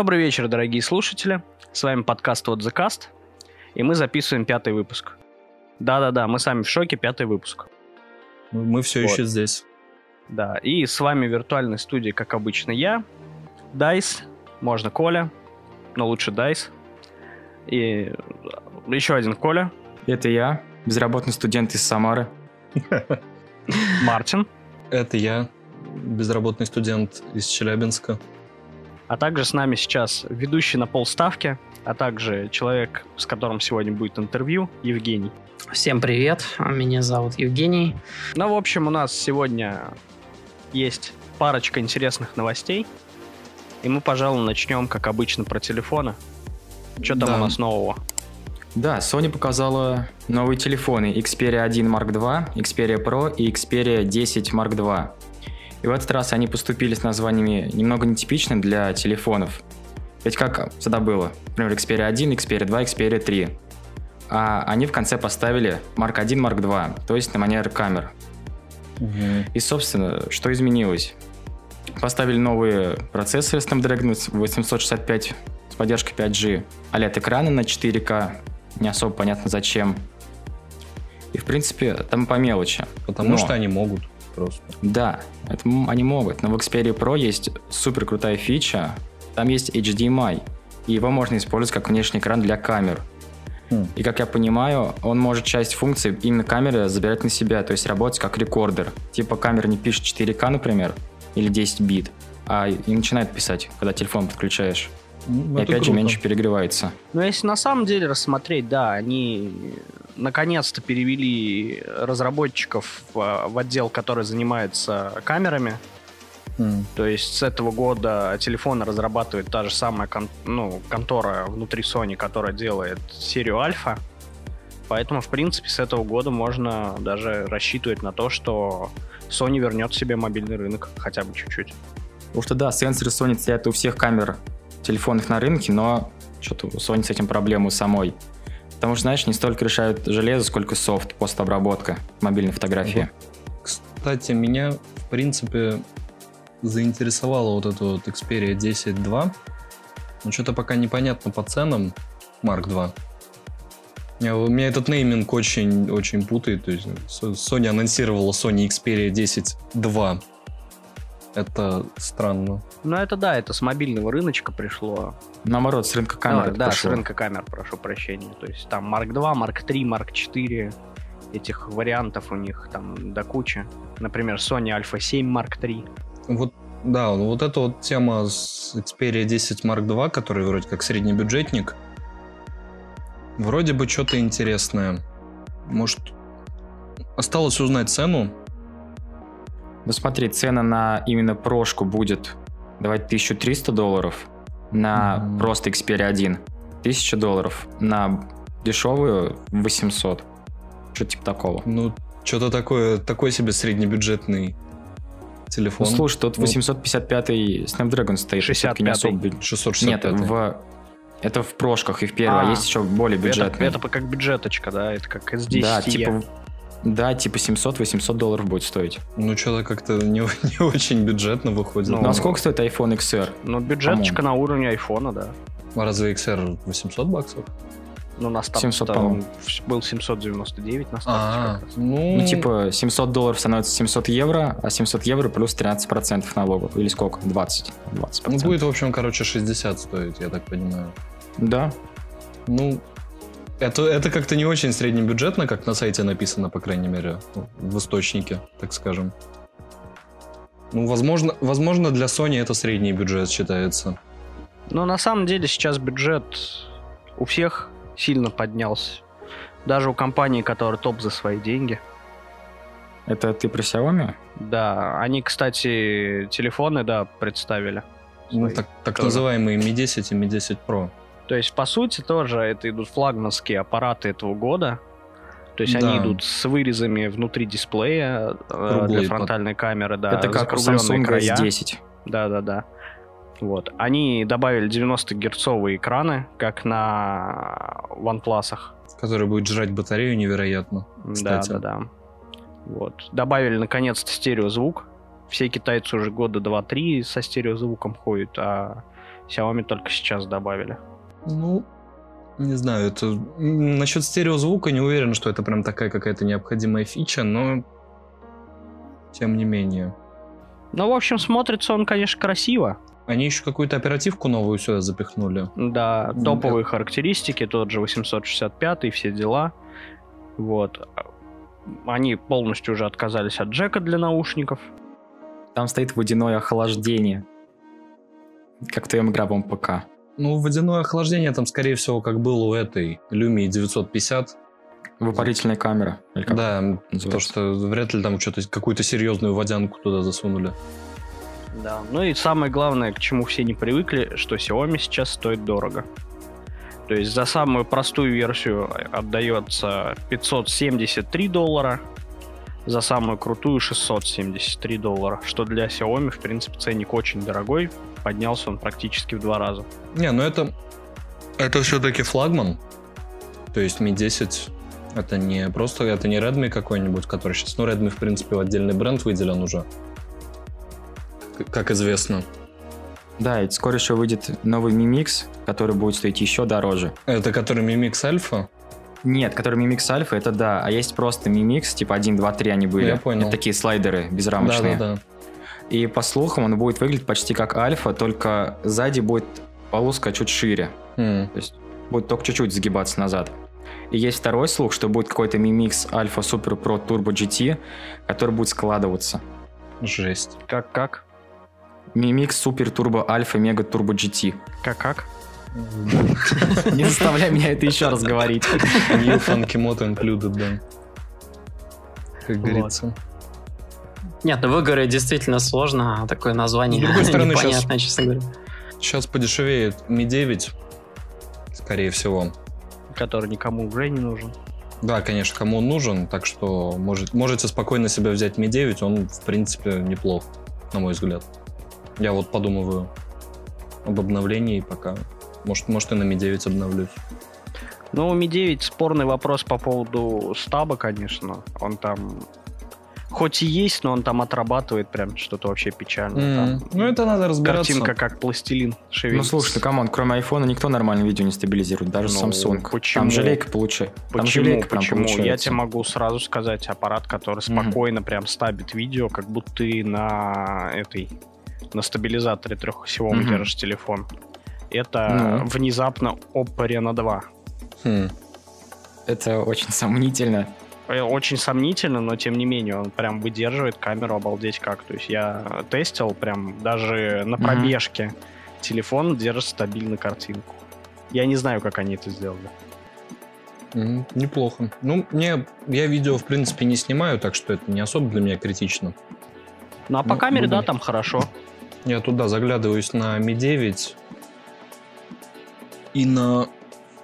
Добрый вечер, дорогие слушатели. С вами подкаст «What the Cast», и мы записываем пятый выпуск. Да-да-да, мы сами в шоке, пятый выпуск. Мы все Вот. еще здесь. Да, и с вами в виртуальной студии, как обычно, я, Дайс, можно Коля, но лучше Дайс, и еще один Коля, Это я, безработный студент из Самары. Мартин, Это я, безработный студент из Челябинска. А также с нами сейчас ведущий на полставки, а также человек, с которым сегодня будет интервью, Евгений. Всем привет, меня зовут Евгений. Ну, в общем, у нас сегодня есть парочка интересных новостей. И мы, пожалуй, начнем, как обычно, про телефоны. Что там Да. у нас нового? Да, Sony показала новые телефоны Xperia 1 Mark II, Xperia Pro и Xperia 10 Mark II. И в этот раз они поступили с названиями немного нетипичным для телефонов. Ведь как всегда было, например, Xperia 1, Xperia 2, Xperia 3. А они в конце поставили Mark 1, Mark 2, то есть на манер камер. И, собственно, что изменилось? Поставили новые процессоры Snapdragon 865 с поддержкой 5G, OLED-экраны на 4К, не особо понятно зачем. И, в принципе, там по мелочи. Потому Но- что они могут просто. Да, это они могут, но в Xperia Pro есть супер крутая фича, там есть HDMI, и его можно использовать как внешний экран для камер. Хм. И как я понимаю, он может часть функций именно камеры забирать на себя, то есть работать как рекордер. Типа камера не пишет 4К, например, или 10 бит, а и начинает писать, когда телефон подключаешь. Ну, и опять же круто. меньше перегревается. Ну, если на самом деле рассмотреть, да, они наконец-то перевели разработчиков в, отдел, который занимается камерами. М. То есть с этого года телефоны разрабатывает та же самая кон- ну, контора внутри Sony, которая делает серию Альфа. Поэтому, в принципе, с этого года можно даже рассчитывать на то, что Sony вернет себе мобильный рынок хотя бы чуть-чуть. Потому что да, сенсоры Sony стоят у всех камер телефонных на рынке, но что-то у Sony с этим проблемы самой. Потому что, знаешь, не столько решают железо, сколько софт, постобработка мобильной фотографии. Кстати, меня, в принципе, заинтересовала вот эта вот Xperia 10.2. Но что-то пока непонятно по ценам Mark 2. Меня, меня этот нейминг очень, очень путает. То есть Со- Sony анонсировала Sony Xperia 10.2. Это странно. Ну, это да, это с мобильного рыночка пришло. Наоборот, с рынка камер А, да, пошло. с рынка камер, прошу прощения. То есть там Mark 2, Mark 3, Mark 4. Этих вариантов у них там до кучи. Например, Sony Alpha 7 Mark 3. Вот, да, ну вот эта вот тема с Xperia 10 Mark II, который вроде как средний бюджетник, вроде бы что-то интересное. Может, осталось узнать цену. Ну смотри, цена на именно прошку будет давать 1300 долларов, на Мгм. просто Xperia 1 1000 долларов, на дешевую 800. Что-то типа такого. Ну, что-то такое, такой себе среднебюджетный телефон. Ну, слушай, тут Ну, 855 Snapdragon стоит. это всё-таки не 65-й. особо бю- 665. Нет, в... это в прошках и в первой, а, А. есть еще более Это, бюджетный. это как бюджеточка, да? Это как из 10 да, типа, да, типа 700-800 долларов будет стоить. Ну, что-то как-то не, не очень бюджетно выходит. Ну, Ну, а сколько стоит iPhone XR? Ну, бюджеточка на уровне айфона, да. А разве XR 800 баксов? Ну, на старте 700, он по-моему. был 799 на старте. А, ну, Ну, типа, 700 долларов становится 700 евро, а 700 евро плюс 13% налогов. Или сколько? 20. 20%. ну, будет, в общем, короче, 60 стоить, я так понимаю. Да. Ну, это, это как-то не очень среднебюджетно, как на сайте написано, по крайней мере, в источнике, так скажем. Ну, возможно, возможно, для Sony это средний бюджет считается. Ну, на самом деле, сейчас бюджет у всех сильно поднялся. Даже у компаний, которые топ за свои деньги. Это ты про Xiaomi? Да, они, кстати, телефоны, да, представили. Ну, так, так тоже. называемые Mi 10 и Mi 10 Pro. То есть, по сути, тоже это идут флагманские аппараты этого года. То есть Да. они идут с вырезами внутри дисплея э, Круглые для под- фронтальной камеры, да, это как у Samsung края. S10. Да, да, да. Вот. Они добавили 90-герцовые экраны, как на OnePlus. Который будет жрать батарею невероятно. Да, да, да. Вот. Добавили наконец-то стереозвук. Все китайцы уже года 2-3 со стереозвуком ходят, а Xiaomi только сейчас добавили. Ну, не знаю, это насчет стереозвука не уверен, что это прям такая какая-то необходимая фича, но тем не менее. Ну, в общем, смотрится он, конечно, красиво. Они еще какую-то оперативку новую сюда запихнули. Да, топовые да. характеристики, тот же 865 и все дела. Вот. Они полностью уже отказались от джека для наушников. Там стоит водяное охлаждение. Как в твоем игровом ПК. Ну, водяное охлаждение там, скорее всего, как было у этой Lumia 950. Выпарительная камера. Или как да, называется? то, что вряд ли там что-то, какую-то серьезную водянку туда засунули. Да, ну и самое главное, к чему все не привыкли, что Xiaomi сейчас стоит дорого. То есть за самую простую версию отдается 573 доллара, за самую крутую 673 доллара, что для Xiaomi, в принципе, ценник очень дорогой, поднялся он практически в два раза. Не, ну это, это все-таки флагман, то есть Mi 10 это не просто, это не Redmi какой-нибудь, который сейчас, ну Redmi в принципе в отдельный бренд выделен уже, как известно. Да, и скоро еще выйдет новый Mi Mix, который будет стоить еще дороже. Это который Mi Mix Alpha? Нет, который Mi Mix Alpha, это да. А есть просто Mi Mix, типа 1, 2, 3 они были. Я понял. Это такие слайдеры безрамочные. Да, да, да. И по слухам он будет выглядеть почти как альфа, только сзади будет полоска чуть шире. Mm. То есть будет только чуть-чуть сгибаться назад. И есть второй слух, что будет какой-то Mi Mix Alpha Super Pro Turbo GT, который будет складываться. Жесть. Как-как? Mi Mix Super Turbo Alpha Mega Turbo GT. Как-как? Не заставляй меня это еще раз говорить. New Funky Moto Included, да. Как говорится. Нет, ну выговорить действительно сложно, а такое название С другой стороны, непонятно, сейчас, честно говоря. Сейчас подешевеет Mi 9, скорее всего. Который никому уже не нужен. Да, конечно, кому он нужен, так что может, можете спокойно себе взять Mi 9, он, в принципе, неплох, на мой взгляд. Я вот подумываю об обновлении пока. Может, может и на Mi 9 обновлюсь. Ну, у Mi 9 спорный вопрос по поводу стаба, конечно. Он там хоть и есть, но он там отрабатывает прям что-то вообще печальное. Mm. Там ну, это надо разбираться. Картинка как пластилин шевелится. Ну, слушай, ты, come on, кроме айфона никто нормально видео не стабилизирует, даже ну, Samsung. Почему? Там желейка получает. Почему? Желейка почему? Я тебе могу сразу сказать, аппарат, который спокойно mm-hmm. прям стабит видео, как будто ты на этой на стабилизаторе трехосевом mm-hmm. держишь телефон. Это mm-hmm. внезапно Oppo Reno 2. Хм. Это очень сомнительно. Э, очень сомнительно, но тем не менее он прям выдерживает камеру обалдеть как. То есть я тестил прям даже на пробежке. Mm-hmm. Телефон держит стабильно картинку. Я не знаю, как они это сделали. Mm, неплохо. Ну, мне я видео, в принципе, не снимаю, так что это не особо для меня критично. Ну, а по ну, камере, буду... да, там хорошо. Я туда заглядываюсь на Mi 9 и на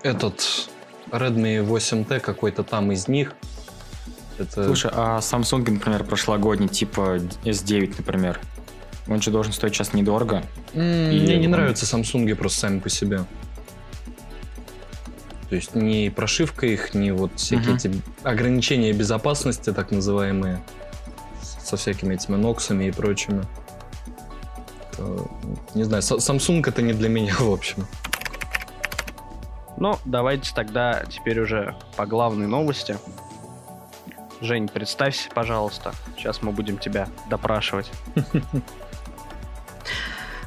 этот Redmi 8T какой-то там из них. Это... Слушай, а Samsung, например, прошлогодний, типа S9, например, он же должен стоить сейчас недорого. Mm, и... Мне не нравятся Samsung просто сами по себе. То есть ни прошивка их, ни вот всякие uh-huh. эти ограничения безопасности, так называемые, со всякими этими ноксами и прочими. Это, не знаю, Samsung это не для меня, в общем. Ну, давайте тогда теперь уже по главной новости. Жень, представься, пожалуйста. Сейчас мы будем тебя допрашивать.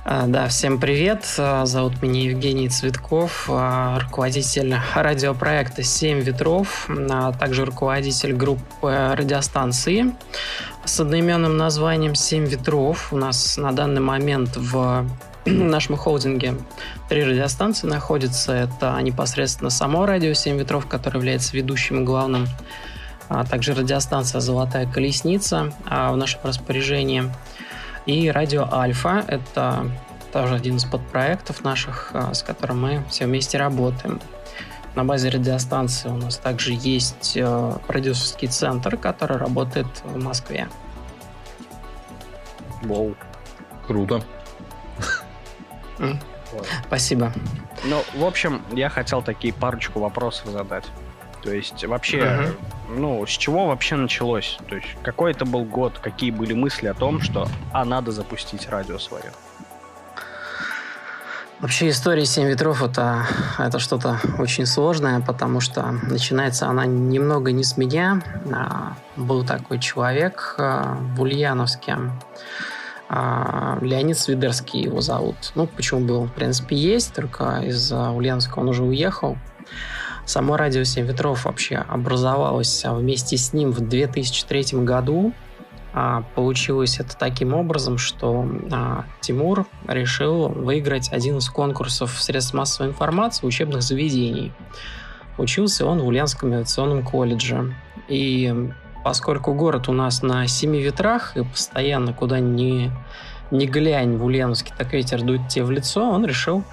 А, да, всем привет. А, зовут меня Евгений Цветков, а, руководитель радиопроекта «Семь ветров», а также руководитель группы радиостанции с одноименным названием «Семь ветров». У нас на данный момент в нашем холдинге три радиостанции находятся. Это непосредственно само радио «Семь ветров», которое является ведущим и главным а также радиостанция «Золотая колесница» а, в нашем распоряжении. И радио «Альфа» — это тоже один из подпроектов наших, а, с которым мы все вместе работаем. На базе радиостанции у нас также есть продюсерский центр, который работает в Москве. Вау, круто. Вот. Спасибо. Ну, в общем, я хотел такие парочку вопросов задать. То есть вообще, ну, с чего вообще началось? То есть какой это был год, какие были мысли о том, что, а, надо запустить радио свое? Вообще история «Семь ветров» это, это что-то очень сложное, потому что начинается она немного не с меня. А, был такой человек а, в Ульяновске, Леонид Свидерский его зовут. Ну, почему был? В принципе, есть, только из Ульяновска он уже уехал. Само радио «Семь ветров» вообще образовалось вместе с ним в 2003 году. А, получилось это таким образом, что а, Тимур решил выиграть один из конкурсов средств массовой информации учебных заведений. Учился он в Ульяновском авиационном колледже. И поскольку город у нас на семи ветрах, и постоянно куда ни, ни глянь в Ульяновске, так ветер дует тебе в лицо, он решил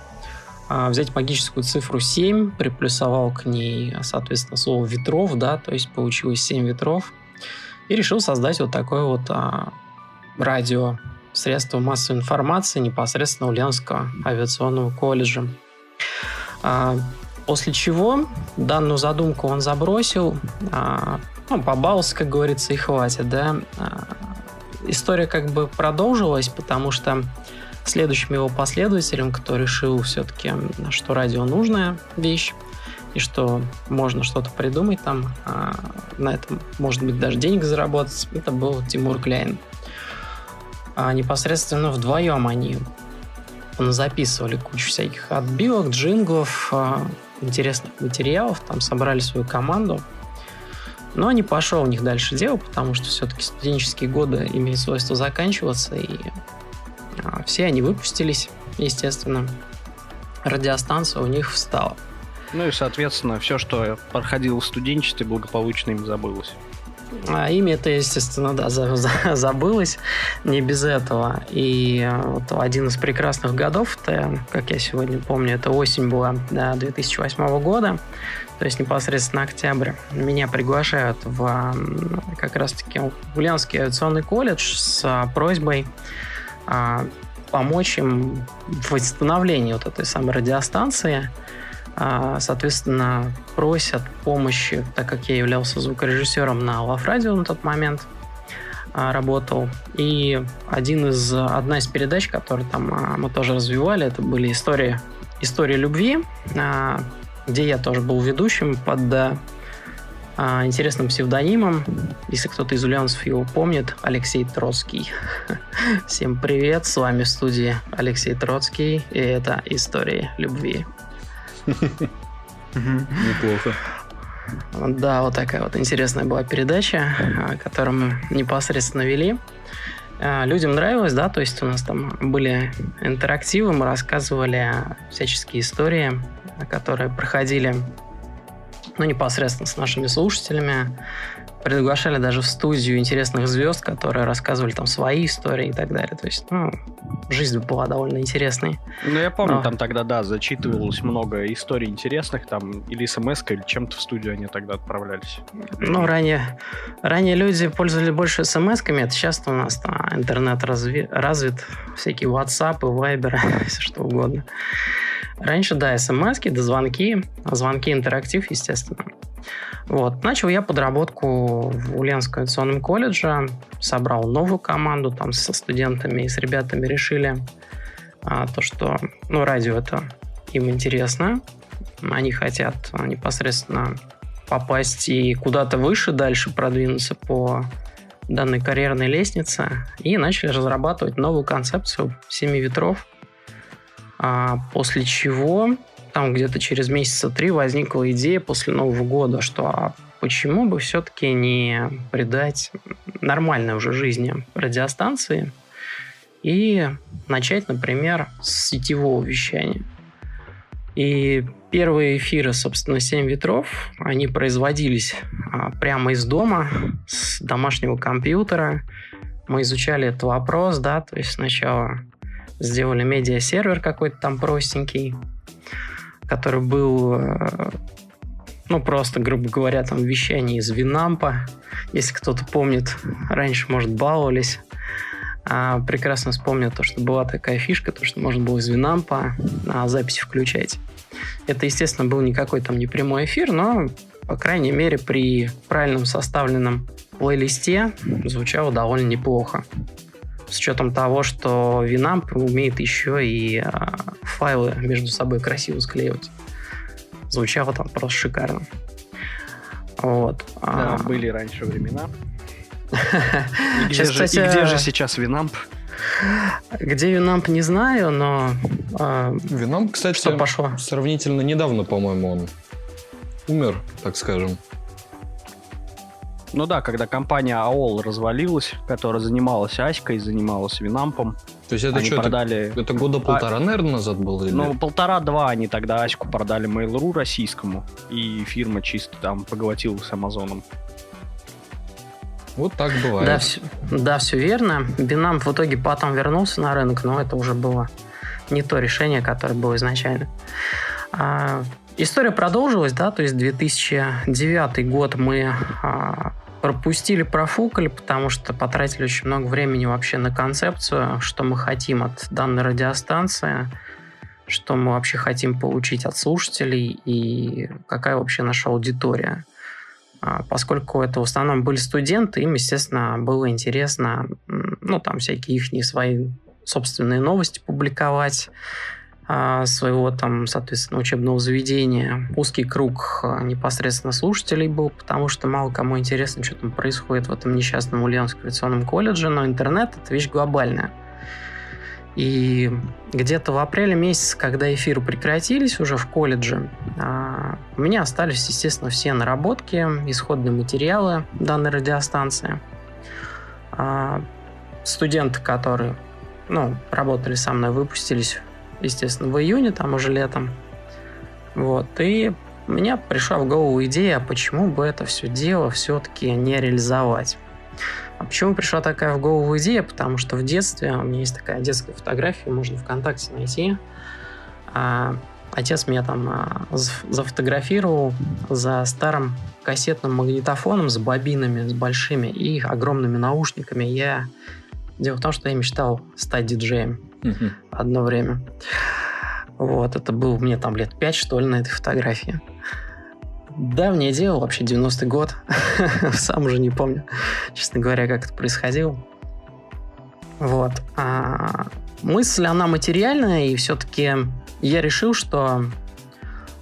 а, взять магическую цифру 7, приплюсовал к ней, соответственно, слово ветров, да, то есть получилось 7 ветров – и решил создать вот такое вот а, радио, средство массовой информации непосредственно Ульяновского авиационного колледжа. А, после чего данную задумку он забросил, а, ну, побался, как говорится, и хватит, да. А, история как бы продолжилась, потому что следующим его последователем, кто решил все-таки, что радио нужная вещь, и что можно что-то придумать там, а на этом, может быть, даже денег заработать, это был Тимур Кляйн. А непосредственно вдвоем они записывали кучу всяких отбивок, джинглов, а, интересных материалов, там собрали свою команду. Но не пошел у них дальше дело, потому что все-таки студенческие годы имеют свойство заканчиваться, и а, все они выпустились, естественно. Радиостанция у них встала. Ну и, соответственно, все, что проходило в студенчестве, благополучно им забылось. А имя это, естественно, да, за, за, забылось, не без этого. И э, вот один из прекрасных годов, это, как я сегодня помню, это осень была да, 2008 года, то есть непосредственно октябрь. Меня приглашают в как раз-таки в Ульяновский авиационный колледж с а, просьбой а, помочь им в восстановлении вот этой самой радиостанции – а, соответственно, просят помощи, так как я являлся звукорежиссером на Лав Радио на тот момент, работал. И один из, одна из передач, которые там мы тоже развивали, это были истории, истории любви, где я тоже был ведущим под интересным псевдонимом. Если кто-то из ульяновцев его помнит, Алексей Троцкий. Всем привет, с вами в студии Алексей Троцкий, и это «Истории любви». Неплохо. Да, вот такая вот интересная была передача, а, которую мы непосредственно вели. А, людям нравилось, да, то есть у нас там были интерактивы, мы рассказывали всяческие истории, которые проходили ну, непосредственно с нашими слушателями, приглашали даже в студию интересных звезд, которые рассказывали там свои истории и так далее. То есть, ну, жизнь была довольно интересной. Ну, я помню, Но... там тогда, да, зачитывалось много историй интересных, там, или смс или чем-то в студию они тогда отправлялись. Ну, ранее, ранее люди пользовались больше смс-ками, это сейчас у нас там интернет разви... развит, всякие WhatsApp, Viber, все что угодно. Раньше, да, смс да звонки, а звонки интерактив, естественно. Вот. Начал я подработку в Ульяновском авиационном колледже, собрал новую команду там со студентами и с ребятами решили а, то, что ну, радио это им интересно, они хотят непосредственно попасть и куда-то выше, дальше продвинуться по данной карьерной лестнице и начали разрабатывать новую концепцию «Семи ветров», а, после чего там где-то через месяца три возникла идея после Нового года, что а почему бы все-таки не придать нормальной уже жизни радиостанции и начать, например, с сетевого вещания. И первые эфиры, собственно, «Семь ветров», они производились а, прямо из дома, с домашнего компьютера. Мы изучали этот вопрос, да, то есть сначала сделали медиа-сервер какой-то там простенький, который был, э, ну, просто, грубо говоря, там вещание из Винампа. Если кто-то помнит, раньше, может, баловались. А, прекрасно вспомнил то, что была такая фишка, то, что можно было из Винампа на записи включать. Это, естественно, был никакой там не прямой эфир, но, по крайней мере, при правильном составленном плейлисте звучало довольно неплохо. С учетом того, что Winamp умеет еще и а, файлы между собой красиво склеивать. Звучало там просто шикарно. Вот. Да, а... были раньше времена. И где, сейчас, же, кстати, и где же сейчас Винамп? Где Винамп, не знаю, но... Э, Винамп, кстати, что пошло? сравнительно недавно, по-моему, он умер, так скажем. Ну да, когда компания AOL развалилась, которая занималась Аськой, занималась Винампом. То есть это что, продали... это, это года полтора, а... наверное, назад было? Или... Ну, полтора-два они тогда Аську продали Mail.ru российскому, и фирма чисто там поглотилась с Амазоном. Вот так бывает. Да, все, да, все верно. Бинам в итоге потом вернулся на рынок, но это уже было не то решение, которое было изначально. А, история продолжилась, да, то есть 2009 год мы а, пропустили, профукали, потому что потратили очень много времени вообще на концепцию, что мы хотим от данной радиостанции, что мы вообще хотим получить от слушателей и какая вообще наша аудитория. А, поскольку это в основном были студенты, им, естественно, было интересно, ну, там всякие их свои собственные новости публиковать, своего там, соответственно, учебного заведения. Узкий круг а, непосредственно слушателей был, потому что мало кому интересно, что там происходит в этом несчастном Ульяновском авиационном колледже, но интернет — это вещь глобальная. И где-то в апреле месяце, когда эфиры прекратились уже в колледже, а, у меня остались, естественно, все наработки, исходные материалы данной радиостанции. А, студенты, которые ну, работали со мной, выпустились, естественно, в июне, там уже летом. Вот. И меня пришла в голову идея, почему бы это все дело все-таки не реализовать. А почему пришла такая в голову идея? Потому что в детстве, у меня есть такая детская фотография, можно ВКонтакте найти. А, отец меня там а, зафотографировал за старым кассетным магнитофоном с бобинами, с большими и огромными наушниками. Я... Дело в том, что я мечтал стать диджеем одно время. Вот, это был мне там лет пять, что ли, на этой фотографии давнее дело, вообще 90-й год. Сам уже не помню, честно говоря, как это происходило. Вот. А мысль, она материальная, и все-таки я решил, что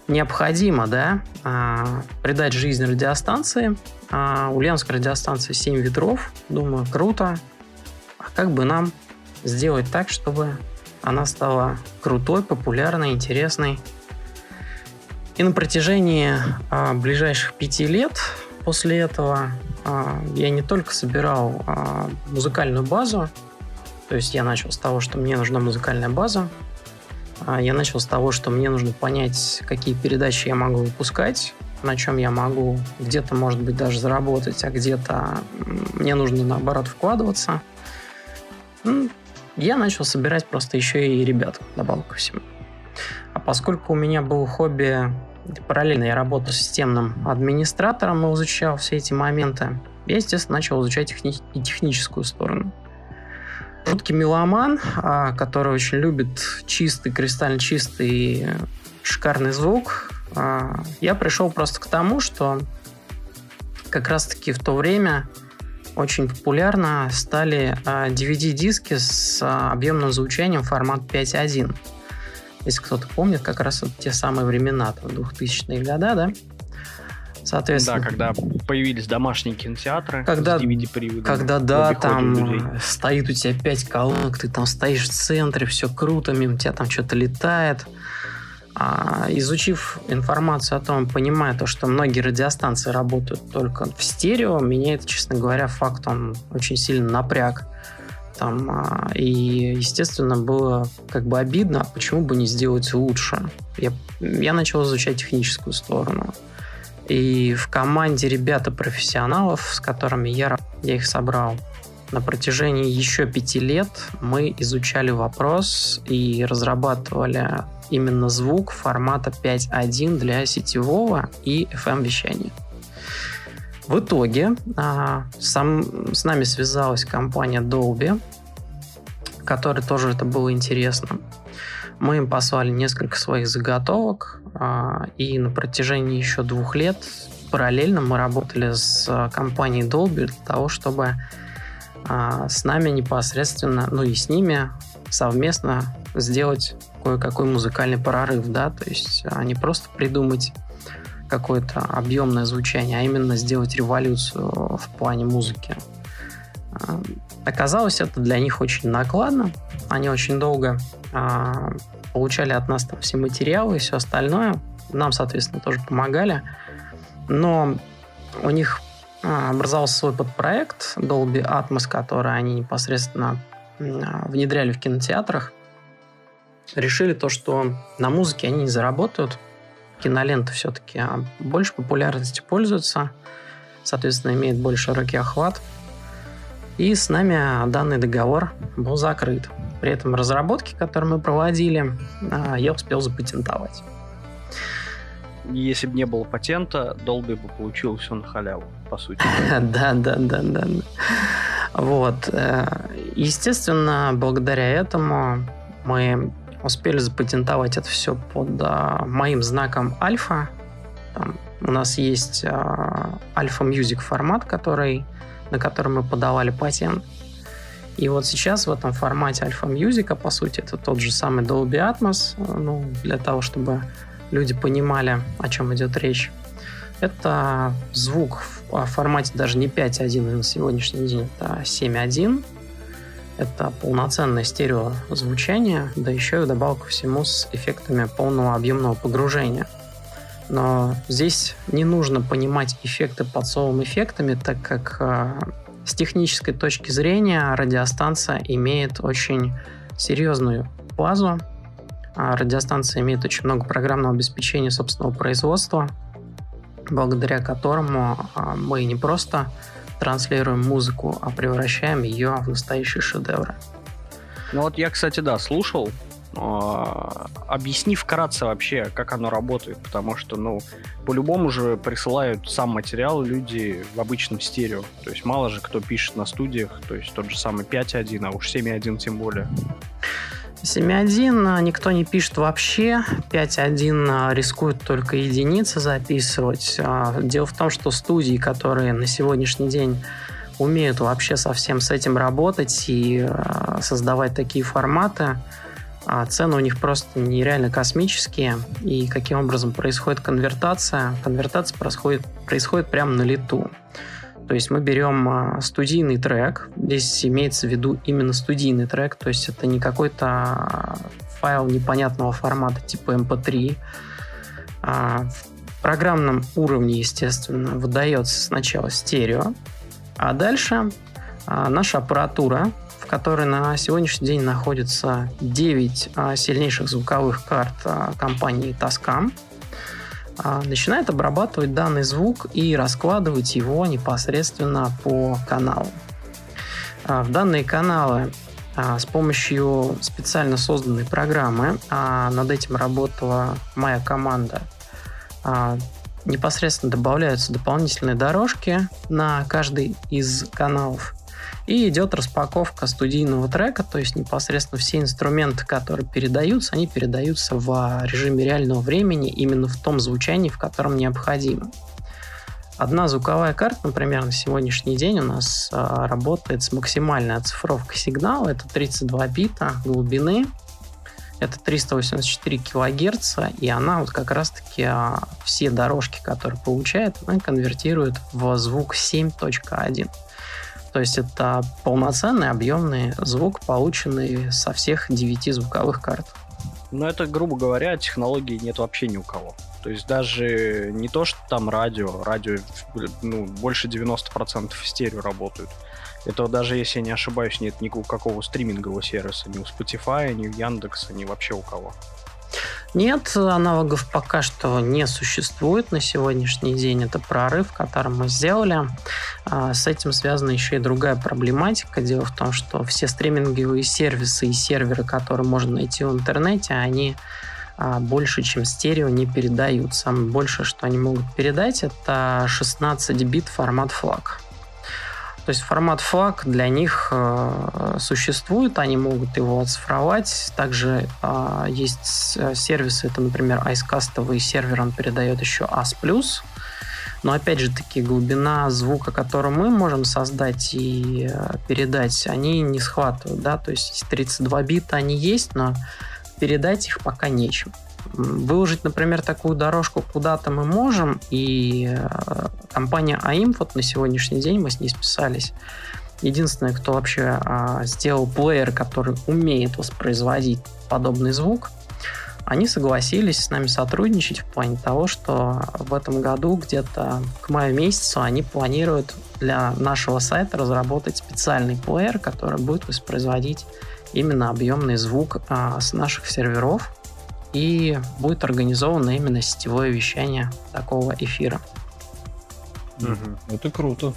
необходимо, да, а, придать жизнь радиостанции. А, Ульяновская радиостанция 7 ветров. Думаю, круто. А как бы нам сделать так, чтобы она стала крутой, популярной, интересной и на протяжении а, ближайших пяти лет после этого а, я не только собирал а, музыкальную базу, то есть я начал с того, что мне нужна музыкальная база, а, я начал с того, что мне нужно понять, какие передачи я могу выпускать, на чем я могу где-то, может быть, даже заработать, а где-то мне нужно, наоборот, вкладываться. Я начал собирать просто еще и ребят, добавок ко всему. А поскольку у меня было хобби, параллельно я работал системным администратором и изучал все эти моменты, я, естественно, начал изучать техни- и техническую сторону. Жуткий меломан, а, который очень любит чистый, кристально чистый шикарный звук, а, я пришел просто к тому, что как раз-таки в то время очень популярно стали DVD-диски а, с объемным звучанием формат 5.1 если кто-то помнит, как раз вот те самые времена, там, 2000-е года, да? Соответственно. Да, когда появились домашние кинотеатры когда, с DVD Когда, да, там стоит у тебя пять колонок, ты там стоишь в центре, все круто, мимо тебя там что-то летает. А, изучив информацию о том, понимая то, что многие радиостанции работают только в стерео, меня это, честно говоря, факт он очень сильно напряг. Там, а, и, естественно, было как бы обидно, а почему бы не сделать лучше. Я, я начал изучать техническую сторону. И в команде ребята профессионалов, с которыми я, я их собрал, на протяжении еще пяти лет мы изучали вопрос и разрабатывали именно звук формата 5.1 для сетевого и FM-вещания. В итоге а, сам, с нами связалась компания Dolby, которой тоже это было интересно. Мы им послали несколько своих заготовок, а, и на протяжении еще двух лет параллельно мы работали с компанией Dolby для того, чтобы а, с нами непосредственно, ну и с ними совместно сделать кое-какой музыкальный прорыв, да, то есть а не просто придумать какое-то объемное звучание, а именно сделать революцию в плане музыки. А, оказалось, это для них очень накладно. Они очень долго а, получали от нас там все материалы и все остальное. Нам, соответственно, тоже помогали. Но у них а, образовался свой подпроект Dolby Atmos, который они непосредственно а, внедряли в кинотеатрах. Решили то, что на музыке они не заработают. Киноленты все-таки больше популярностью пользуются, соответственно, имеет больше широкий охват – и с нами данный договор был закрыт. При этом разработки, которые мы проводили, а, я успел запатентовать. Если бы не было патента, Dolby бы получил все на халяву, по сути. Да, да, да, да. Вот. Э, естественно, благодаря этому мы успели запатентовать это все под а, моим знаком альфа. Там у нас есть альфа Music формат, который на котором мы подавали патент. И вот сейчас в этом формате Alpha Music, а по сути это тот же самый Dolby Atmos, ну, для того, чтобы люди понимали, о чем идет речь. Это звук в формате даже не 5.1 на сегодняшний день, это 7.1. Это полноценное стереозвучание, да еще и вдобавок ко всему с эффектами полного объемного погружения – но здесь не нужно понимать эффекты под словом эффектами, так как э, с технической точки зрения радиостанция имеет очень серьезную базу. А радиостанция имеет очень много программного обеспечения собственного производства, благодаря которому а, мы не просто транслируем музыку, а превращаем ее в настоящие шедевры. Ну вот я, кстати, да, слушал а, объясни вкратце вообще, как оно работает, потому что, ну, по-любому же присылают сам материал люди в обычном стерео. То есть мало же кто пишет на студиях, то есть тот же самый 5.1, а уж 7.1 тем более. 7.1 а, никто не пишет вообще, 5.1 а, рискует только единицы записывать. Дело в том, что студии, которые на сегодняшний день умеют вообще совсем с этим работать и создавать такие форматы, а цены у них просто нереально космические. И каким образом происходит конвертация? Конвертация происходит, происходит прямо на лету. То есть мы берем а, студийный трек, здесь имеется в виду именно студийный трек, то есть это не какой-то а, файл непонятного формата типа MP3. А в программном уровне, естественно, выдается сначала стерео, а дальше наша аппаратура в которой на сегодняшний день находится 9 а, сильнейших звуковых карт компании Tascam, начинает обрабатывать данный звук и раскладывать его непосредственно по каналу. В данные каналы с помощью специально созданной программы, над этим работала моя команда, непосредственно добавляются дополнительные дорожки на каждый из каналов. И идет распаковка студийного трека, то есть непосредственно все инструменты, которые передаются, они передаются в режиме реального времени именно в том звучании, в котором необходимо. Одна звуковая карта, например, на сегодняшний день у нас а, работает с максимальной оцифровкой сигнала. Это 32 бита глубины, это 384 килогерца, и она вот как раз-таки а, все дорожки, которые получает, она конвертирует в звук 7.1. То есть это полноценный объемный звук, полученный со всех девяти звуковых карт. Но это, грубо говоря, технологии нет вообще ни у кого. То есть даже не то, что там радио, радио ну, больше 90% в стерео работают. Это даже, если я не ошибаюсь, нет ни у какого стримингового сервиса, ни у Spotify, ни у Яндекса, ни вообще у кого. Нет, аналогов пока что не существует на сегодняшний день. Это прорыв, который мы сделали. А, с этим связана еще и другая проблематика. Дело в том, что все стриминговые сервисы и серверы, которые можно найти в интернете, они а, больше, чем стерео, не передают. Самое большее, что они могут передать, это 16 бит формат флаг. То есть формат FLAC для них э, существует, они могут его оцифровать. Также э, есть сервисы, это, например, icecast сервер, он передает еще AS+. Но опять же таки глубина звука, который мы можем создать и э, передать, они не схватывают, да, то есть 32 бита они есть, но передать их пока нечем. Выложить, например, такую дорожку куда-то мы можем, и э, компания AIM, вот на сегодняшний день мы с ней списались, единственное, кто вообще а, сделал плеер, который умеет воспроизводить подобный звук, они согласились с нами сотрудничать в плане того, что в этом году где-то к маю месяцу они планируют для нашего сайта разработать специальный плеер, который будет воспроизводить именно объемный звук а, с наших серверов и будет организовано именно сетевое вещание такого эфира. Угу. Это круто.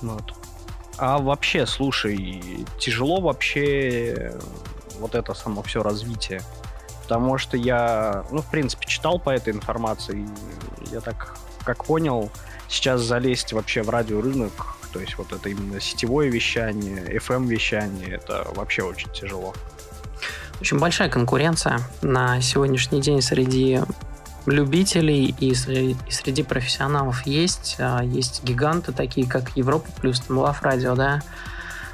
Вот. А вообще, слушай, тяжело вообще вот это само все развитие. Потому что я, ну, в принципе, читал по этой информации, и я так, как понял, сейчас залезть вообще в радиорынок, то есть вот это именно сетевое вещание, FM-вещание, это вообще очень тяжело. Очень большая конкуренция на сегодняшний день среди любителей и среди, и среди профессионалов есть. А, есть гиганты такие, как Европа плюс, там Лав Радио, да.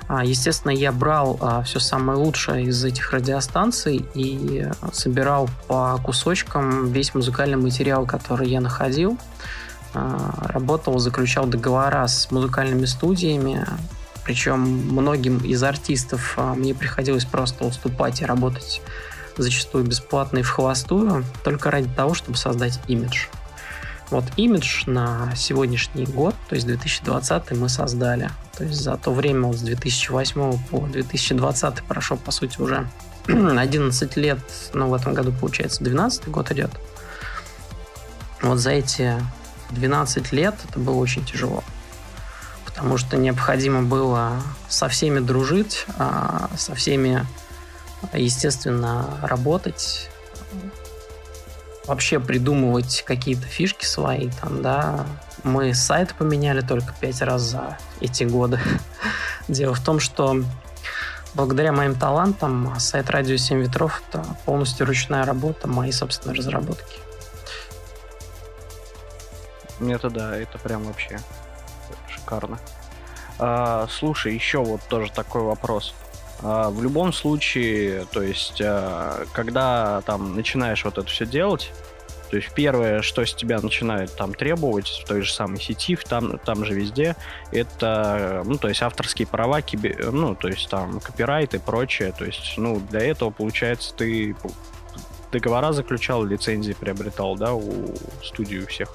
А, естественно, я брал а, все самое лучшее из этих радиостанций и собирал по кусочкам весь музыкальный материал, который я находил. Работал, заключал договора с музыкальными студиями, причем многим из артистов а, мне приходилось просто уступать и работать зачастую бесплатно и в холостую, только ради того, чтобы создать имидж. Вот имидж на сегодняшний год, то есть 2020 мы создали. То есть за то время вот с 2008 по 2020 прошло, по сути, уже 11 лет, ну, в этом году, получается, 12 год идет. Вот за эти 12 лет это было очень тяжело потому что необходимо было со всеми дружить, а, со всеми, естественно, работать, вообще придумывать какие-то фишки свои, там, да. Мы сайт поменяли только пять раз за эти годы. Дело в том, что благодаря моим талантам сайт «Радио 7 ветров» — это полностью ручная работа, мои собственные разработки. Это да, это прям вообще шикарно. А, слушай, еще вот тоже такой вопрос. А, в любом случае, то есть, а, когда там начинаешь вот это все делать, то есть первое, что с тебя начинают там требовать в той же самой сети, в там, там же везде, это, ну, то есть авторские права, киби, ну, то есть там копирайт и прочее. То есть, ну, для этого, получается, ты договора заключал, лицензии приобретал, да, у студии у всех.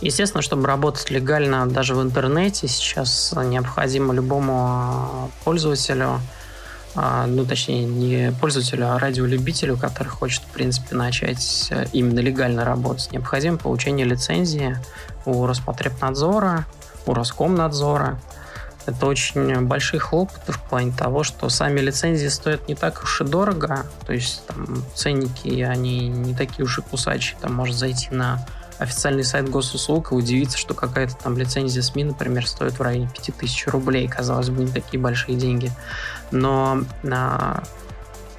Естественно, чтобы работать легально даже в интернете, сейчас необходимо любому а, пользователю, а, ну, точнее, не пользователю, а радиолюбителю, который хочет, в принципе, начать э, именно легально работать, необходимо получение лицензии у Роспотребнадзора, у Роскомнадзора. Это очень большие хлопоты в плане того, что сами лицензии стоят не так уж и дорого, то есть там ценники, они не такие уж и кусачие, там может зайти на официальный сайт госуслуг и удивиться, что какая-то там лицензия СМИ, например, стоит в районе 5000 рублей. Казалось бы, не такие большие деньги. Но а,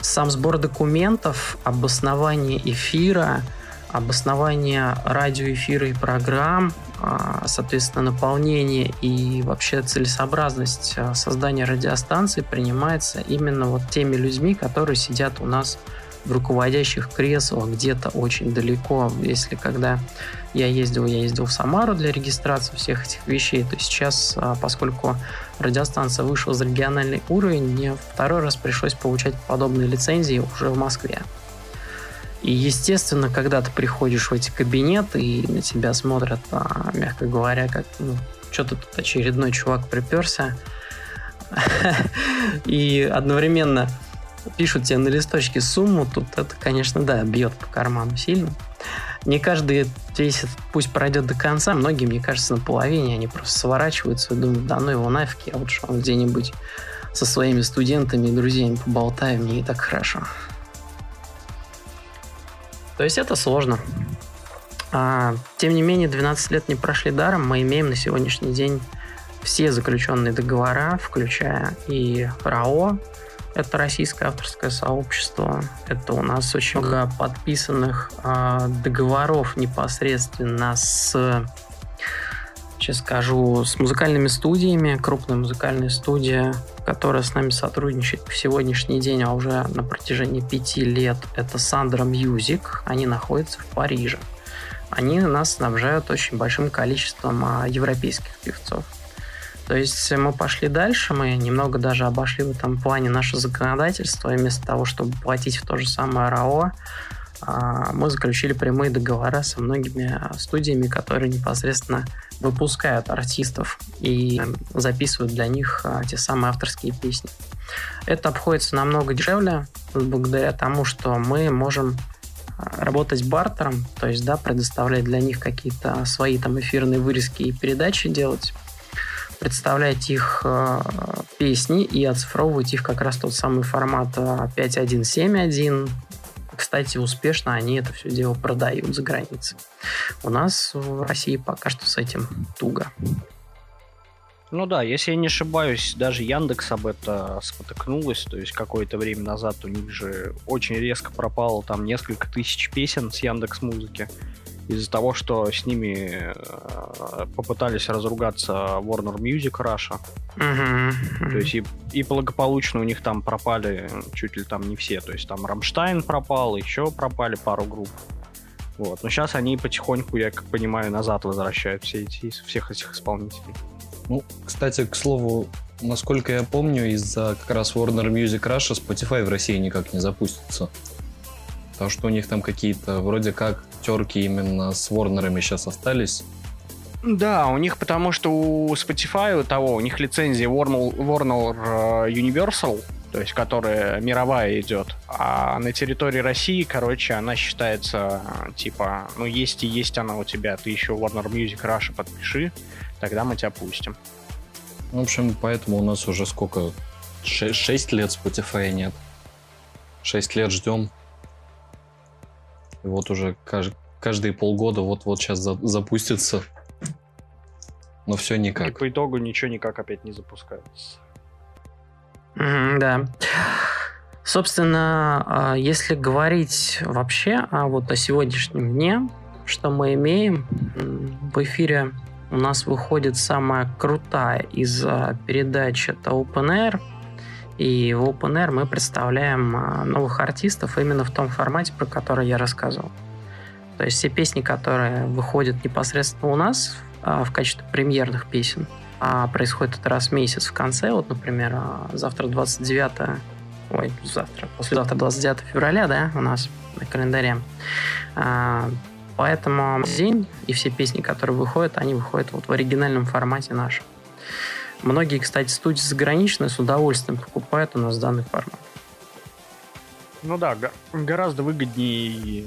сам сбор документов, обоснование эфира, обоснование радиоэфира и программ, а, соответственно, наполнение и вообще целесообразность а, создания радиостанции принимается именно вот теми людьми, которые сидят у нас руководящих креслах где-то очень далеко. Если когда я ездил, я ездил в Самару для регистрации всех этих вещей, то сейчас, а, поскольку радиостанция вышла за региональный уровень, мне второй раз пришлось получать подобные лицензии уже в Москве. И, естественно, когда ты приходишь в эти кабинеты и на тебя смотрят, а, мягко говоря, как ну, что-то тут очередной чувак приперся, и одновременно пишут тебе на листочке сумму, тут это, конечно, да, бьет по карману сильно. Не каждый весь пусть пройдет до конца, многие, мне кажется, на половине они просто сворачиваются и думают, да ну его нафиг, я лучше он где-нибудь со своими студентами и друзьями поболтаю, мне и так хорошо. То есть это сложно. А, тем не менее, 12 лет не прошли даром, мы имеем на сегодняшний день все заключенные договора, включая и РАО, это российское авторское сообщество. Это у нас очень много подписанных э, договоров непосредственно с сейчас скажу, с музыкальными студиями, крупная музыкальная студия, которая с нами сотрудничает по сегодняшний день, а уже на протяжении пяти лет, это Sandra Music. Они находятся в Париже. Они нас снабжают очень большим количеством а, европейских певцов. То есть мы пошли дальше, мы немного даже обошли в этом плане наше законодательство, и вместо того, чтобы платить в то же самое РАО, а, мы заключили прямые договора со многими студиями, которые непосредственно выпускают артистов и записывают для них а, те самые авторские песни. Это обходится намного дешевле, благодаря тому, что мы можем а, работать бартером, то есть да, предоставлять для них какие-то свои там эфирные вырезки и передачи делать, представлять их э, песни и оцифровывать их как раз тот самый формат 5.1.7.1. Э, Кстати, успешно они это все дело продают за границей. У нас в России пока что с этим туго. Ну да, если я не ошибаюсь, даже Яндекс об это спотыкнулась, то есть какое-то время назад у них же очень резко пропало там несколько тысяч песен с Яндекс Музыки из-за того, что с ними э, попытались разругаться Warner Music Russia. Uh-huh. То есть и, и благополучно у них там пропали чуть ли там не все. То есть там Рамштайн пропал, еще пропали пару групп. Вот. Но сейчас они потихоньку, я как понимаю, назад возвращают все эти, всех этих исполнителей. Ну, кстати, к слову, насколько я помню, из-за как раз Warner Music Russia Spotify в России никак не запустится. Потому что у них там какие-то вроде как терки именно с Ворнерами сейчас остались. Да, у них потому что у Spotify у того, у них лицензия Warner, Warner э, Universal, то есть которая мировая идет, а на территории России, короче, она считается типа, ну есть и есть она у тебя, ты еще Warner Music Russia подпиши, тогда мы тебя пустим. В общем, поэтому у нас уже сколько? 6, 6 лет Spotify нет. 6 лет ждем. И вот уже кажд, каждые полгода вот-вот сейчас за, запустится. Но все никак. И по итогу ничего никак опять не запускается. Mm, да. Собственно, а, если говорить вообще а вот о сегодняшнем дне, что мы имеем в эфире у нас выходит самая крутая из а, передач это Open Air. И в Open Air мы представляем а, новых артистов именно в том формате, про который я рассказывал. То есть все песни, которые выходят непосредственно у нас а, в качестве премьерных песен, а происходит это раз в месяц в конце. Вот, например, завтра 29 ой, завтра, послезавтра 29 февраля, да, у нас на календаре. Поэтому день и все песни, которые выходят, они выходят вот в оригинальном формате нашем. Многие, кстати, студии заграничные с удовольствием покупают у нас данный формат. Ну да, гораздо выгоднее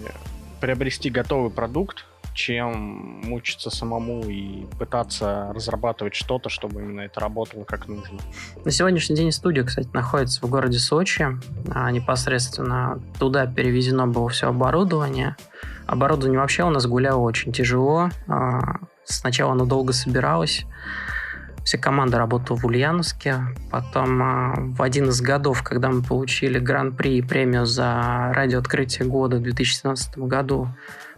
приобрести готовый продукт, чем мучиться самому и пытаться разрабатывать что-то, чтобы именно это работало как нужно. На сегодняшний день студия, кстати, находится в городе Сочи. А непосредственно туда перевезено было все оборудование. Оборудование вообще у нас гуляло очень тяжело. А, сначала оно долго собиралось. Вся команда работала в Ульяновске. Потом а, в один из годов, когда мы получили гран-при и премию за радиооткрытие года в 2017 году,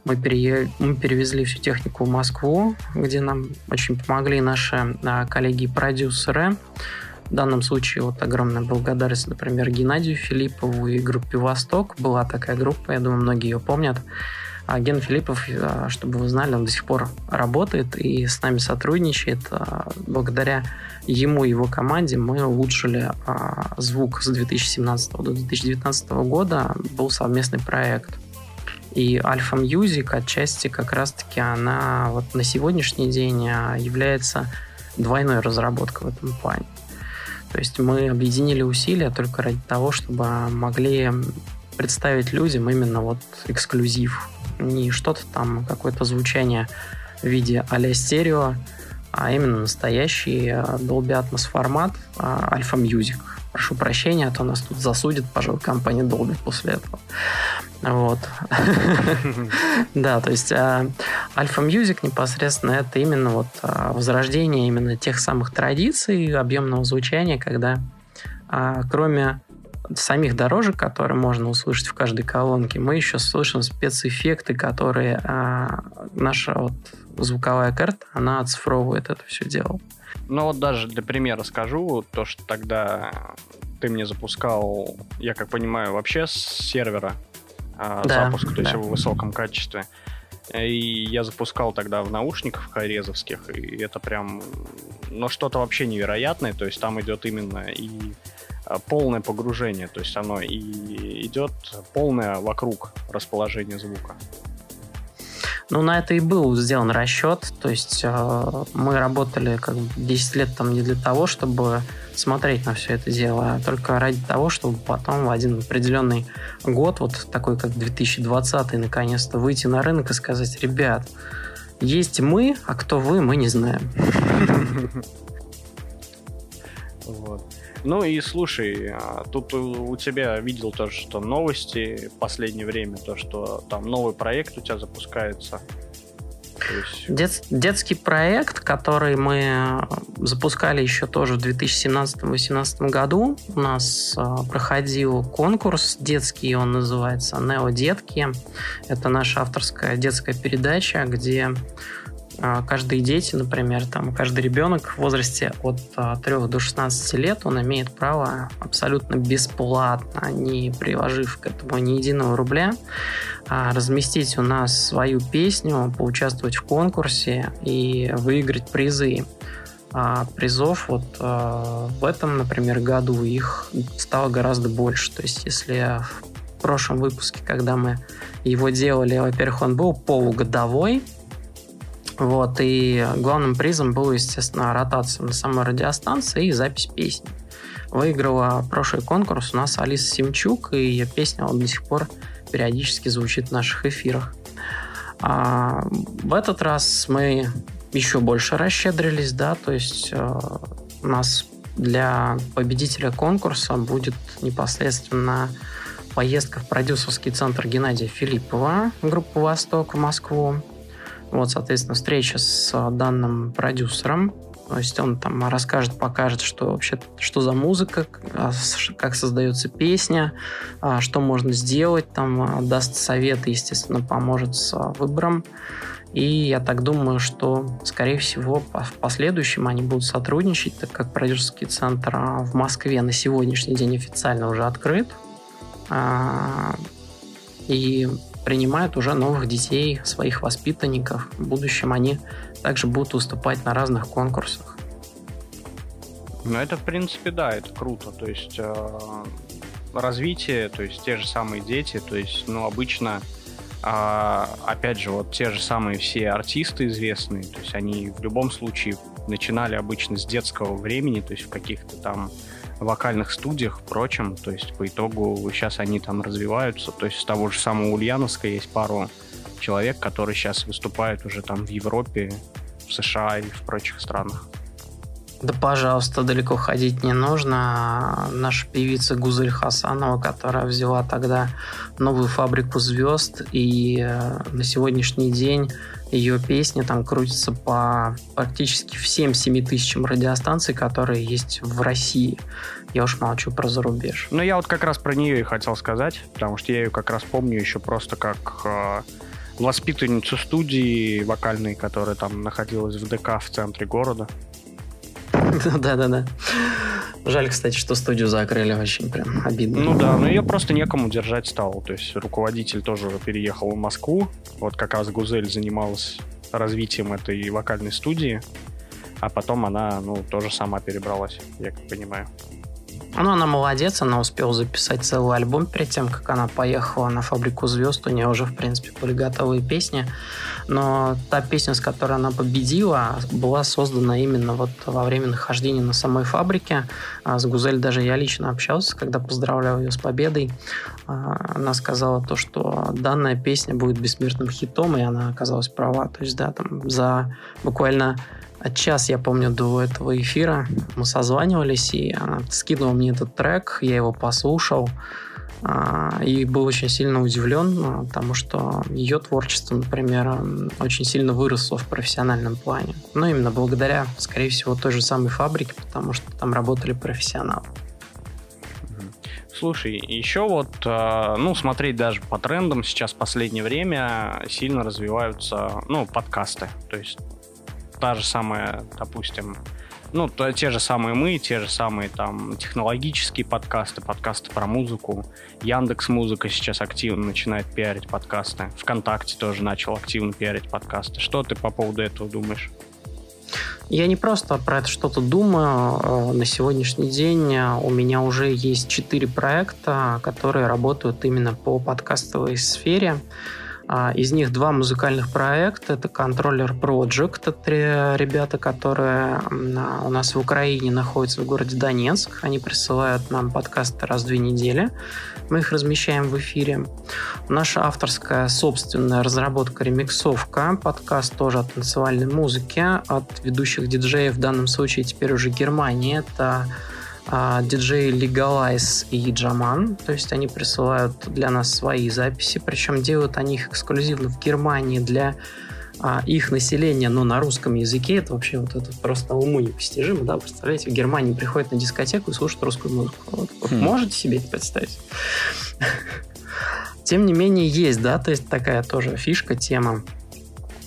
мы, пере... мы перевезли всю технику в Москву, где нам очень помогли наши а, коллеги продюсеры. В данном случае вот огромная благодарность, например, Геннадию Филиппову и группе «Восток». Была такая группа, я думаю, многие ее помнят. А Ген Филиппов, а, чтобы вы знали, он до сих пор работает и с нами сотрудничает. А, благодаря ему и его команде мы улучшили звук с 2017 до 2019 года. Был совместный проект. И Alpha Music отчасти как раз-таки она вот на сегодняшний день является двойной разработкой в этом плане. То есть мы объединили усилия только ради того, чтобы могли представить людям именно вот эксклюзив. Не что-то там, какое-то звучание в виде а стерео, а именно настоящий Dolby Atmos формат Alpha Music. прошу прощения, а то нас тут засудит, пожалуй, компания Dolby после этого. Вот. Да, то есть Alpha Music непосредственно это именно вот возрождение именно тех самых традиций объемного звучания, когда кроме самих дорожек, которые можно услышать в каждой колонке, мы еще слышим спецэффекты, которые а, наша вот звуковая карта, она оцифровывает это все дело. Ну вот даже для примера скажу, то, что тогда ты мне запускал, я как понимаю, вообще с сервера а, да, запуск, то да. есть в высоком качестве. И я запускал тогда в наушниках хорезовских, и это прям, ну, что-то вообще невероятное, то есть там идет именно и полное погружение, то есть оно и идет полное вокруг расположение звука. Ну, на это и был сделан расчет. То есть э, мы работали как бы 10 лет там не для того, чтобы смотреть на все это дело, а только ради того, чтобы потом в один определенный год, вот такой как 2020, наконец-то выйти на рынок и сказать, ребят, есть мы, а кто вы, мы не знаем. Вот. Ну и слушай, а, тут у тебя видел тоже, что новости в последнее время, то, что там новый проект у тебя запускается. Дет, детский проект, который мы запускали еще тоже в 2017-2018 году. У нас э, проходил конкурс детский, он называется «Нео Детки». Это наша авторская детская передача, где каждые дети, например, там, каждый ребенок в возрасте от 3 а, до 16 лет, он имеет право абсолютно бесплатно, не приложив к этому ни единого рубля, а, разместить у нас свою песню, поучаствовать в конкурсе и выиграть призы. А призов вот в этом, например, году их стало гораздо больше. То есть, если в прошлом выпуске, когда мы его делали, во-первых, он был полугодовой, вот, и главным призом была, естественно, ротация на самой радиостанции и запись песни. Выиграла прошлый конкурс у нас Алиса Симчук, и ее песня вот до сих пор периодически звучит в наших эфирах. А в этот раз мы еще больше расщедрились, да, то есть э, у нас для победителя конкурса будет непосредственно поездка в продюсерский центр Геннадия Филиппова, группа «Восток» в Москву. Вот, соответственно, встреча с а, данным продюсером. То есть он там расскажет, покажет, что вообще, что за музыка, а, как создается песня, а, что можно сделать, там даст советы, естественно, поможет с выбором. И я так думаю, что, скорее всего, в последующем они будут сотрудничать, так как продюсерский центр в Москве на сегодняшний день официально уже открыт. И принимают уже новых детей, своих воспитанников. В будущем они также будут выступать на разных конкурсах. Ну, это, в принципе, да, это круто. То есть э, развитие, то есть те же самые дети, то есть, ну, обычно, э, опять же, вот те же самые все артисты известные, то есть они в любом случае начинали обычно с детского времени, то есть в каких-то там вокальных студиях, впрочем, то есть по итогу сейчас они там развиваются, то есть с того же самого Ульяновска есть пару человек, которые сейчас выступают уже там в Европе, в США и в прочих странах. Да, пожалуйста, далеко ходить не нужно. Наша певица Гузель Хасанова, которая взяла тогда новую фабрику звезд, и э, на сегодняшний день ее песни там крутятся по практически всем 7 тысячам радиостанций, которые есть в России. Я уж молчу про зарубеж. Ну, я вот как раз про нее и хотел сказать, потому что я ее как раз помню еще просто как э, воспитанницу студии вокальной, которая там находилась в ДК в центре города. Да-да-да. Жаль, кстати, что студию закрыли, очень прям обидно. Ну да, но ее просто некому держать стало. То есть руководитель тоже переехал в Москву. Вот как раз Гузель занималась развитием этой вокальной студии. А потом она, ну, тоже сама перебралась, я как понимаю. Ну, она молодец, она успела записать целый альбом перед тем, как она поехала на фабрику звезд. У нее уже, в принципе, были готовые песни. Но та песня, с которой она победила, была создана именно вот во время нахождения на самой фабрике. А с Гузель даже я лично общался, когда поздравлял ее с победой. А, она сказала то, что данная песня будет бессмертным хитом, и она оказалась права. То есть, да, там за буквально час, я помню, до этого эфира мы созванивались, и она скинула мне этот трек, я его послушал, а, и был очень сильно удивлен, а, потому что ее творчество, например, очень сильно выросло в профессиональном плане. Но именно благодаря, скорее всего, той же самой фабрике, потому что там работали профессионалы. Слушай, еще вот, а, ну, смотреть даже по трендам сейчас в последнее время сильно развиваются, ну, подкасты. То есть та же самая, допустим, ну, то, те же самые мы, те же самые там технологические подкасты, подкасты про музыку. Яндекс Музыка сейчас активно начинает пиарить подкасты. ВКонтакте тоже начал активно пиарить подкасты. Что ты по поводу этого думаешь? Я не просто про это что-то думаю. Э, на сегодняшний день э, у меня уже есть четыре проекта, которые работают именно по подкастовой сфере. А, из них два музыкальных проекта. Это контроллер Project. Это ребята, которые у нас в Украине находятся в городе Донецк. Они присылают нам подкасты раз в две недели. Мы их размещаем в эфире. Наша авторская собственная разработка ремиксовка. Подкаст тоже о танцевальной музыке от ведущих диджеев, в данном случае теперь уже Германии. Это а, диджей Legalize и Джаман. То есть они присылают для нас свои записи, причем делают они их эксклюзивно в Германии для а, их населения, но на русском языке. Это вообще вот это просто уму непостижимо, да? Представляете, в Германии приходят на дискотеку и слушают русскую музыку. Вот, вот хм. Можете себе это представить? Тем не менее, есть, да, то есть такая тоже фишка, тема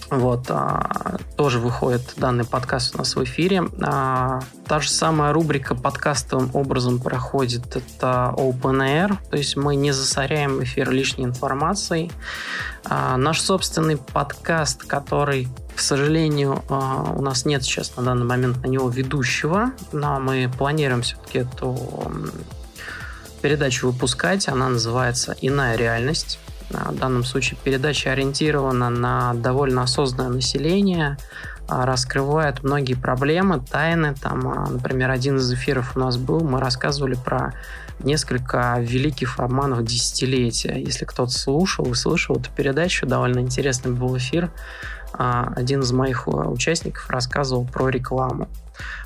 вот, а, тоже выходит данный подкаст у нас в эфире. А, та же самая рубрика подкастовым образом проходит. Это Open Air, то есть мы не засоряем эфир лишней информацией. А, наш собственный подкаст, который, к сожалению, а, у нас нет сейчас на данный момент на него ведущего, но мы планируем все-таки эту передачу выпускать. Она называется «Иная реальность». В данном случае передача ориентирована на довольно осознанное население, а, раскрывает многие проблемы, тайны. Там, а, например, один из эфиров у нас был, мы рассказывали про несколько великих обманов десятилетия. Если кто-то слушал и слышал эту передачу, довольно интересный был эфир. А, один из моих участников рассказывал про рекламу,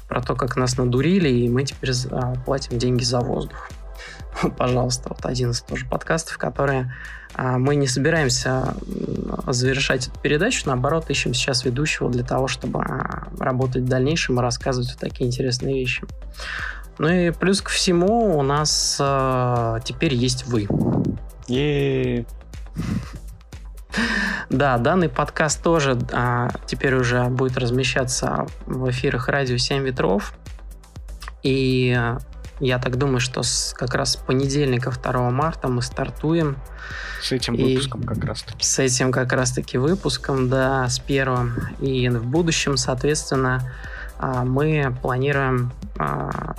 про то, как нас надурили, и мы теперь платим деньги за воздух. Пожалуйста, вот один из тоже подкастов, которые мы не собираемся завершать эту передачу, наоборот, ищем сейчас ведущего для того, чтобы а, работать в дальнейшем и рассказывать вот такие интересные вещи. Ну и плюс ко всему у нас э, теперь есть вы. е Да, данный подкаст тоже а, теперь уже будет размещаться в эфирах радио 7 ветров. И я так думаю, что с, как раз с понедельника 2 марта мы стартуем. С этим выпуском и как раз таки. С этим как раз таки выпуском, да, с первым. И в будущем, соответственно, а, мы планируем а,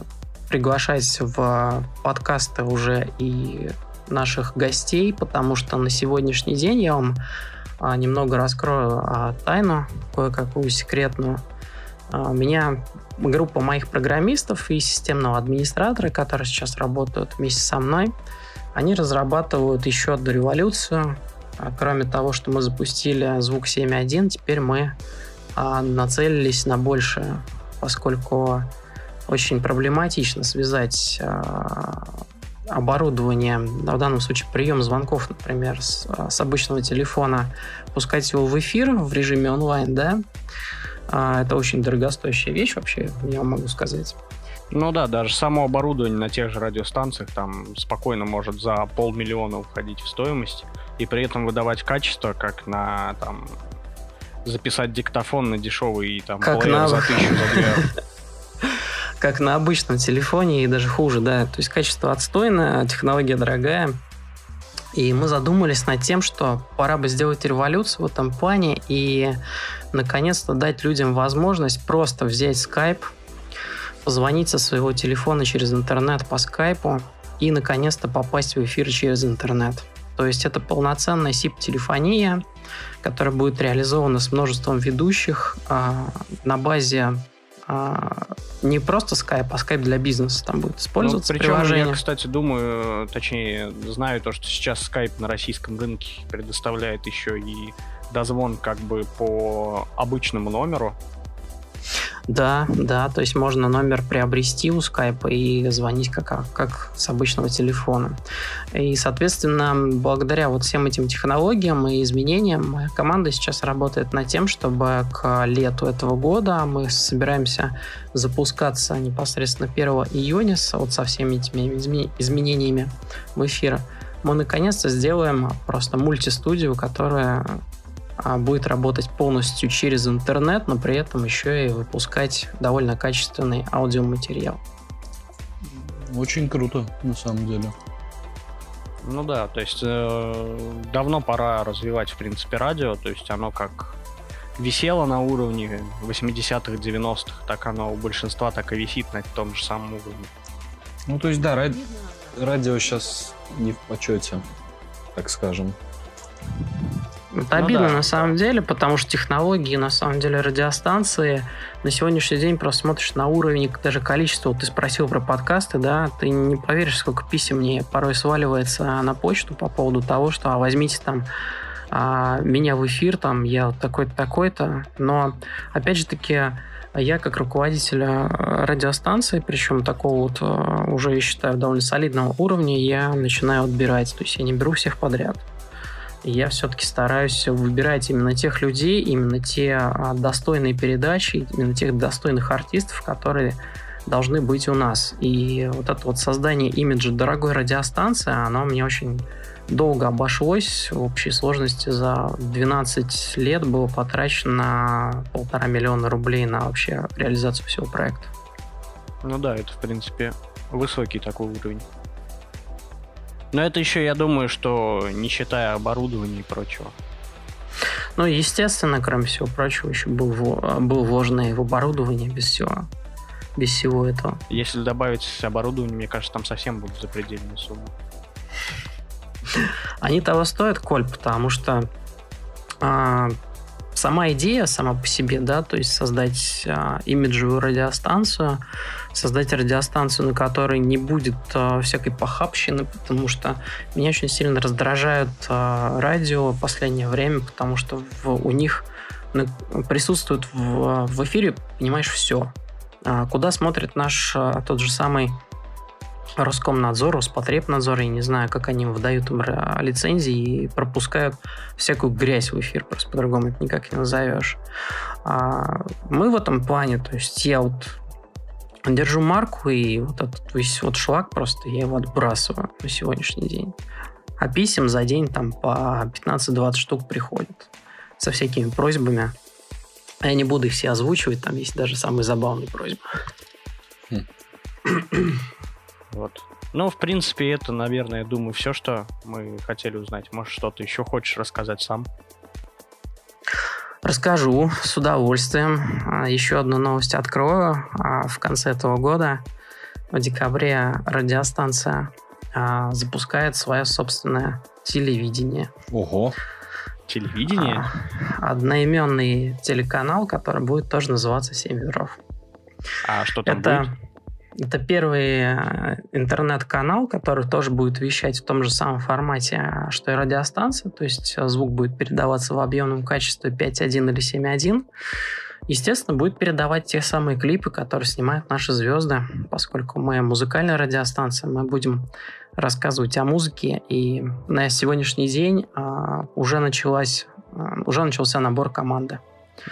приглашать в подкасты уже и наших гостей, потому что на сегодняшний день я вам а, немного раскрою тайну, кое-какую секретную. У меня группа моих программистов и системного администратора, которые сейчас работают вместе со мной, они разрабатывают еще одну революцию. А кроме того, что мы запустили звук 7.1, теперь мы а, нацелились на большее, поскольку очень проблематично связать а, оборудование, в данном случае прием звонков, например, с обычного телефона, пускать его в эфир в режиме онлайн, да, а, это очень дорогостоящая вещь вообще, я могу сказать. Ну да, даже само оборудование на тех же радиостанциях там спокойно может за полмиллиона уходить в стоимость и при этом выдавать качество, как на там записать диктофон на дешевый там как на... за тысячу, за две. Как на обычном телефоне и даже хуже, да. То есть качество отстойное, технология дорогая. И мы задумались над тем, что пора бы сделать революцию в этом плане и наконец-то дать людям возможность просто взять скайп, позвонить со своего телефона через интернет по скайпу и наконец-то попасть в эфир через интернет. То есть это полноценная SIP-телефония, которая будет реализована с множеством ведущих а, на базе не просто Skype, а Skype для бизнеса там будет использоваться. Ну, причем приложение. я, кстати, думаю, точнее, знаю то, что сейчас Skype на российском рынке предоставляет еще и дозвон как бы по обычному номеру. Да, да, то есть можно номер приобрести у скайпа и звонить как, как с обычного телефона. И, соответственно, благодаря вот всем этим технологиям и изменениям моя команда сейчас работает над тем, чтобы к лету этого года мы собираемся запускаться непосредственно 1 июня вот со всеми этими изменениями в эфир. Мы наконец-то сделаем просто мультистудию, которая а, будет работать полностью через интернет, но при этом еще и выпускать довольно качественный аудиоматериал. Очень круто, на самом деле. Ну да, то есть э, давно пора развивать, в принципе, радио, то есть оно как висело на уровне 80-х, 90-х, так оно у большинства так и висит на том же самом уровне. Ну, то есть, да, ради... радио сейчас не в почете, так скажем. Это ну, обидно да. на самом деле, потому что технологии, на самом деле, радиостанции на сегодняшний день просто смотришь на уровень, даже количество. Вот ты спросил про подкасты, да, ты не поверишь, сколько писем мне порой сваливается на почту по поводу того, что а, возьмите там а, меня в эфир, там я вот такой-то, такой-то. Но, опять же таки, я как руководитель радиостанции, причем такого вот а, уже, я считаю, довольно солидного уровня, я начинаю отбирать. То есть я не беру всех подряд я все-таки стараюсь выбирать именно тех людей, именно те а, достойные передачи, именно тех достойных артистов, которые должны быть у нас. И вот это вот создание имиджа дорогой радиостанции, оно мне очень долго обошлось. В общей сложности за 12 лет было потрачено полтора миллиона рублей на вообще реализацию всего проекта. Ну да, это, в принципе, высокий такой уровень. Но это еще, я думаю, что не считая оборудования и прочего. Ну, естественно, кроме всего прочего, еще был, был вложен и в оборудование без всего, без всего этого. Если добавить оборудование, мне кажется, там совсем будут запредельные суммы. Они того стоят, Коль, потому что а, сама идея сама по себе, да, то есть создать а, имиджевую радиостанцию, создать радиостанцию, на которой не будет а, всякой похабщины, потому что меня очень сильно раздражают а, радио в последнее время, потому что в, у них ну, присутствует в, в эфире, понимаешь, все. А, куда смотрит наш а, тот же самый Роскомнадзор, Роспотребнадзор, я не знаю, как они выдают им лицензии и пропускают всякую грязь в эфир, просто по-другому это никак не назовешь. А мы в этом плане, то есть я вот держу марку, и вот этот весь вот шлак просто я его отбрасываю на сегодняшний день. А писем за день там по 15-20 штук приходит со всякими просьбами. Я не буду их все озвучивать, там есть даже самые забавные просьбы. Хм. Вот. Ну, в принципе, это, наверное, я думаю, все, что мы хотели узнать. Может, что-то еще хочешь рассказать сам? Расскажу с удовольствием. А, еще одну новость открою. А, в конце этого года, в декабре, радиостанция а, запускает свое собственное телевидение. Ого! Телевидение? Одноименный телеканал, который будет тоже называться «Семь ветров». А что там Это... будет? Это первый э, интернет-канал, который тоже будет вещать в том же самом формате, что и радиостанция, то есть э, звук будет передаваться в объемном качестве 5.1 или 7.1. Естественно, будет передавать те самые клипы, которые снимают наши звезды, поскольку мы музыкальная радиостанция, мы будем рассказывать о музыке, и на сегодняшний день а, уже началась, а, уже начался набор команды.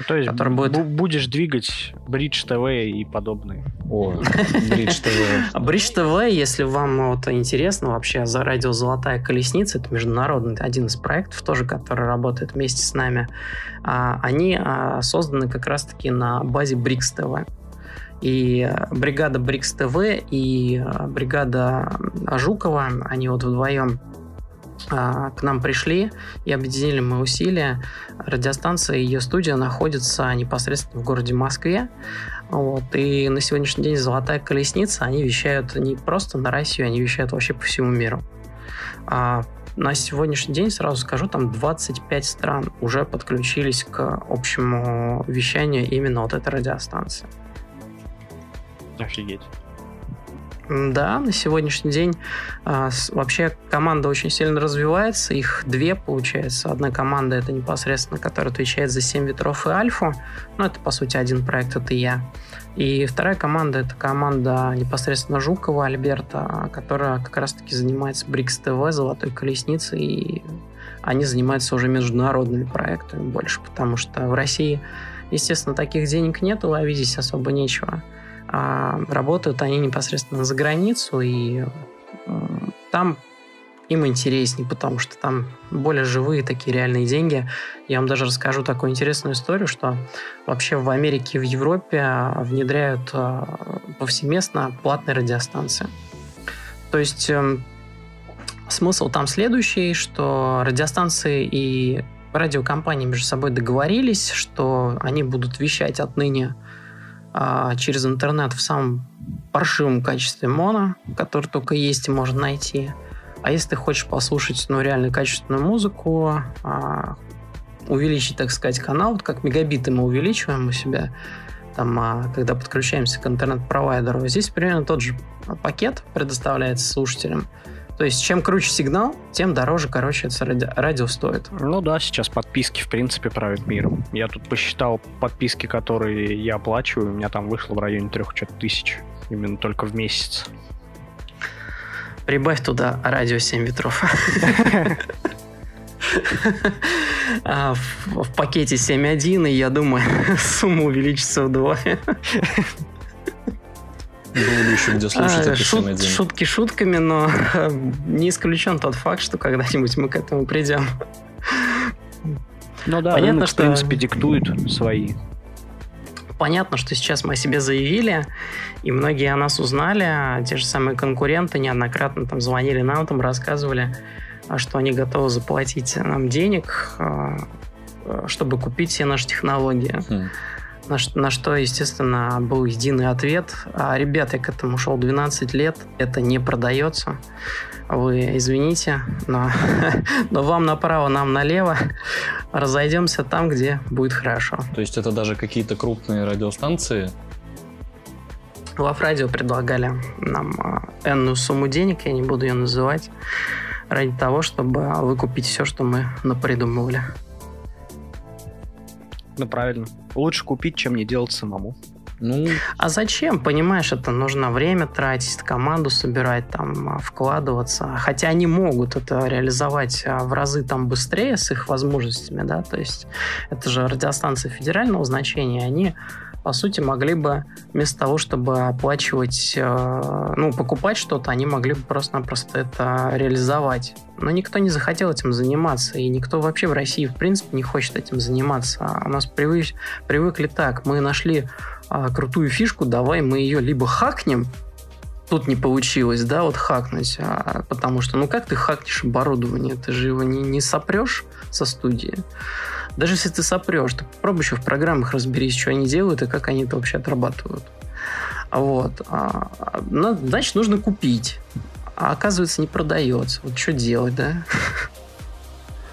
То есть который будет... будешь двигать Бридж ТВ и подобные. О, Бридж ТВ. Бридж ТВ, если вам вот интересно вообще за радио «Золотая колесница», это международный один из проектов тоже, который работает вместе с нами, а, они а, созданы как раз-таки на базе Брикс ТВ. И бригада Брикс ТВ и а, бригада Жукова, они вот вдвоем к нам пришли и объединили мы усилия. Радиостанция и ее студия находятся непосредственно в городе Москве. Вот. И на сегодняшний день «Золотая колесница», они вещают не просто на Россию, они вещают вообще по всему миру. А на сегодняшний день, сразу скажу, там 25 стран уже подключились к общему вещанию именно вот этой радиостанции. Офигеть. Да, на сегодняшний день а, вообще команда очень сильно развивается. Их две, получается. Одна команда это непосредственно, которая отвечает за 7 ветров и альфу. Ну, это, по сути, один проект, это я. И вторая команда это команда непосредственно Жукова Альберта, которая как раз-таки занимается Брикс ТВ, Золотой колесницей. И они занимаются уже международными проектами больше, потому что в России, естественно, таких денег нет, ловить здесь особо нечего а работают они непосредственно за границу, и там им интереснее, потому что там более живые такие реальные деньги. Я вам даже расскажу такую интересную историю, что вообще в Америке и в Европе внедряют а, повсеместно платные радиостанции. То есть эм, смысл там следующий, что радиостанции и радиокомпании между собой договорились, что они будут вещать отныне а, через интернет в самом паршивом качестве моно, который только есть и можно найти. А если ты хочешь послушать ну, реально качественную музыку, а, увеличить, так сказать, канал, вот как мегабиты мы увеличиваем у себя, там, а, когда подключаемся к интернет-провайдеру, здесь примерно тот же пакет предоставляется слушателям. То есть, чем круче сигнал, тем дороже, короче, это радио, радио стоит. Ну да, сейчас подписки, в принципе, правят миром. Я тут посчитал подписки, которые я оплачиваю, у меня там вышло в районе трех тысяч, именно только в месяц. Прибавь туда радио 7 ветров. А, в пакете 7.1, и я думаю, сумма увеличится вдвое. Было еще где слушать а, шут, Шутки шутками, но не исключен тот факт, что когда-нибудь мы к этому придем. Ну да, Понятно, рынок, что... в принципе, диктует свои. Понятно, что сейчас мы о себе заявили, и многие о нас узнали, а те же самые конкуренты неоднократно там звонили нам, там рассказывали, а что они готовы заплатить нам денег, а, чтобы купить все наши технологии. Хм. На, на что, естественно, был единый ответ. А, ребят, я к этому шел 12 лет, это не продается. Вы извините, но, но вам направо, нам налево. Разойдемся там, где будет хорошо. То есть это даже какие-то крупные радиостанции? Лав Радио предлагали нам а, энную сумму денег, я не буду ее называть, ради того, чтобы выкупить все, что мы напридумывали. Ну, правильно. Лучше купить, чем не делать самому. Ну... А зачем? Понимаешь, это нужно время тратить, команду собирать, там, а, вкладываться. Хотя они могут это реализовать а, в разы там быстрее с их возможностями, да, то есть это же радиостанции федерального значения, они по сути, могли бы вместо того, чтобы оплачивать, э, ну, покупать что-то, они могли бы просто-напросто это реализовать. Но никто не захотел этим заниматься, и никто вообще в России, в принципе, не хочет этим заниматься. У нас привык, привыкли так, мы нашли а, крутую фишку, давай мы ее либо хакнем, тут не получилось, да, вот хакнуть, а, потому что, ну, как ты хакнешь оборудование, ты же его не, не сопрешь со студии. Даже если ты сопрешь, ты попробуй еще в программах разберись, что они делают и как они это вообще отрабатывают. Вот. А, ну, значит, нужно купить. А оказывается, не продается. Вот что делать, да?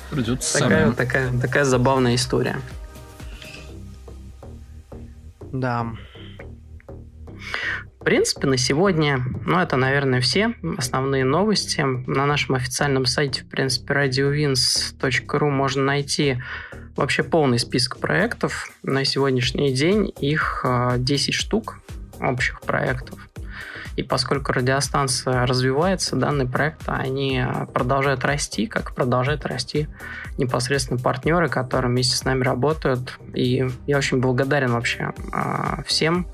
Придется такая, такая, такая забавная история. Да. Принципе, на сегодня, ну, это, наверное, все основные новости. На нашем официальном сайте, в принципе, radiowins.ru можно найти вообще полный список проектов. На сегодняшний день их 10 а, штук общих проектов. И поскольку радиостанция развивается, данные проекты, они продолжают расти, как продолжают расти непосредственно партнеры, которые вместе с нами работают. И я очень благодарен вообще а, всем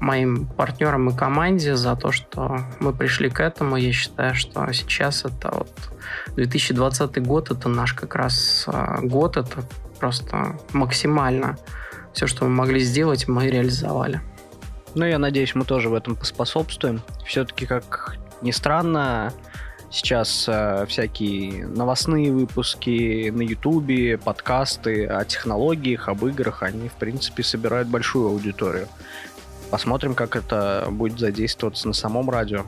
моим партнерам и команде за то, что мы пришли к этому. Я считаю, что сейчас это вот 2020 год, это наш как раз а, год, это просто максимально все, что мы могли сделать, мы реализовали. Ну, я надеюсь, мы тоже в этом поспособствуем. Все-таки, как ни странно, сейчас э, всякие новостные выпуски на Ютубе, подкасты о технологиях, об играх, они, в принципе, собирают большую аудиторию. Посмотрим, как это будет задействоваться на самом радио.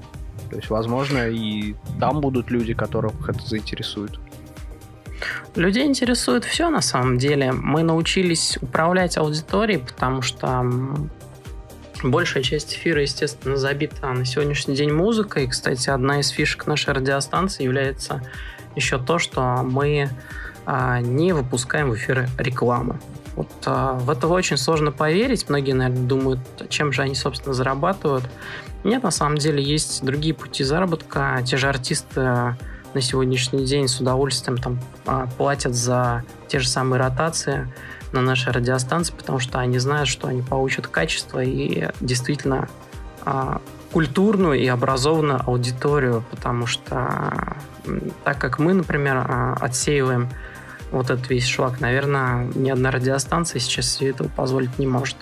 То есть, возможно, и там будут люди, которых это заинтересует. Людей интересует все на самом деле. Мы научились управлять аудиторией, потому что Большая часть эфира, естественно, забита на сегодняшний день музыкой. Кстати, одна из фишек нашей радиостанции является еще то, что мы а, не выпускаем в эфир рекламу. Вот а, в это очень сложно поверить. Многие, наверное, думают, чем же они, собственно, зарабатывают. Нет, на самом деле есть другие пути заработка. Те же артисты на сегодняшний день с удовольствием там а, платят за те же самые ротации на нашей радиостанции, потому что они знают, что они получат качество и действительно а, культурную и образованную аудиторию, потому что так как мы, например, а, отсеиваем вот этот весь шлак, наверное, ни одна радиостанция сейчас себе этого позволить не может.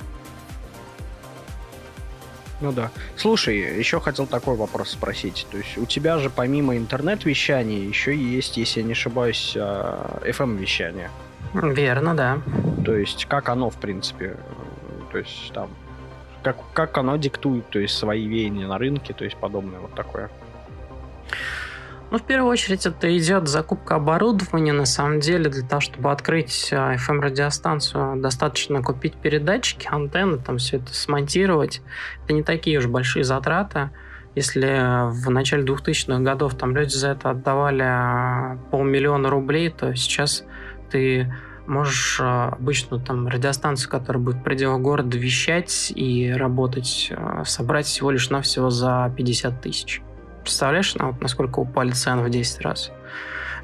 Ну да. Слушай, еще хотел такой вопрос спросить. То есть у тебя же помимо интернет-вещания еще есть, если я не ошибаюсь, FM-вещание. А, Верно, да. То есть как оно, в принципе, то есть там, как, как оно диктует, то есть свои веяния на рынке, то есть подобное вот такое. Ну, в первую очередь, это идет закупка оборудования. На самом деле, для того, чтобы открыть FM-радиостанцию, э, достаточно купить передатчики, антенны, там все это смонтировать. Это не такие уж большие затраты. Если в начале 2000-х годов там люди за это отдавали э, полмиллиона рублей, то сейчас ты можешь а, обычную там радиостанцию, которая будет в пределах города вещать и работать, а, собрать всего лишь навсего за 50 тысяч. Представляешь, насколько упали цены в 10 раз?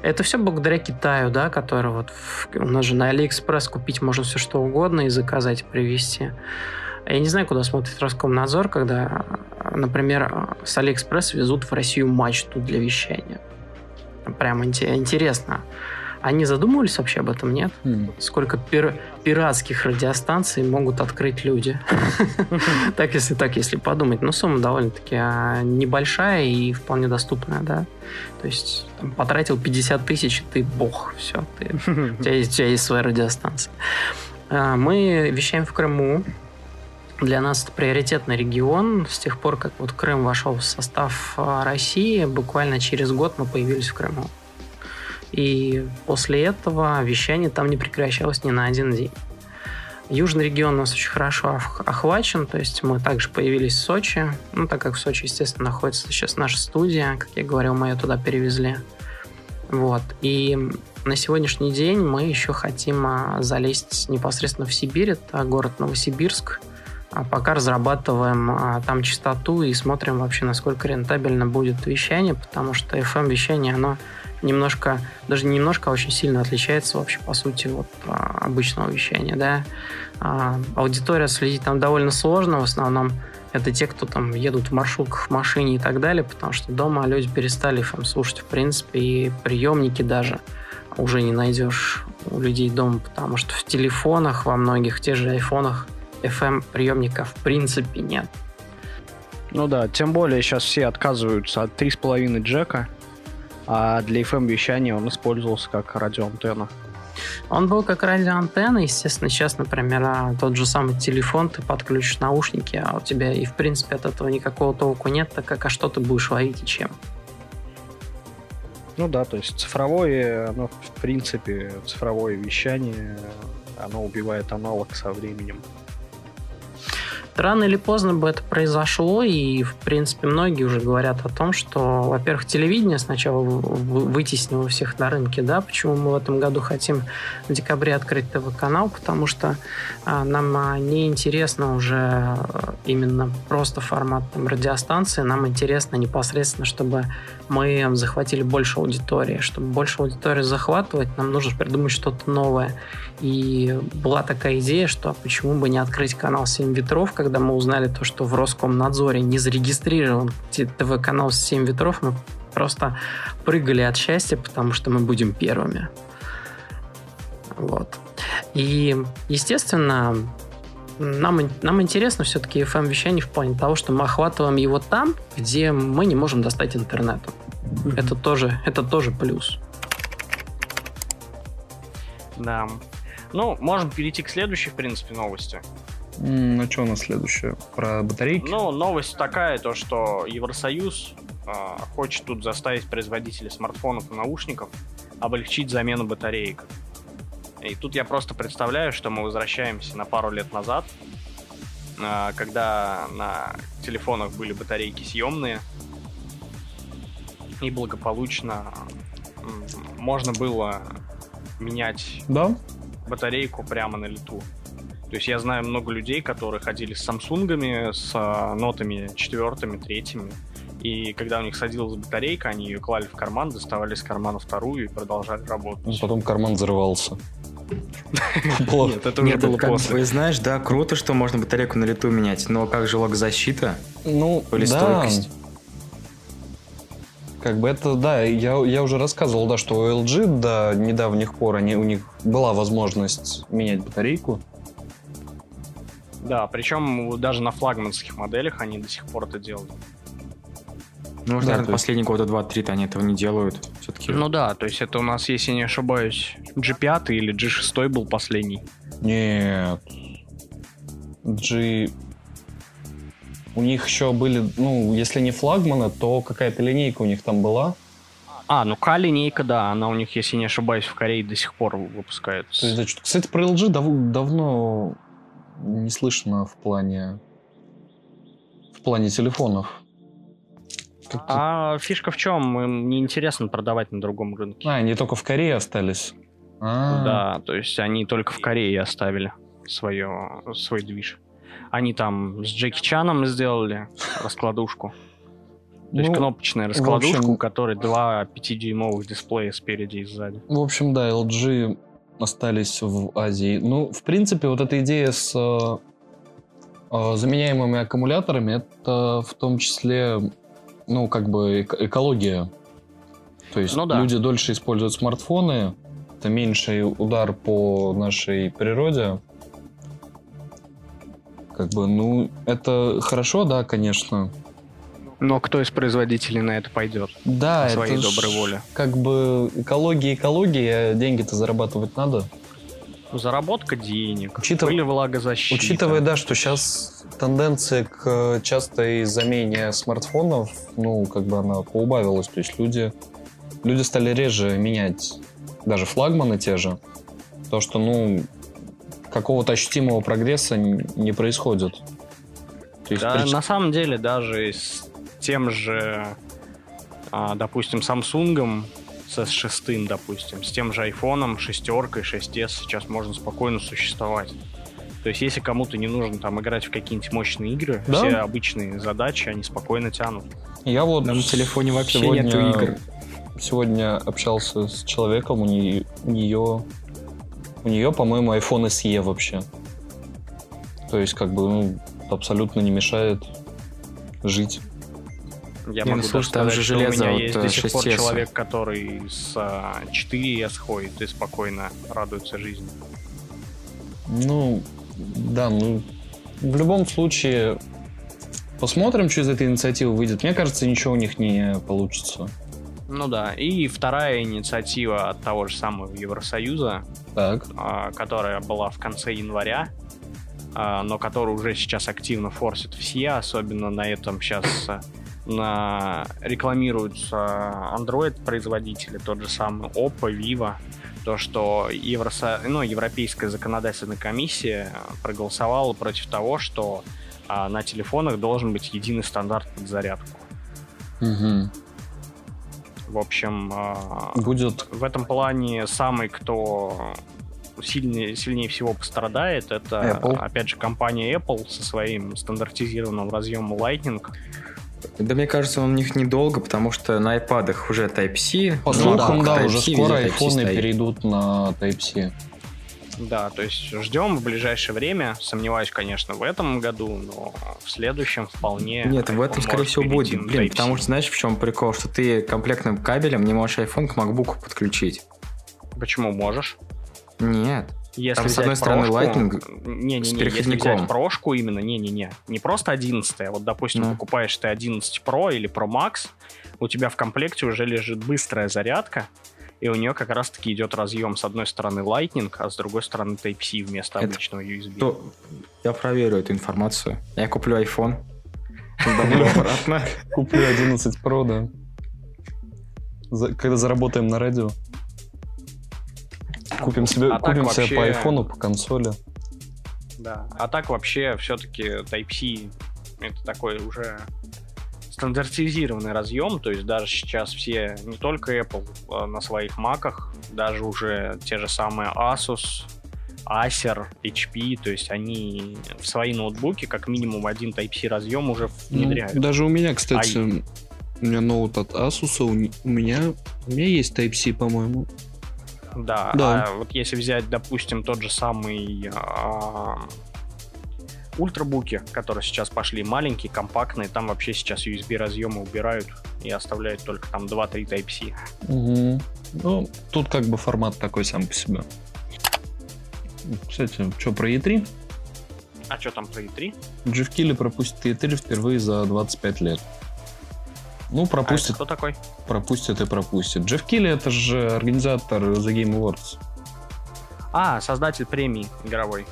Это все благодаря Китаю, да, который вот в, у нас же на Алиэкспресс купить можно все что угодно и заказать, привезти. Я не знаю, куда смотрит Роскомнадзор, когда, например, с Алиэкспресс везут в Россию мачту для вещания. Прям интересно. Они задумывались вообще об этом, нет? Mm. Сколько пир пиратских радиостанций могут открыть люди? Так, если так, если подумать. Но сумма довольно-таки а, небольшая и вполне доступная, да. То есть потратил 50 тысяч, ты бог, все. у, тебя есть, у тебя есть своя радиостанция. А, мы вещаем в Крыму. Для нас это приоритетный регион. С тех пор, как вот Крым вошел в состав а, России, буквально через год мы появились в Крыму. И после этого вещание там не прекращалось ни на один день. Южный регион у нас очень хорошо охвачен, то есть мы также появились в Сочи, ну, так как в Сочи, естественно, находится сейчас наша студия, как я говорил, мы ее туда перевезли. Вот. И на сегодняшний день мы еще хотим а, залезть непосредственно в Сибирь, это город Новосибирск. А пока разрабатываем а, там частоту и смотрим вообще, насколько рентабельно будет вещание, потому что FM-вещание, оно немножко, даже не немножко, а очень сильно отличается вообще, по сути, от а, обычного вещания, да. А, аудитория следить там довольно сложно, в основном это те, кто там едут в маршрутках, в машине и так далее, потому что дома люди перестали FM слушать, в принципе, и приемники даже уже не найдешь у людей дома, потому что в телефонах, во многих, тех же айфонах FM приемников в принципе нет. Ну да, тем более сейчас все отказываются от 3,5 джека, а для FM-вещания он использовался как радиоантенна. Он был как радиоантенна, естественно, сейчас, например, а, тот же самый телефон, ты подключишь наушники, а у тебя и, в принципе, от этого никакого толку нет, так как, а что ты будешь ловить и чем? Ну да, то есть цифровое, оно, в принципе, цифровое вещание, оно убивает аналог со временем. Рано или поздно бы это произошло, и, в принципе, многие уже говорят о том, что, во-первых, телевидение сначала вытеснило всех на рынке, да, почему мы в этом году хотим в декабре открыть ТВ-канал, потому что а, нам а, не интересно уже а, именно просто формат там, радиостанции, нам интересно непосредственно, чтобы мы захватили больше аудитории. Чтобы больше аудитории захватывать, нам нужно придумать что-то новое. И была такая идея, что почему бы не открыть канал «Семь ветров», когда мы узнали то, что в Роскомнадзоре не зарегистрирован ТВ-канал «Семь ветров», мы просто прыгали от счастья, потому что мы будем первыми. Вот. И, естественно, нам, нам интересно все-таки FM-вещание в плане того, что мы охватываем его там, где мы не можем достать интернету. Mm-hmm. Это, тоже, это тоже плюс. Да. Ну, можем перейти к следующей, в принципе, новости. Ну, что у нас следующее? Про батарейки? Ну, новость такая, то, что Евросоюз э, хочет тут заставить производителей смартфонов и наушников облегчить замену батареек. И тут я просто представляю, что мы возвращаемся на пару лет назад, а, когда на телефонах были батарейки съемные, и благополучно можно было менять да? батарейку прямо на лету. То есть я знаю много людей, которые ходили с Самсунгами, с а, нотами четвертыми, третьими, и когда у них садилась батарейка, они ее клали в карман, доставали из кармана вторую и продолжали работать. Ну, потом карман взрывался. Нет, это уже было после. Знаешь, да, круто, что можно батарейку на лету менять, но как же лог-защита? Ну, или стойкость? Как бы это, да, я, я уже рассказывал, да, что у LG до недавних пор они, у них была возможность менять батарейку. Да, причем даже на флагманских моделях они до сих пор это делают. Ну, да, наверное, есть... последние года два-три-то они этого не делают. Все-таки. Ну да, то есть это у нас, если не ошибаюсь, G5 или G6 был последний. Нет. G... У них еще были, ну, если не флагманы, то какая-то линейка у них там была. А, ну К-линейка, да, она у них, если не ошибаюсь, в Корее до сих пор выпускается. То есть, значит, кстати, про LG дав- давно не слышно в плане в плане телефонов. А фишка в чем? Им неинтересно продавать на другом рынке. А, они только в Корее остались. А-а-а. Да, то есть они только в Корее оставили свое, свой движ. Они там с Джеки Чаном сделали раскладушку. То есть ну, кнопочная раскладушка, общем, у которой два 5-дюймовых дисплея спереди и сзади. В общем, да, LG остались в Азии. Ну, в принципе, вот эта идея с э, э заменяемыми аккумуляторами, это в том числе ну, как бы эк- экология. То есть ну, да. люди дольше используют смартфоны, это меньший удар по нашей природе. Как бы, ну, это хорошо, да, конечно. Но кто из производителей на это пойдет? Да, по своей это доброй воле. Как бы экология, экология, деньги-то зарабатывать надо. Заработка денег, Учитыв... или влагозащита. Учитывая, да, что сейчас тенденция к частой замене смартфонов, ну, как бы она поубавилась. То есть люди, люди стали реже менять даже флагманы те же. То, что, ну, какого-то ощутимого прогресса не происходит. То есть, да, прич... на самом деле, даже с тем же, а, допустим, Samsung с S6, допустим, с тем же айфоном, шестеркой, 6s сейчас можно спокойно существовать. То есть, если кому-то не нужно там играть в какие-нибудь мощные игры, да? все обычные задачи, они спокойно тянут. Я вот на телефоне вообще сегодня, нету игр. Сегодня общался с человеком, у нее, у нее, у нее по-моему, iPhone SE вообще. То есть, как бы, ну, абсолютно не мешает жить. Я не, могу ну, слушай, сказать, же железо что у меня есть до сих пор человек, который с 4S а, ходит и спокойно радуется жизни. Ну, да, ну, в любом случае, посмотрим, что из этой инициативы выйдет. Мне кажется, ничего у них не получится. Ну да, и вторая инициатива от того же самого Евросоюза, так. А, которая была в конце января, а, но которую уже сейчас активно форсят все, особенно на этом сейчас на, рекламируются Android-производители, тот же самый Oppo, Vivo, то, что Евросо... ну, Европейская законодательная комиссия проголосовала против того, что а, на телефонах должен быть единый стандарт под зарядку. Угу. В общем, а, будет в этом плане самый, кто сильнее, сильнее всего пострадает, это, Apple. опять же, компания Apple со своим стандартизированным разъемом Lightning, да мне кажется, он у них недолго, потому что на iPad уже Type-C. По слухам, да, уже скоро айфоны перейдут на Type-C. Да, то есть ждем в ближайшее время. Сомневаюсь, конечно, в этом году, но в следующем вполне. Нет, в этом, скорее всего, будет. Блин, потому что знаешь, в чем прикол? Что ты комплектным кабелем не можешь iPhone к MacBook подключить. Почему можешь? Нет. Если Там, с одной стороны, прошку, Lightning не, не, с не, Если взять прошку именно, не-не-не, не просто 11 а вот, допустим, ну. покупаешь ты 11 Pro или Pro Max, у тебя в комплекте уже лежит быстрая зарядка, и у нее как раз-таки идет разъем с одной стороны Lightning, а с другой стороны Type-C вместо Это... обычного USB. То... Я проверю эту информацию. Я куплю iPhone. обратно. Куплю 11 Pro, да. Когда заработаем на радио. Купим себе, а купим себе по айфону, по консоли. Да. А так вообще все-таки Type-C это такой уже стандартизированный разъем, то есть даже сейчас все, не только Apple а на своих маках, даже уже те же самые Asus, Acer, HP, то есть они в свои ноутбуки как минимум один Type-C разъем уже Ну, внедряют. даже у меня, кстати, у меня ноут от Asus, у, у меня, у меня есть Type-C, по-моему. Да, Да. а вот если взять, допустим, тот же самый а, ультрабуки, которые сейчас пошли маленькие, компактные, там вообще сейчас USB разъемы убирают и оставляют только там 2-3 Type-C. Мгм. Ну, тут как бы формат такой сам по себе. Кстати, что про E3? А что там про E3? Джефф Килли пропустит E3 впервые за 25 лет. Ну, А это пропустит, кто такой? пропустит и пропустит. Джефф Килли это же организатор The Game Awards. А, создатель премии игровой.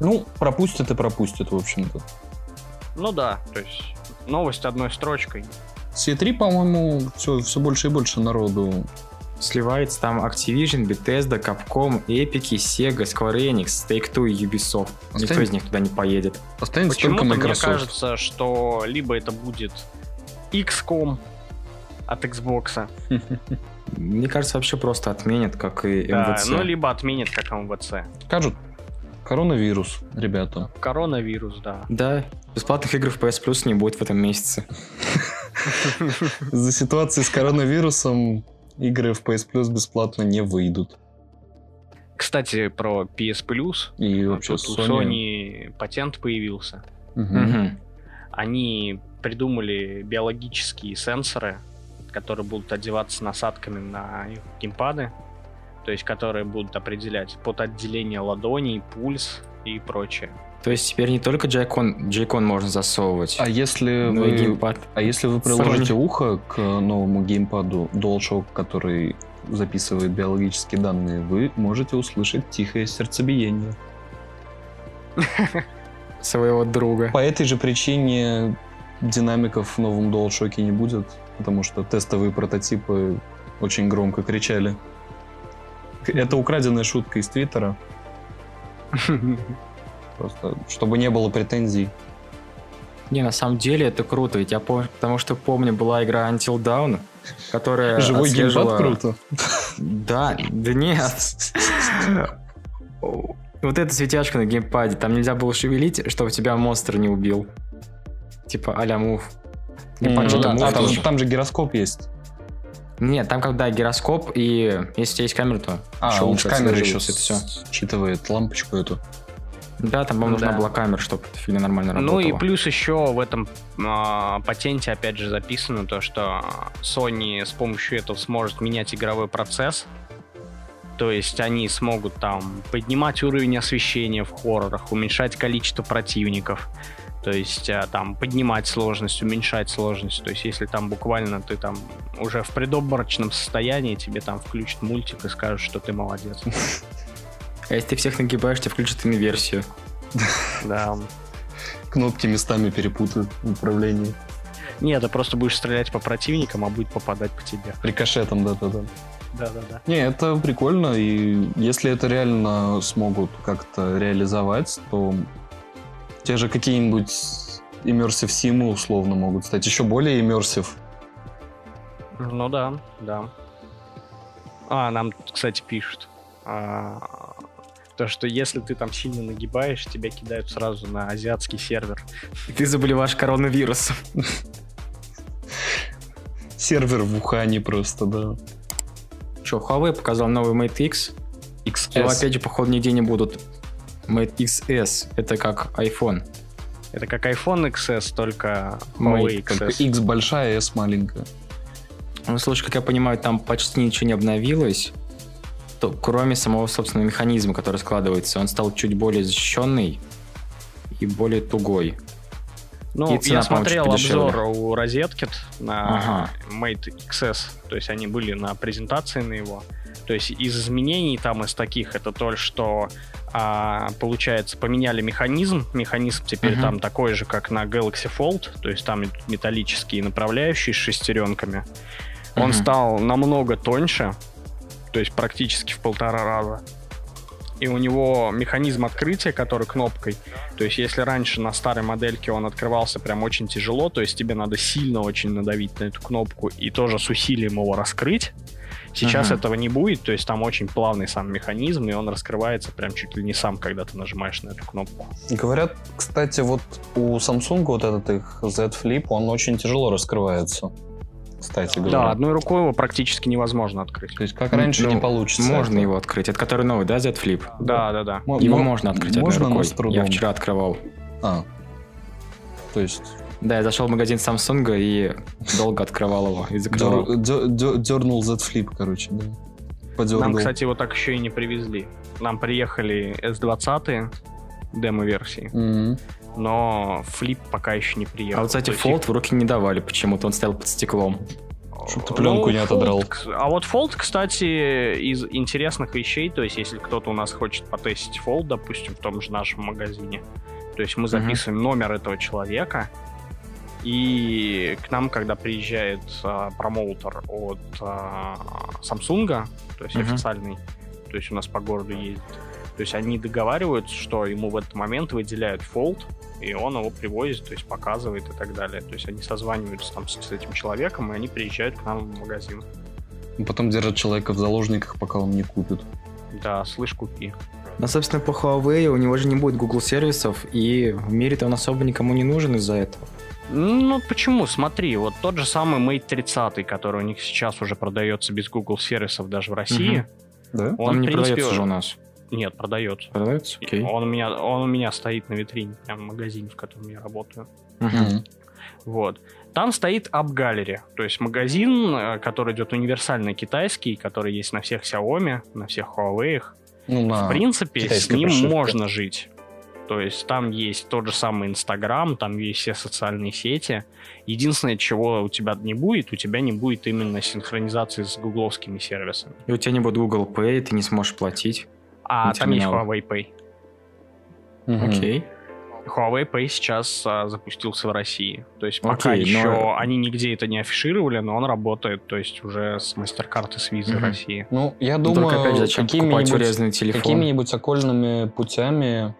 Ну, пропустит и пропустит, в общем-то. Ну да, то есть новость одной строчкой. С E3, по-моему, все, все больше и больше народу. Сливается там Activision, Bethesda, Capcom, Epic, Sega, Square Enix, Take-Two и Ubisoft. Никто Останется- из них туда не поедет. Останется Почему-то только мне Microsoft. кажется, что либо это будет XCOM от Xbox, Мне кажется, вообще просто отменят, как и да, МВЦ. ну либо отменит как МВЦ. Скажут, коронавирус, ребята. Коронавирус, да. Да, бесплатных игр в PS Plus не будет в этом месяце. Из-за ситуации с коронавирусом игры в PS Plus бесплатно не выйдут. Кстати, про PS Plus. И вообще Тут у Sony... Sony патент появился. Мгм. Они придумали биологические сенсоры, которые будут одеваться насадками на их геймпады, то есть которые будут определять под отделение ладоней, пульс и прочее. То есть теперь не только Joy-Con, Joy-Con можно засовывать, А если но и вы... геймпад. А если вы приложите ухо к новому геймпаду DualShock, который записывает биологические данные, вы можете услышать тихое сердцебиение. своего друга. По этой же причине динамиков в новом DualShock не будет, потому что тестовые прототипы очень громко кричали. Это украденная шутка из Твиттера, просто чтобы не было претензий. Не, на самом деле это круто, ведь я помню, потому что помню, была игра Until Dawn, которая Живой геймпад круто. Да, да нет. Вот эта светячка на геймпаде, там нельзя было шевелить, чтобы тебя монстр не убил. Типа а-ля мув. Же ну да, это а там, там же гироскоп есть. Нет, там когда гироскоп, и если у тебя есть камера, то А, еще лучше с камеры еще это все. считывает лампочку эту. Да, там вам нужна Да. была камера, чтобы эта фигня нормально работала. Ну и плюс еще в этом а, патенте опять же записано то, что Sony с помощью этого сможет менять игровой процесс. То есть они смогут там поднимать уровень освещения в хоррорах, уменьшать количество противников. То есть а, там поднимать сложность, уменьшать сложность. То есть если там буквально ты там уже в предобморочном состоянии, тебе там включат мультик и скажут, что ты молодец. А если ты всех нагибаешь, тебе включат инверсию. Да. Кнопки местами перепутают в управлении. Нет, ты просто будешь стрелять по противникам, а будет попадать по тебе. Рикошетом, да-да-да. Да-да-да. Не, это прикольно, и если это реально смогут как-то реализовать, то те же какие-нибудь immersive симы условно могут стать еще более immersive. Ну да, да. А, нам, кстати, пишут. а, то, что если ты там сильно нагибаешь, тебя кидают сразу на азиатский сервер. И ты заболеваешь коронавирусом. Сервер в Ухане просто, да. Что, Huawei показал новый Mate X. Его XS. опять же, походу, нигде не будут. Mate XS. Это как iPhone. Это как iPhone XS, только Huawei XS. X большая, S маленькая. Ну, слушай, как я понимаю, там почти ничего не обновилось. То, кроме самого, собственного механизма, который складывается. Он стал чуть более защищенный и более тугой. Ну, И цена, я смотрел обзор у Розеткит на Ага. Mate XS, то есть они были на презентации на его. То есть из изменений там из таких это то, что а, получается поменяли механизм. Механизм теперь Мгм. там такой же, как на Galaxy Fold, то есть там металлические направляющие с шестеренками. Он Мгм. стал намного тоньше, то есть практически в полтора раза. и у него механизм открытия, который кнопкой. То есть, если раньше на старой модельке он открывался прям очень тяжело, то есть тебе надо сильно очень надавить на эту кнопку и тоже с усилием его раскрыть. Сейчас uh-huh. этого не будет, то есть там очень плавный сам механизм, и он раскрывается прям чуть ли не сам, когда ты нажимаешь на эту кнопку. Говорят, кстати, вот у Samsung вот этот их Z Flip, он очень тяжело раскрывается кстати говоря. Да, одной рукой его практически невозможно открыть. То есть как раньше ну, не получится. Можно это. его открыть. Это который новый, да, Z Flip? Да, да, да. Его М- можно открыть можно, одной рукой. Я вчера открывал. А. То есть да, я зашел в магазин Samsung и долго открывал его и закрывал. Дернул Z Flip, короче, да. Подергал. Нам, кстати, его так еще и не привезли. Нам приехали S20 демо-версии. Mm-hmm но флип пока еще не приехал. А вот, кстати, Fold в руки не давали почему-то, он стоял под стеклом. Чтобы ты пленку ну, не отодрал. Fold, а вот Fold, кстати, из интересных вещей, то есть если кто-то у нас хочет потестить Fold, допустим, в том же нашем магазине, то есть мы записываем uh-huh. номер этого человека, и к нам, когда приезжает а, промоутер от а, Samsung, то есть uh-huh. официальный, то есть у нас по городу ездит, то есть они договариваются, что ему в этот момент выделяют Fold, и он его привозит, то есть показывает и так далее. То есть они созваниваются там с, с этим человеком, и они приезжают к нам в магазин. И потом держат человека в заложниках, пока он не купит. Да, слышь, купи. Ну, собственно, по Huawei у него же не будет Google сервисов, и в мире-то он особо никому не нужен из-за этого. Ну, почему? Смотри, вот тот же самый Mate 30, который у них сейчас уже продается без Google сервисов даже в России. Угу. Да? Он, он не принципе, продается же у нас. Нет, продается. Продается? Окей. Он у, меня, он у меня стоит на витрине, прям в магазине, в котором я работаю. Uh-huh. Вот. Там стоит App Gallery, то есть магазин, э, который идет универсальный китайский, который есть на всех Xiaomi, на всех Huawei. Ну, в принципе, с ним прошивка. можно жить. То есть там есть тот же самый Инстаграм, там есть все социальные сети. Единственное, чего у тебя не будет, у тебя не будет именно синхронизации с гугловскими сервисами. И у тебя не будет Google Pay, ты не сможешь платить. А там есть Huawei Pay. Окей. Okay. Huawei Pay сейчас а, запустился в России. То есть пока okay, еще но... они нигде это не афишировали, но он работает, то есть уже с MasterCard и с Visa mm-hmm. России. Ну, я думаю, опять, зачем какими-нибудь, какими-нибудь окольными путями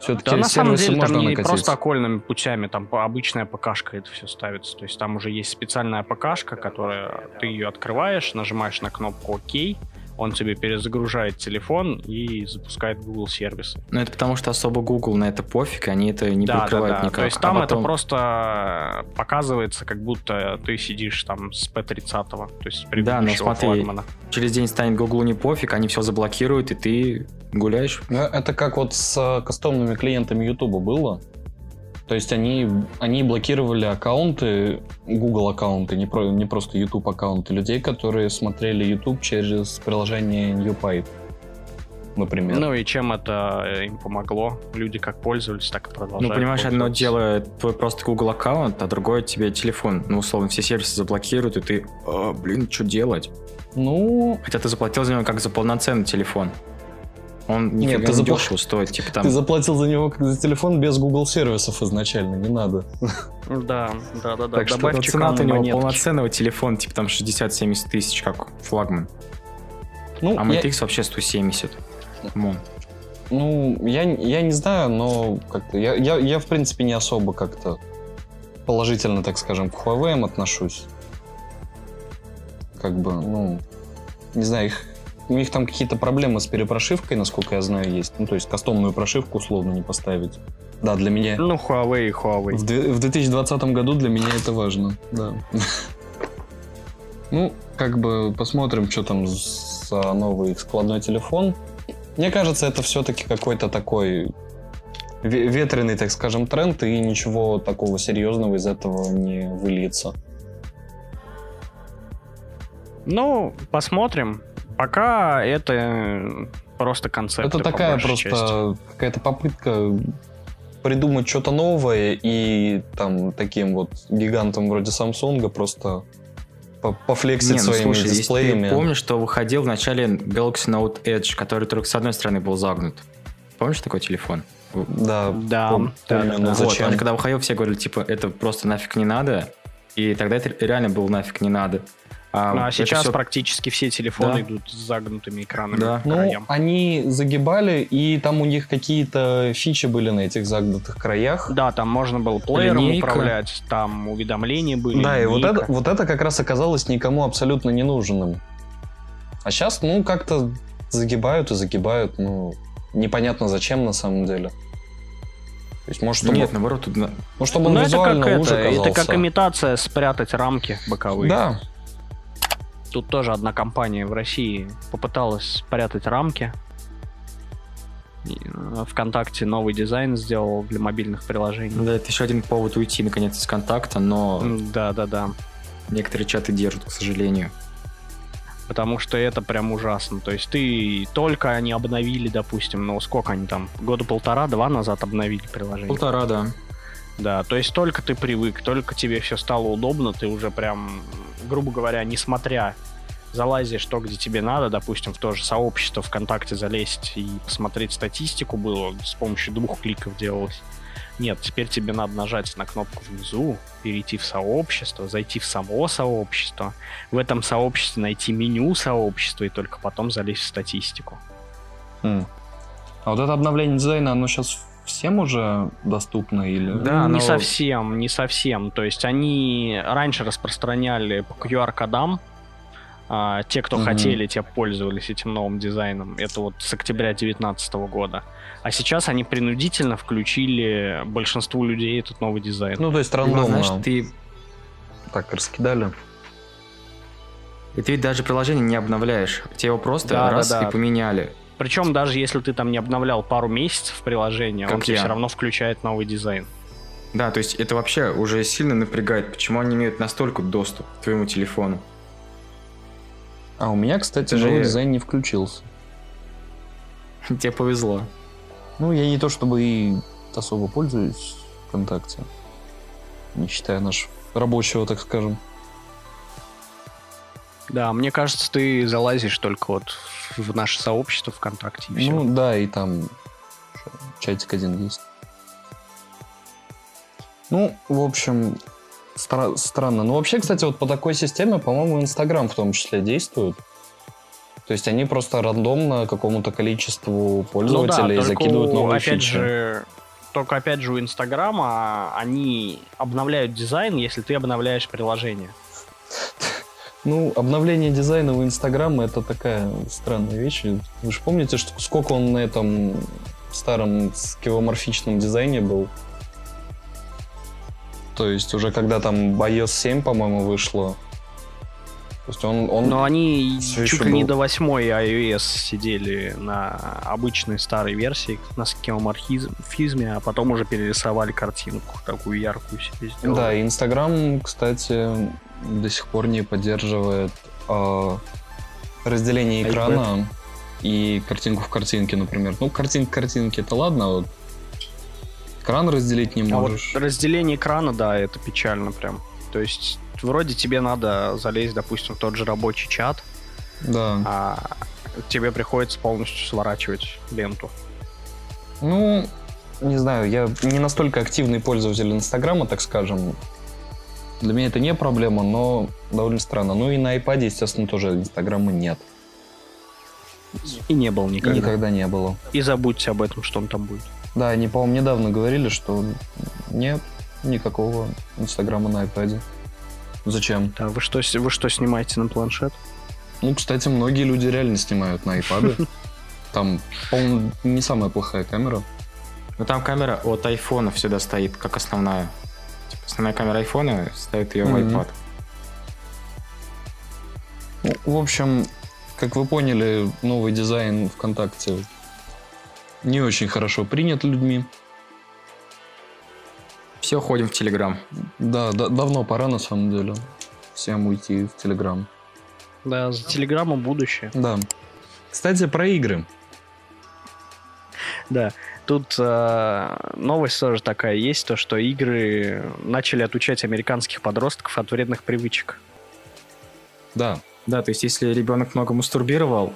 все-таки да, на самом деле там не накатить. просто окольными путями, там обычная ПКшка это все ставится. То есть там уже есть специальная ПКшка, которая ты ее открываешь, нажимаешь на кнопку ОК, он тебе перезагружает телефон и запускает Google сервисы. Ну, это потому что особо Google на это пофиг, они это не да, прикрывают да, да. никак. То есть там а потом... это просто показывается, как будто ты сидишь там с P30, то есть с Да, но смотри, флагмана. через день станет Google не пофиг, они все заблокируют, и ты гуляешь. Ну, это как вот с э, кастомными клиентами YouTube было. То есть они, они блокировали аккаунты, Google аккаунты, не, про, не просто YouTube аккаунты людей, которые смотрели YouTube через приложение NewPipe, например. Ну и чем это э, им помогло? Люди как пользовались, так и продолжают Ну, понимаешь, одно дело твой просто Google аккаунт, а другое тебе телефон. Ну, условно, все сервисы заблокируют, и ты, а, блин, что делать? Ну... Хотя ты заплатил за него как за полноценный телефон. Он не Нет, ты запла... дешево стоит, типа там... Ты заплатил за него как за телефон без Google сервисов изначально, не надо. Да, да, да, да. Так что цена у него полноценного телефона, типа там 60-70 тысяч, как флагман. Ну, а Mate я... X вообще 170. Мон. Ну, я, я не знаю, но как-то я, я, я, в принципе, не особо как-то положительно, так скажем, к Huawei отношусь. Как бы, ну, не знаю, их у них там какие-то проблемы с перепрошивкой, насколько я знаю, есть. Ну, то есть кастомную прошивку условно не поставить. Да, для меня... Ну, Huawei и Huawei. В, в 2020 году для меня это важно, да. Ну, как бы посмотрим, что там за новый складной телефон. Мне кажется, это все-таки какой-то такой ветреный, так скажем, тренд, и ничего такого серьезного из этого не выльется. Ну, посмотрим. Пока это просто концепт. Это такая просто какая-то попытка придумать что-то новое и там таким вот гигантом вроде Samsung просто пофлексить Не, ну, своими слушай, дисплеями. Ты помнишь, что выходил в начале Galaxy Note Edge, который только с одной стороны был загнут? Помнишь такой телефон? Да, да, помню, да, да, да. Вот, он когда выходил, все говорили, типа, это просто нафиг не надо. И тогда это реально было нафиг не надо. А, ну, а сейчас все... практически все телефоны да. идут с загнутыми экранами. Да. Ну, краям. они загибали, и там у них какие-то фичи были на этих загнутых краях. Да, там можно было плеером Линейка. управлять, там уведомления были. Да, линейка. и вот это, вот это как раз оказалось никому абсолютно не нужным. А сейчас, ну, как-то загибают и загибают, ну, непонятно зачем на самом деле. То есть, может, чтобы... Нет, наоборот, тут... Ну, чтобы он ну, визуально это как это, это как имитация спрятать рамки боковые. Да. Тут тоже одна компания в России попыталась спрятать рамки. Э, ВКонтакте новый дизайн сделал для мобильных приложений. Да, это еще один повод уйти, наконец, из контакта, но... Да, да, да. Некоторые чаты держат, к сожалению потому что это прям ужасно. То есть ты только они обновили, допустим, ну сколько они там, года полтора-два назад обновили приложение. Полтора, да. Да, то есть только ты привык, только тебе все стало удобно, ты уже прям, грубо говоря, несмотря залазишь то, где тебе надо, допустим, в то же сообщество ВКонтакте залезть и посмотреть статистику было, с помощью двух кликов делалось. Нет, теперь тебе надо нажать на кнопку внизу, перейти в сообщество, зайти в само сообщество, в этом сообществе найти меню сообщества и только потом залезть в статистику. Mm. А вот это обновление дизайна, оно сейчас всем уже доступно или? Да, не но... совсем, не совсем. То есть они раньше распространяли по QR-кодам, а, те, кто угу. хотели, те пользовались этим новым дизайном. Это вот с октября 2019 года. А сейчас они принудительно включили большинству людей этот новый дизайн. Ну, то есть рандомно. Знаешь, ты... Так, раскидали. И ты ведь даже приложение не обновляешь. Тебе его просто да, раз да, да. и поменяли. Причем даже если ты там не обновлял пару месяцев приложение, как он тебе все равно включает новый дизайн. Да, то есть это вообще уже сильно напрягает, почему они имеют настолько доступ к твоему телефону. А у меня, кстати, же новый дизайн не включился. Тебе повезло. Ну, я не то чтобы и особо пользуюсь ВКонтакте. Не считая наш рабочего, так скажем. Да, мне кажется, ты залазишь только вот в наше сообщество ВКонтакте. И ну все. да, и там чатик один есть. Ну, в общем, Стра- странно. Ну, вообще, кстати, вот по такой системе, по-моему, Инстаграм в том числе действует. То есть они просто рандомно какому-то количеству пользователей ну да, закидывают новые опять фичи. Же, только опять же у Инстаграма они обновляют дизайн, если ты обновляешь приложение. Ну, обновление дизайна у Инстаграма это такая странная вещь. Вы же помните, что сколько он на этом старом скивоморфичном дизайне был? То есть уже когда там iOS 7, по-моему, вышло, то есть он, он Но они чуть ли был... не до 8 iOS сидели на обычной старой версии, на скемоморфизме, а потом уже перерисовали картинку, такую яркую себе сделали. Да, Инстаграм, кстати, до сих пор не поддерживает э, разделение экрана iPad. и картинку в картинке, например. Ну, картинка картинки это ладно, а вот Экран разделить не можешь. А вот разделение экрана, да, это печально прям. То есть вроде тебе надо залезть, допустим, в тот же рабочий чат, да. а тебе приходится полностью сворачивать ленту. Ну, не знаю, я не настолько активный пользователь Инстаграма, так скажем. Для меня это не проблема, но довольно странно. Ну и на iPad, естественно, тоже Инстаграма нет. И не было никогда. Никогда не было. И забудьте об этом, что он там будет. Да, они, по-моему, недавно говорили, что нет никакого Инстаграма на iPad. Зачем? Да, вы что, вы что снимаете на планшет? Ну, кстати, многие люди реально снимают на iPad. Там, по-моему, не самая плохая камера. Ну, там камера от айфона всегда стоит, как основная. Основная камера айфона ставит ее mm-hmm. в iPad. Ну, в общем, как вы поняли, новый дизайн ВКонтакте не очень хорошо принят людьми. Все ходим в Телеграм. Да, да, давно пора на самом деле всем уйти в Телеграм. Да, за Телеграмом будущее. Да. Кстати, про игры. Да, тут э, новость тоже такая есть, то что игры начали отучать американских подростков от вредных привычек. Да. Да, то есть если ребенок много мастурбировал,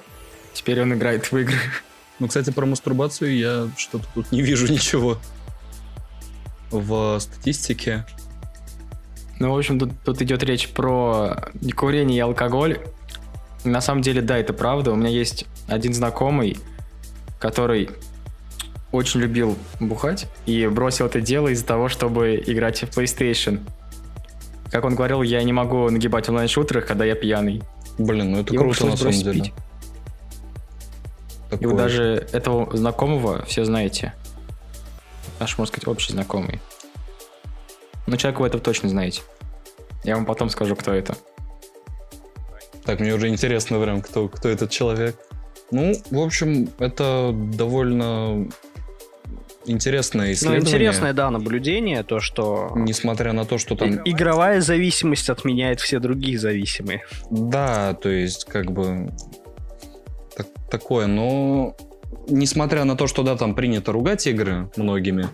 теперь он играет в игры. Ну, кстати, про мастурбацию я что-то тут не вижу ничего в статистике. Ну, в общем, тут, тут идет речь про курение и алкоголь. На самом деле, да, это правда. У меня есть один знакомый, который очень любил бухать и бросил это дело из-за того, чтобы играть в PlayStation. Как он говорил, я не могу нагибать онлайн-шутерах, когда я пьяный. Блин, ну это Его круто на самом деле. Пить. И вы даже этого знакомого все знаете. Наш, можно сказать, общий знакомый. Но человека вы это точно знаете. Я вам потом скажу, кто это. Так, мне уже интересно прям, кто, кто этот человек. Ну, в общем, это довольно интересное ну, исследование. Ну, интересное, да, наблюдение, то, что... Несмотря на то, что там... Игровая зависимость отменяет все другие зависимые. Да, то есть, как бы... Так, такое, но... Несмотря на то, что, да, там принято ругать игры многими,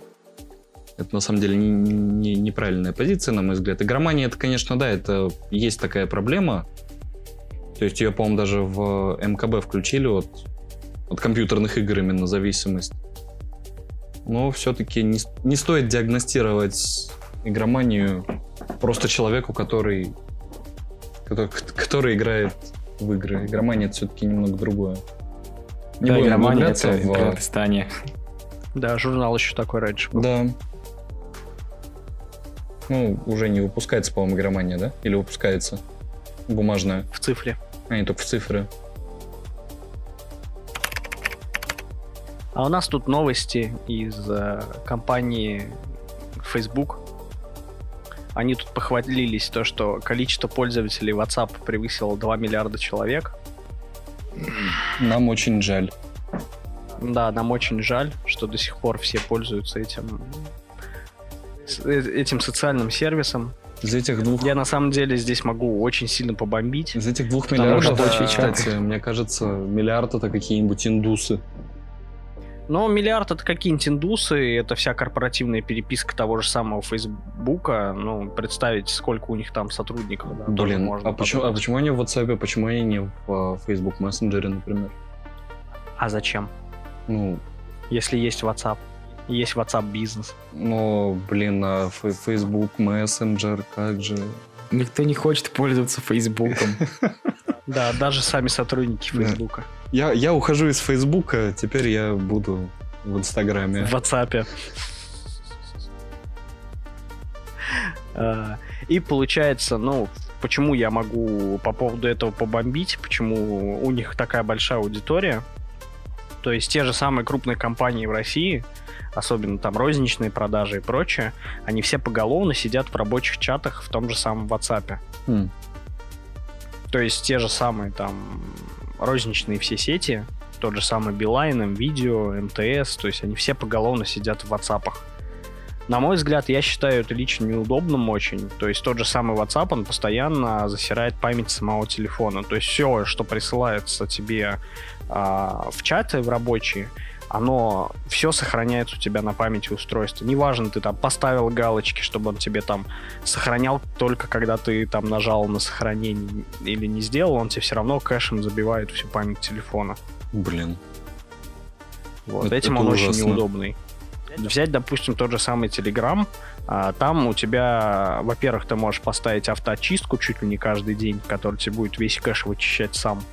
это на самом деле не, не, неправильная позиция, на мой взгляд. Игромания, это, конечно, да, это есть такая проблема. То есть ее, по-моему, даже в МКБ включили от, от компьютерных игр именно зависимость. Но все-таки не, не стоит диагностировать игроманию просто человеку, который, который, который играет в игры. Игромания это все-таки немного другое. Не да, игромания это в... Кыргызстане. Да, журнал еще такой раньше был. Да, ну, уже не выпускается, по-моему, игромания, да? Или выпускается бумажная? В цифре. А, не только в цифры. А у нас тут новости из э, компании Facebook. Они тут похвалились то, что количество пользователей WhatsApp превысило 2 миллиарда человек. Нам очень жаль. Да, нам очень жаль, что до сих пор все пользуются этим Э, этим социальным сервисом. Из этих двух... Я на самом деле здесь могу очень сильно побомбить. Из этих двух миллиардов, что, кстати, мне кажется, миллиард это какие-нибудь индусы. Но миллиард это какие-нибудь индусы, это вся корпоративная переписка того же самого Фейсбука. Ну, представить, сколько у них там сотрудников. Да, Блин, можно а, почему, а почему они в WhatsApp, почему они не в uh, Facebook Messenger, например? А зачем? Ну, если есть WhatsApp есть WhatsApp бизнес. Ну, блин, а Facebook Messenger, как же? Никто не хочет пользоваться Фейсбуком. Да, даже сами сотрудники Фейсбука. Я, я ухожу из Фейсбука, теперь я буду в Инстаграме. В WhatsApp. А, и получается, ну, почему я могу по поводу этого побомбить, почему у них такая большая аудитория. То есть те же самые крупные компании в России, особенно там розничные продажи и прочее, они все поголовно сидят в рабочих чатах в том же самом WhatsApp. Mm. То есть те же самые там розничные все сети, тот же самый Билайн, Видео, МТС, то есть они все поголовно сидят в WhatsApp. На мой взгляд, я считаю это лично неудобным очень. То есть тот же самый WhatsApp, он постоянно засирает память самого телефона. То есть все, что присылается тебе а, в чаты, в рабочие, оно все сохраняется у тебя на памяти устройства. Неважно, ты там поставил галочки, чтобы он тебе там сохранял только когда ты там нажал на сохранение или не сделал, он тебе все равно кэшем забивает всю память телефона. Блин. Вот, это, этим это он ужасно. очень неудобный. Взять, допустим, тот же самый Telegram, а, там у тебя, во-первых, ты можешь поставить автоочистку чуть ли не каждый день, который тебе будет весь кэш вычищать сам.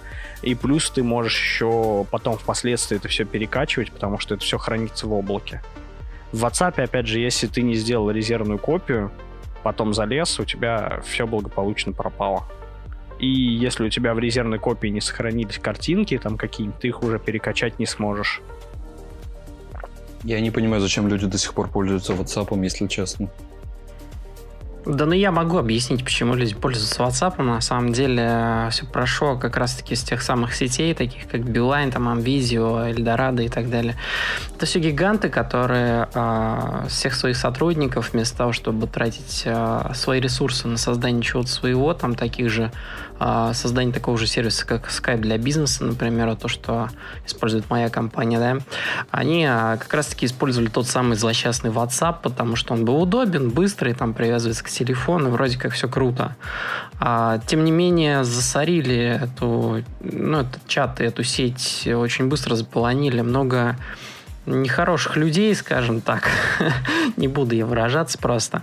И плюс ты можешь еще потом впоследствии это все перекачивать, потому что это все хранится в облаке. В WhatsApp, опять же, если ты не сделал резервную копию, потом залез, у тебя все благополучно пропало. И если у тебя в резервной копии не сохранились картинки там какие-нибудь, ты их уже перекачать не сможешь. Я не понимаю, зачем люди до сих пор пользуются WhatsApp, если честно. Да, ну я могу объяснить, почему люди пользуются WhatsApp. На самом деле э, все прошло как раз-таки с тех самых сетей, таких как Beeline, там, Amvizio, Eldorado и так далее. Это все гиганты, которые э, всех своих сотрудников, вместо того, чтобы тратить э, свои ресурсы на создание чего-то своего, там таких же создание такого же сервиса, как Skype для бизнеса, например, то, что использует моя компания, да, они э, как раз-таки использовали тот самый злосчастный WhatsApp, потому что он был удобен, быстрый, там привязывается к телефон, и вроде как все круто. А, тем не менее, засорили эту, ну, этот чат и эту сеть очень быстро заполонили много нехороших людей, скажем так. Не буду я выражаться просто.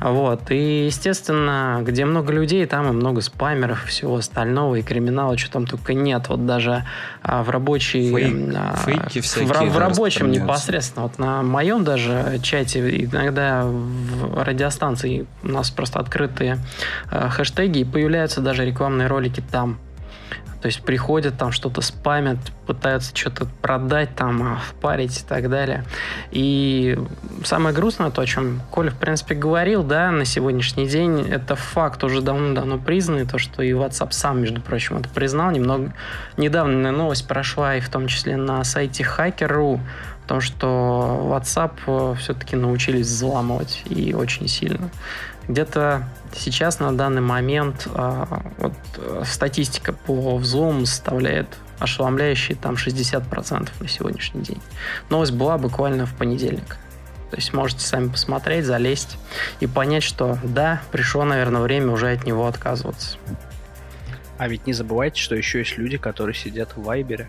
Вот. И, естественно, где много людей, там и много спамеров, всего остального, и криминала, что там только нет. Вот даже а, в рабочей... Фейк, а, фейки всякие. В, в рабочем непосредственно. Вот на моем даже чате иногда в радиостанции у нас просто открытые а, хэштеги, и появляются даже рекламные ролики там. То есть приходят, там что-то спамят, пытаются что-то продать, там, а, впарить и так далее. И самое грустное, то, о чем Коля, в принципе, говорил, да, на сегодняшний день, это факт уже давно-давно признанный, то, что и WhatsApp сам, между прочим, это признал. Немного недавно новость прошла и в том числе на сайте Hacker.ru, о том, что WhatsApp э, все-таки научились взламывать и очень сильно. Где-то сейчас на данный момент а, вот, э, статистика по взлому составляет ошеломляющие там 60% на сегодняшний день. Новость была буквально в понедельник. То есть можете сами посмотреть, залезть и понять, что да, пришло, наверное, время уже от него отказываться. А ведь не забывайте, что еще есть люди, которые сидят в Вайбере.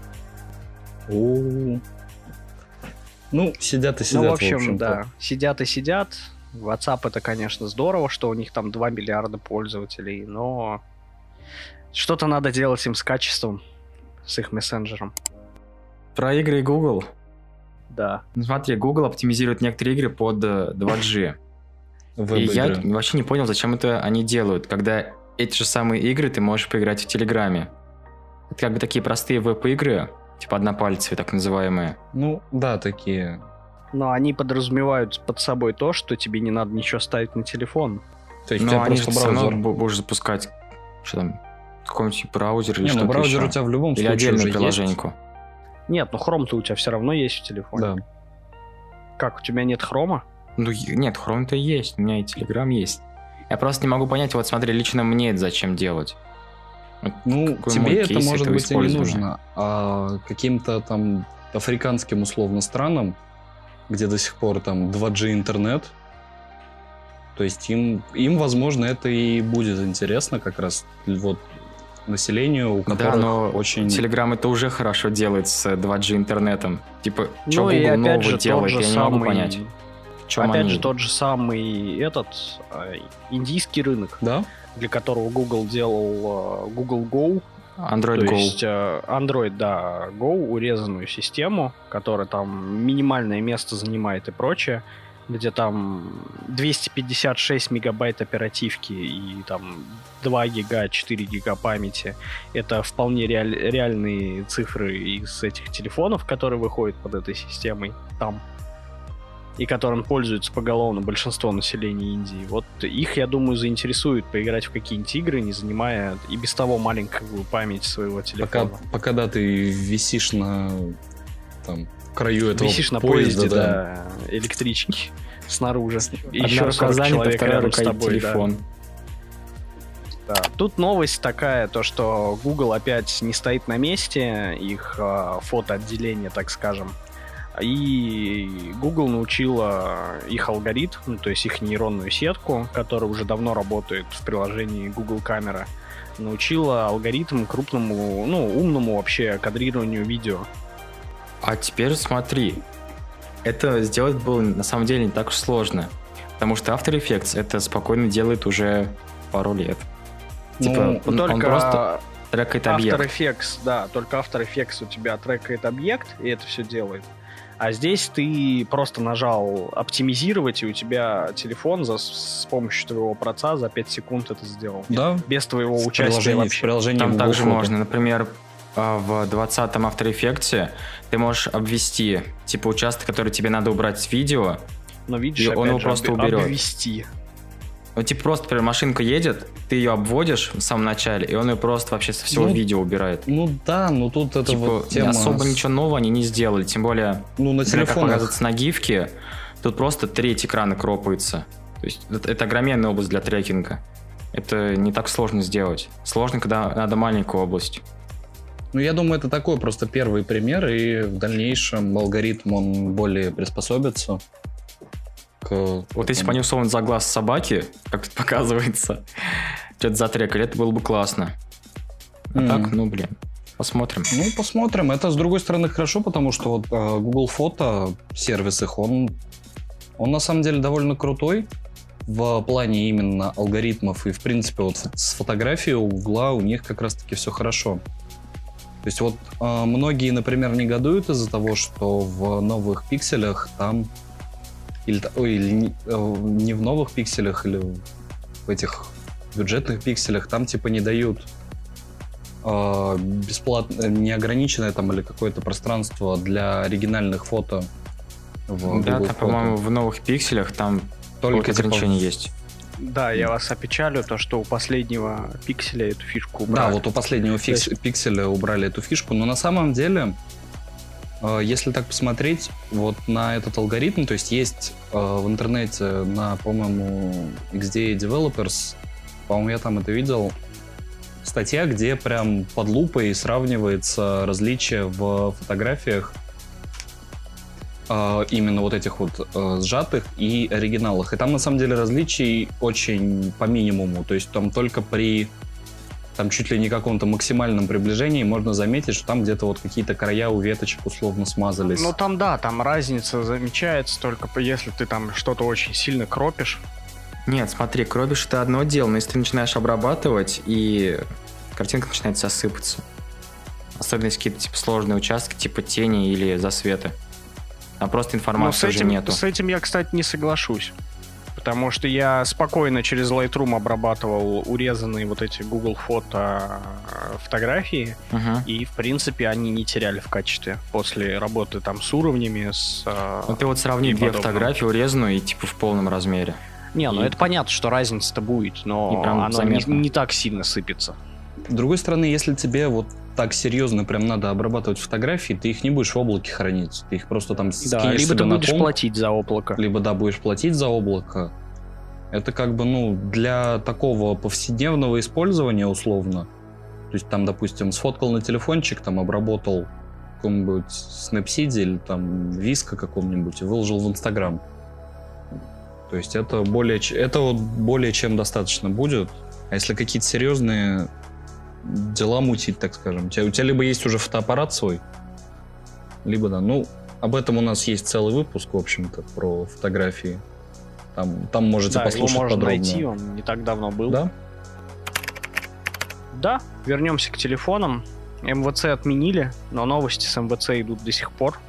Ну, сидят и сидят. Ну, в общем, в да, сидят и сидят, WhatsApp это, конечно, здорово, что у них там 2 миллиарда пользователей, но что-то надо делать им с качеством, с их мессенджером. Про игры и Google? Да. Ну, смотри, Google оптимизирует некоторые игры под 2G. Э, и я вообще не понял, зачем это они делают, когда эти же самые игры ты можешь поиграть в Телеграме. Это как бы такие простые веб-игры, типа однопальцевые так называемые. Ну, да, такие но они подразумевают под собой то, что тебе не надо ничего ставить на телефон. То есть, Но они просто же браузер будешь запускать что там, какой-нибудь браузер или не, что-то ну браузер еще. у тебя в любом или случае отдельную приложеньку. Нет, ну Chrome-то у тебя все равно есть в телефоне. Да. Как, у тебя нет хрома? Ну, нет, Chrome-то есть, у меня и Telegram есть. Я просто не могу понять, вот смотри, лично мне это зачем делать? ну, тебе это может быть и не нужно, а каким-то там африканским условно странам где до сих пор там 2G интернет. То есть им, им, возможно, это и будет интересно как раз вот населению, у которых да, но очень... Telegram это уже хорошо делает с 2G интернетом. Типа, ну, что Google нового же, делает, я самый... не могу понять. Чем опять они... же, тот же самый этот э, индийский рынок, да? для которого Google делал э, Google Go, Android То Go. есть э, Android, да, Go, урезанную систему, которая там минимальное место занимает и прочее, где там 256 мегабайт оперативки и там 2 гига, 4 гига памяти. Это вполне реаль, реальные цифры из этих телефонов, которые выходят под этой системой там и которым пользуются поголовно большинство населения Индии, вот их, я думаю, заинтересует поиграть в какие-нибудь игры, не занимая и без того маленькую память своего телефона. Пока, пока да, ты висишь на там, краю этого Висишь на поезде, да, да электрички снаружи. И еще рука занята, вторая рука тобой, телефон. Да. Да. Тут новость такая, то что Google опять не стоит на месте, их э, фотоотделение, так скажем, и Google научила их алгоритм, ну, то есть их нейронную сетку, которая уже давно работает в приложении Google Камера, научила алгоритм крупному, ну, умному вообще кадрированию видео. А теперь смотри, это сделать было на самом деле не так уж сложно, потому что After Effects это спокойно делает уже пару лет. Ну, типа, он, только он просто трекает объект. After Effects, да, только After Effects у тебя трекает объект, и это все делает. А здесь ты просто нажал оптимизировать, и у тебя телефон за, с помощью твоего проца за 5 секунд это сделал. Да. Без твоего в участия вообще. В приложении Там также можно, например, а, в 20-м After Effects ты можешь обвести, типа, участок, который тебе надо убрать с видео, но видишь, и он его же, просто уберет. Обвести. Ну, типа, просто, например, машинка едет, ты ее обводишь в самом начале, и он ее просто вообще со всего ну, видео убирает. Ну да, ну тут это типа, вот тема... особо ничего нового они не сделали, тем более, ну, на телефонах. как показывается на гифке, тут просто треть экрана кропается. То есть это, это огроменная область для трекинга. Это не так сложно сделать. Сложно, когда надо маленькую область. Ну, я думаю, это такой просто первый пример, и в дальнейшем алгоритм, он более приспособится. Вот если бы они условно за глаз собаки, как тут показывается, что-то затрекали, это было бы классно. А mm. так, ну, блин, посмотрим. Ну, посмотрим. Это, с другой стороны, хорошо, потому что вот э, Google Фото, сервис их, он, он на самом деле довольно крутой в плане именно алгоритмов и, в принципе, вот с фотографией у Гугла у них как раз-таки все хорошо. То есть вот э, многие, например, негодуют из-за того, что в новых пикселях там или, ой, или не, э, не в новых пикселях, или в этих бюджетных пикселях, там типа не дают э, бесплатно, неограниченное там или какое-то пространство для оригинальных фото. В да, там, по-моему, в новых пикселях там только типа, ограничения есть. Да, я вас опечалю, то, что у последнего пикселя эту фишку убрали. Да, вот у последнего фикс, есть... пикселя убрали эту фишку, но на самом деле, если так посмотреть, вот на этот алгоритм, то есть есть э, в интернете на, по-моему, XDA Developers, по-моему, я там это видел, статья, где прям под лупой сравнивается различия в фотографиях э, именно вот этих вот э, сжатых и оригиналах. И там на самом деле различий очень по минимуму. То есть там только при там чуть ли не каком-то максимальном приближении можно заметить, что там где-то вот какие-то края у веточек условно смазались. Ну там да, там разница замечается только если ты там что-то очень сильно кропишь. Нет, смотри, кропишь это одно дело, но если ты начинаешь обрабатывать и картинка начинает засыпаться. Особенно если какие-то типа сложные участки, типа тени или засветы а просто информации уже нету. С этим я, кстати, не соглашусь. Потому что я спокойно через Lightroom обрабатывал урезанные вот эти Google фото э, фотографии, uh-huh. и, в принципе, они не теряли в качестве после работы там с уровнями, с... Э, ну ты вот сравни две фотографии урезанную и типа в полном размере. Не, ну это понятно, что разница-то будет, но она не, не так сильно сыпется. С другой стороны, если тебе вот так серьезно прям надо обрабатывать фотографии, ты их не будешь в облаке хранить. Ты их просто там да, либо ты будешь комп, платить за облако. Либо, да, будешь платить за облако. Это как бы, ну, для такого повседневного использования условно. То есть там, допустим, сфоткал на телефончик, там обработал каком-нибудь Snapseed или там Виска каком-нибудь и выложил в Инстаграм. То есть это более, это вот более чем достаточно будет. А если какие-то серьезные дела мутить, так скажем. У тебя, у тебя либо есть уже фотоаппарат свой, либо да. Ну, об этом у нас есть целый выпуск, в общем-то, про фотографии. Там, там можете да, послушать его можно подробно. найти, он не так давно был. Да? Да, вернемся к телефонам. МВЦ отменили, но новости с МВЦ идут до сих пор,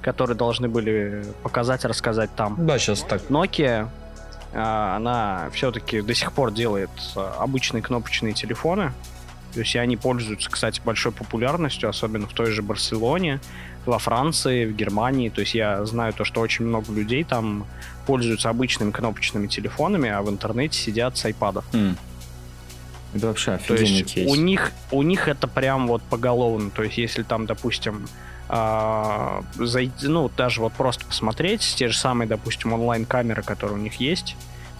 которые должны были показать, рассказать там. Да, сейчас так. Nokia, а, она все-таки до сих пор делает а, обычные кнопочные телефоны, то есть они пользуются, кстати, большой популярностью, особенно в той же Барселоне, во Франции, в Германии. То есть я знаю то, что очень много людей там пользуются обычными кнопочными телефонами, а в интернете сидят с айпадов. Mm. Это вообще офигенный то есть У них, у них это прям вот поголовно. То есть если там, допустим, э, зайти, ну, даже вот просто посмотреть, те же самые, допустим, онлайн-камеры, которые у них есть,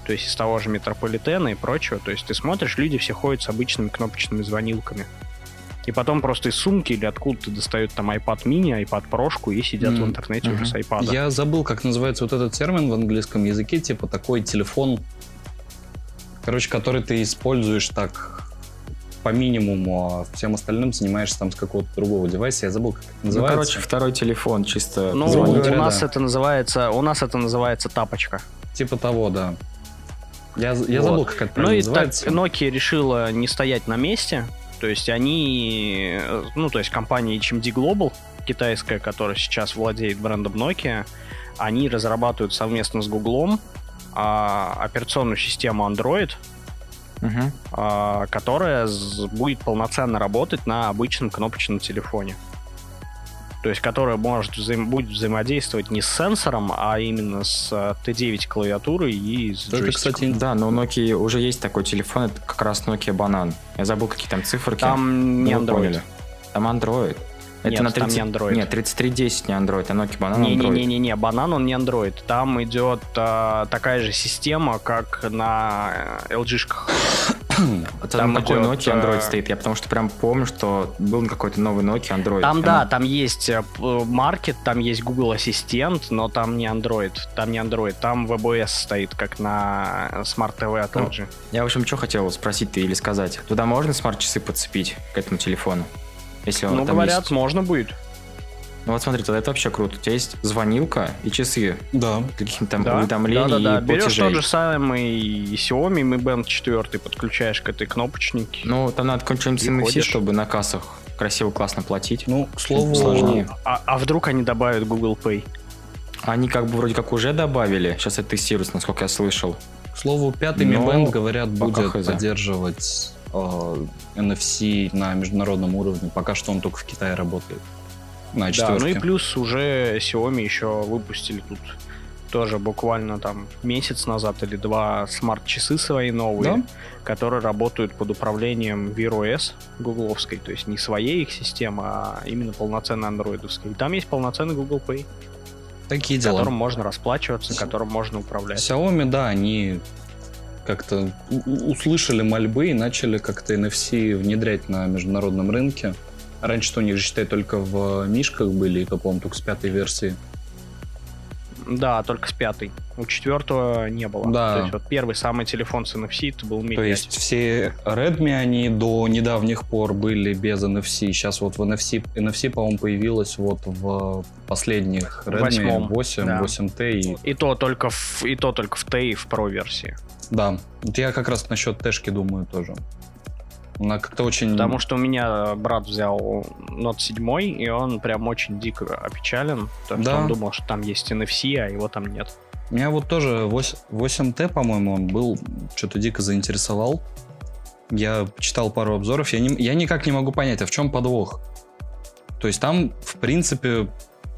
то есть из того же метрополитена и прочего. То есть ты смотришь, люди все ходят с обычными кнопочными звонилками. И потом просто из сумки или откуда-то достают там iPad mini, iPad прошку и сидят mm. в интернете uh-huh. уже с iPad. Я забыл, как называется вот этот термин в английском языке, типа такой телефон, короче, который ты используешь так по минимуму, а всем остальным занимаешься там с какого-то другого девайса. Я забыл, как это ну, называется. Ну, короче, второй телефон чисто. Ну, у нас да. это называется, у нас это называется тапочка. Типа того, да. Я, я вот. забыл, как это Ну и называется. так Nokia решила не стоять на месте. То есть они, ну то есть компания HMD Global, китайская, которая сейчас владеет брендом Nokia, они разрабатывают совместно с Google а, операционную систему Android, uh-huh. а, которая будет полноценно работать на обычном кнопочном телефоне то есть которая может взаим... будет взаимодействовать не с сенсором, а именно с T9 э, клавиатурой и с это, кстати, да, но у Nokia уже есть такой телефон, это как раз Nokia Banana. Я забыл, какие там циферки. Там не Android. Поняли. Там Android. Это Нет, на 30... там не Android. Нет, 3310 не Android, а Nokia Banana не, Android. Не-не-не, банан он не Android. Там идет а, такая же система, как на LG-шках. Это там такой идет, Nokia Android стоит. Я потому что прям помню, что был какой-то новый Nokia Android. Там, да, там есть маркет, там есть Google Ассистент, но там не Android. Там не Android, там WebOS стоит, как на Smart TV от LG. Ну, я, в общем, что хотел спросить ты или сказать. Туда можно смарт-часы подцепить к этому телефону? Если ну, там говорят, есть. можно будет. Ну вот смотри, тогда это вообще круто. У тебя есть звонилка и часы Да. каких-то там Да, уведомлений да, да, да. и Берешь платежей. тот же самый Xiaomi Mi Band 4, подключаешь к этой кнопочнике. Ну, там надо какой-нибудь NFC, ходишь. чтобы на кассах красиво, классно платить. Ну, к слову, Сложнее. А, а вдруг они добавят Google Pay? Они как бы вроде как уже добавили. Сейчас это тестируется, насколько я слышал. к слову, пятый Но Mi Band, говорят, будет поддерживать NFC на международном уровне. Пока что он только в Китае работает. На Да, ну и плюс уже Xiaomi еще выпустили тут тоже буквально там месяц назад или два смарт-часы свои новые, Да? которые работают под управлением Wear OS гугловской, то есть не своей их системы, а именно полноценной андроидовской. И там есть полноценный Google Pay, Такие дела. которым можно расплачиваться, которым можно управлять. Xiaomi, да, они как-то услышали мольбы и начали как-то NFC внедрять на международном рынке. Раньше-то у них же, считай, только в мишках были, и то, по-моему, только с пятой версии. Да, только с пятой. У четвертого не было. Да. То есть вот первый самый телефон с NFC это был Mi То 5. есть все Redmi, они до недавних пор были без NFC. Сейчас вот в NFC, NFC, по-моему, появилась вот в последних Redmi Восьмом, 8, да. 8T и... И то только в, и то только в T и в Pro версии. Да, вот я как раз насчет Тэшки думаю тоже. Она как-то очень... Потому что у меня брат взял Note 7, и он прям очень дико опечален, потому Да. что он думал, что там есть NFC, а его там нет. Меня вот тоже 8, 8T, по-моему, он был, что-то дико заинтересовал. Я читал пару обзоров, я, не, я никак не могу понять, а в чем подвох? То есть там, в принципе,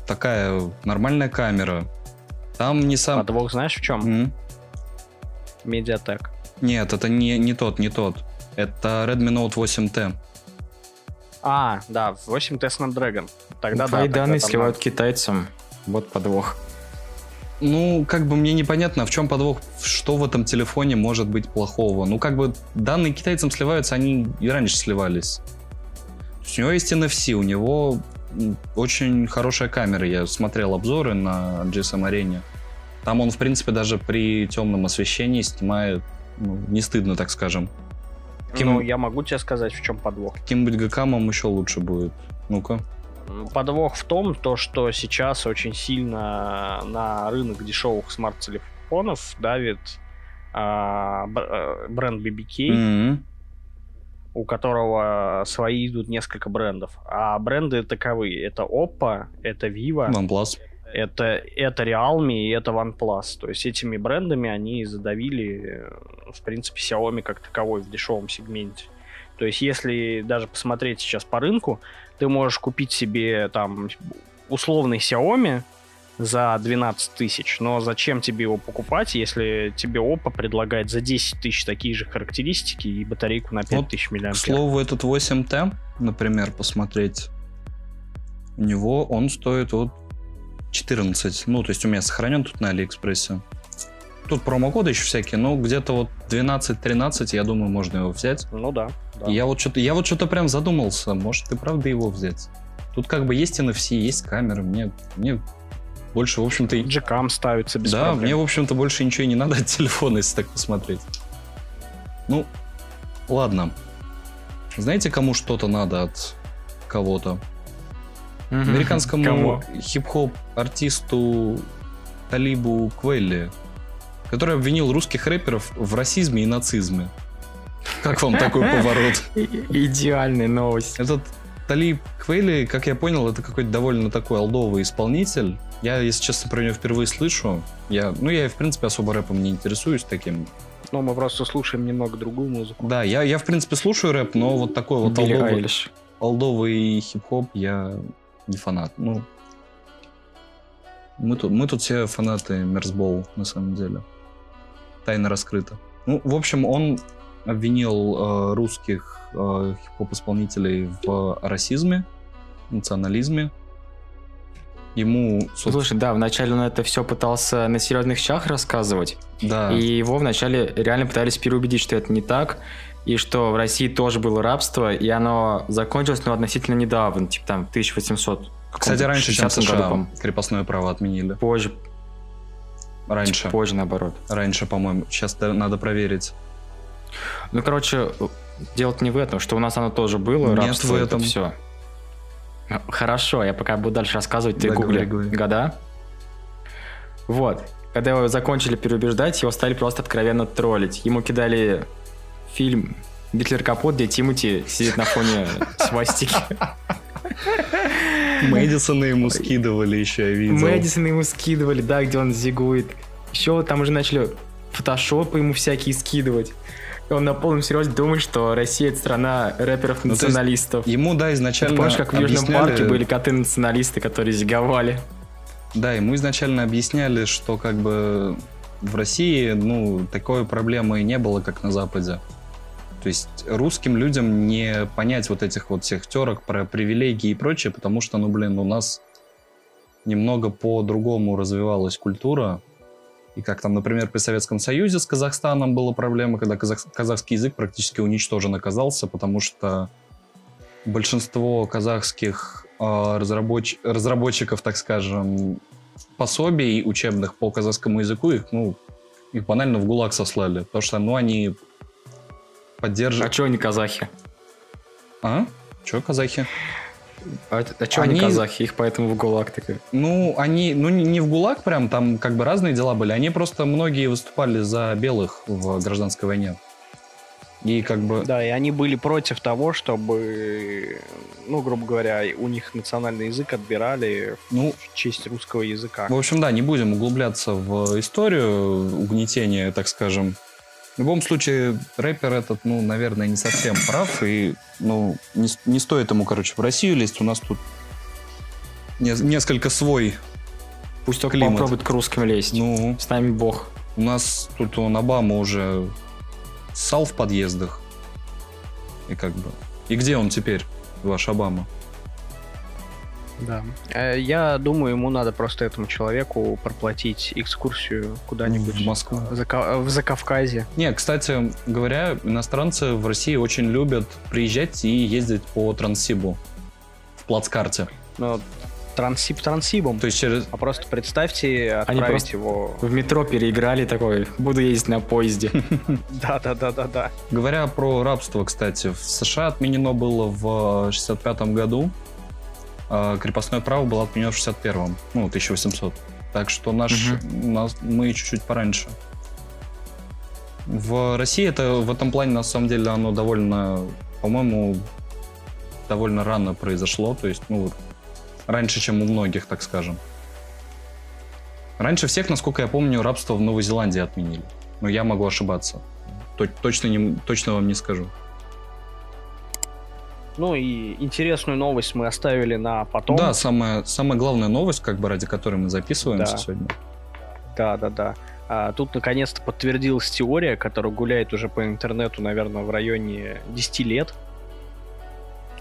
такая нормальная камера. Там не сам... Подвох знаешь в чем? М? Медиатек. Нет, это не, не тот, не тот. Это Redmi Note 8T. А, да, 8T Snapdragon. Тогда да. Твои тогда данные там сливают китайцам. Вот подвох. Ну, как бы мне непонятно, в чем подвох, что в этом телефоне может быть плохого. Ну, как бы данные китайцам сливаются, они и раньше сливались. У него есть NFC, у него очень хорошая камера. Я смотрел обзоры на GSM арене. Там он, в принципе, даже при темном освещении снимает, ну, не стыдно, так скажем. Каким- Ну, я могу тебе сказать, в чем подвох. Каким-нибудь гакамом еще лучше будет. Ну-ка. Подвох в том, то, что сейчас очень сильно на рынок дешевых смарт-телефонов давит а, э, бренд BBK, М. у которого свои идут несколько брендов. А бренды таковы. Это Oppo, это Vivo, OnePlus. Это, это Realme и это OnePlus. То есть этими брендами они задавили, э, в принципе, Xiaomi как таковой в дешевом сегменте. То есть если даже посмотреть сейчас по рынку, ты можешь купить себе там условный Xiaomi за 12 тысяч, но зачем тебе его покупать, если тебе Oppo предлагает за 10 тысяч такие же характеристики и батарейку на 5000 К мАh? слову, этот 8T, например, посмотреть, у него он стоит вот 14. Ну, то есть у меня сохранен тут на Алиэкспрессе. Тут промокоды еще всякие, но где-то вот 12-13, я думаю, можно его взять. Ну да. да. Я вот что-то, я вот что-то прям задумался, может и правда его взять. Тут как бы есть NFC, есть камеры, мне, мне больше, в общем-то, Джекам ставится без да, проблем. мне, в общем-то, больше ничего и не надо от телефона, если так посмотреть. Ну, ладно. Знаете, кому что-то надо от кого-то? Американскому Кому? хип-хоп артисту Талибу Квелли, который обвинил русских рэперов в расизме и нацизме. Как вам такой поворот? Идеальная новость. Этот Талиб Квейли, как я понял, это какой-то довольно такой олдовый исполнитель. Я, если честно, про него впервые слышу. Я, ну, я, в принципе, особо рэпом не интересуюсь таким. Ну, мы просто слушаем немного другую музыку. Да, я, я в принципе, слушаю рэп, но вот такой вот Айлиш. олдовый хип-хоп я не фанат. Ну, мы тут, мы тут все фанаты Мерсбоу, на самом деле. Тайна раскрыта. Ну, в общем, он обвинил э, русских э, хип-хоп-исполнителей в расизме, национализме. Ему, собственно, Слушай, да, вначале он это все пытался на серьезных щах рассказывать, да, и его вначале реально пытались переубедить, что это не так, и что в России тоже было рабство, и оно закончилось, но относительно недавно, типа там 1800. Кстати, раньше, чем 60-м США году, крепостное право отменили. Позже, Раньше. типа, позже наоборот. Раньше, по-моему. Сейчас надо проверить. Ну, короче, дело не в этом, что у нас оно тоже было, Нет рабство в это этом. все. Хорошо, я пока буду дальше рассказывать, ты Да, гугли говори, говори. года. Вот. Когда его закончили переубеждать, его стали просто откровенно троллить. Ему кидали фильм «Гитлер Капот», где Тимати сидит на фоне свастики. Мэдисона ему скидывали еще, я видел. Мэдисона ему скидывали, да, где он зигует. Еще там уже начали фотошопы ему всякие скидывать. Он на полном серьезе думает, что Россия это страна Ну, рэперов-националистов. Ему, да, Ты изначально помнишь, как в Южном объясняли- парке были коты-националисты, которые зиговали? Да, ему изначально объясняли, что как бы в России, ну, такой проблемы не было, как на Западе. То есть русским людям не понять вот этих вот всех терок про привилегии и прочее, потому что, ну, блин, у нас немного по-другому развивалась культура. И как там, например, при Советском Союзе с Казахстаном была проблема, когда казах- казахский язык практически уничтожен оказался, потому что большинство казахских э, разрабоч- разработчиков, так скажем, пособий учебных по казахскому языку, их, ну, их банально в ГУЛАГ сослали, потому что, ну, они А поддерживают... чё они казахи? А? Че казахи? А, а чё они... Они- казахи? Их поэтому в ГУЛАГ такой. Ну, они, ну, не- не в ГУЛАГ прям, там как бы разные дела были. Они просто многие выступали за белых в гражданской войне. И как бы... Да, и они были против того, чтобы, ну, грубо говоря, у них национальный язык отбирали Ну, в честь русского языка. В общем, да, не будем углубляться в историю угнетения, так скажем. В любом случае, рэпер этот, ну, наверное, не совсем прав, и, ну, не, не стоит ему, короче, в Россию лезть. У нас тут не- несколько свой. Пусть только Климат. попробует к русским лезть. Ну, С нами бог. у нас тут он Обама уже ссал в подъездах. И как бы... И где он теперь, ваш Обама? Да. Э, Я думаю, ему надо просто этому человеку проплатить экскурсию куда-нибудь В Москву. в, Зака- в Закавказье. Не, кстати говоря, иностранцы в России очень любят приезжать и ездить по Транссибу в плацкарте. Ну, трансип трансибом. То есть через... А просто представьте, отправить просто- его... В метро переиграли такой, буду ездить на поезде. Да-да-да-да-да. Говоря про рабство, кстати, в США отменено было в 65 году, крепостное право было отменено в 61-м, ну, 1800. Так что наш, нас, мы чуть-чуть пораньше. В России это в этом плане, на самом деле, оно довольно, по-моему, довольно рано произошло. То есть, ну, вот, раньше, чем у многих, так скажем. Раньше всех, насколько я помню, рабство в Новой Зеландии отменили. Но я могу ошибаться. То- точно, не, точно вам не скажу. Ну и интересную новость мы оставили на потом. Да, самая, самая главная новость, как бы ради которой мы записываемся Да. сегодня. Да, да, да. А, тут наконец-то подтвердилась теория, которая гуляет уже по интернету, наверное, в районе 10 лет.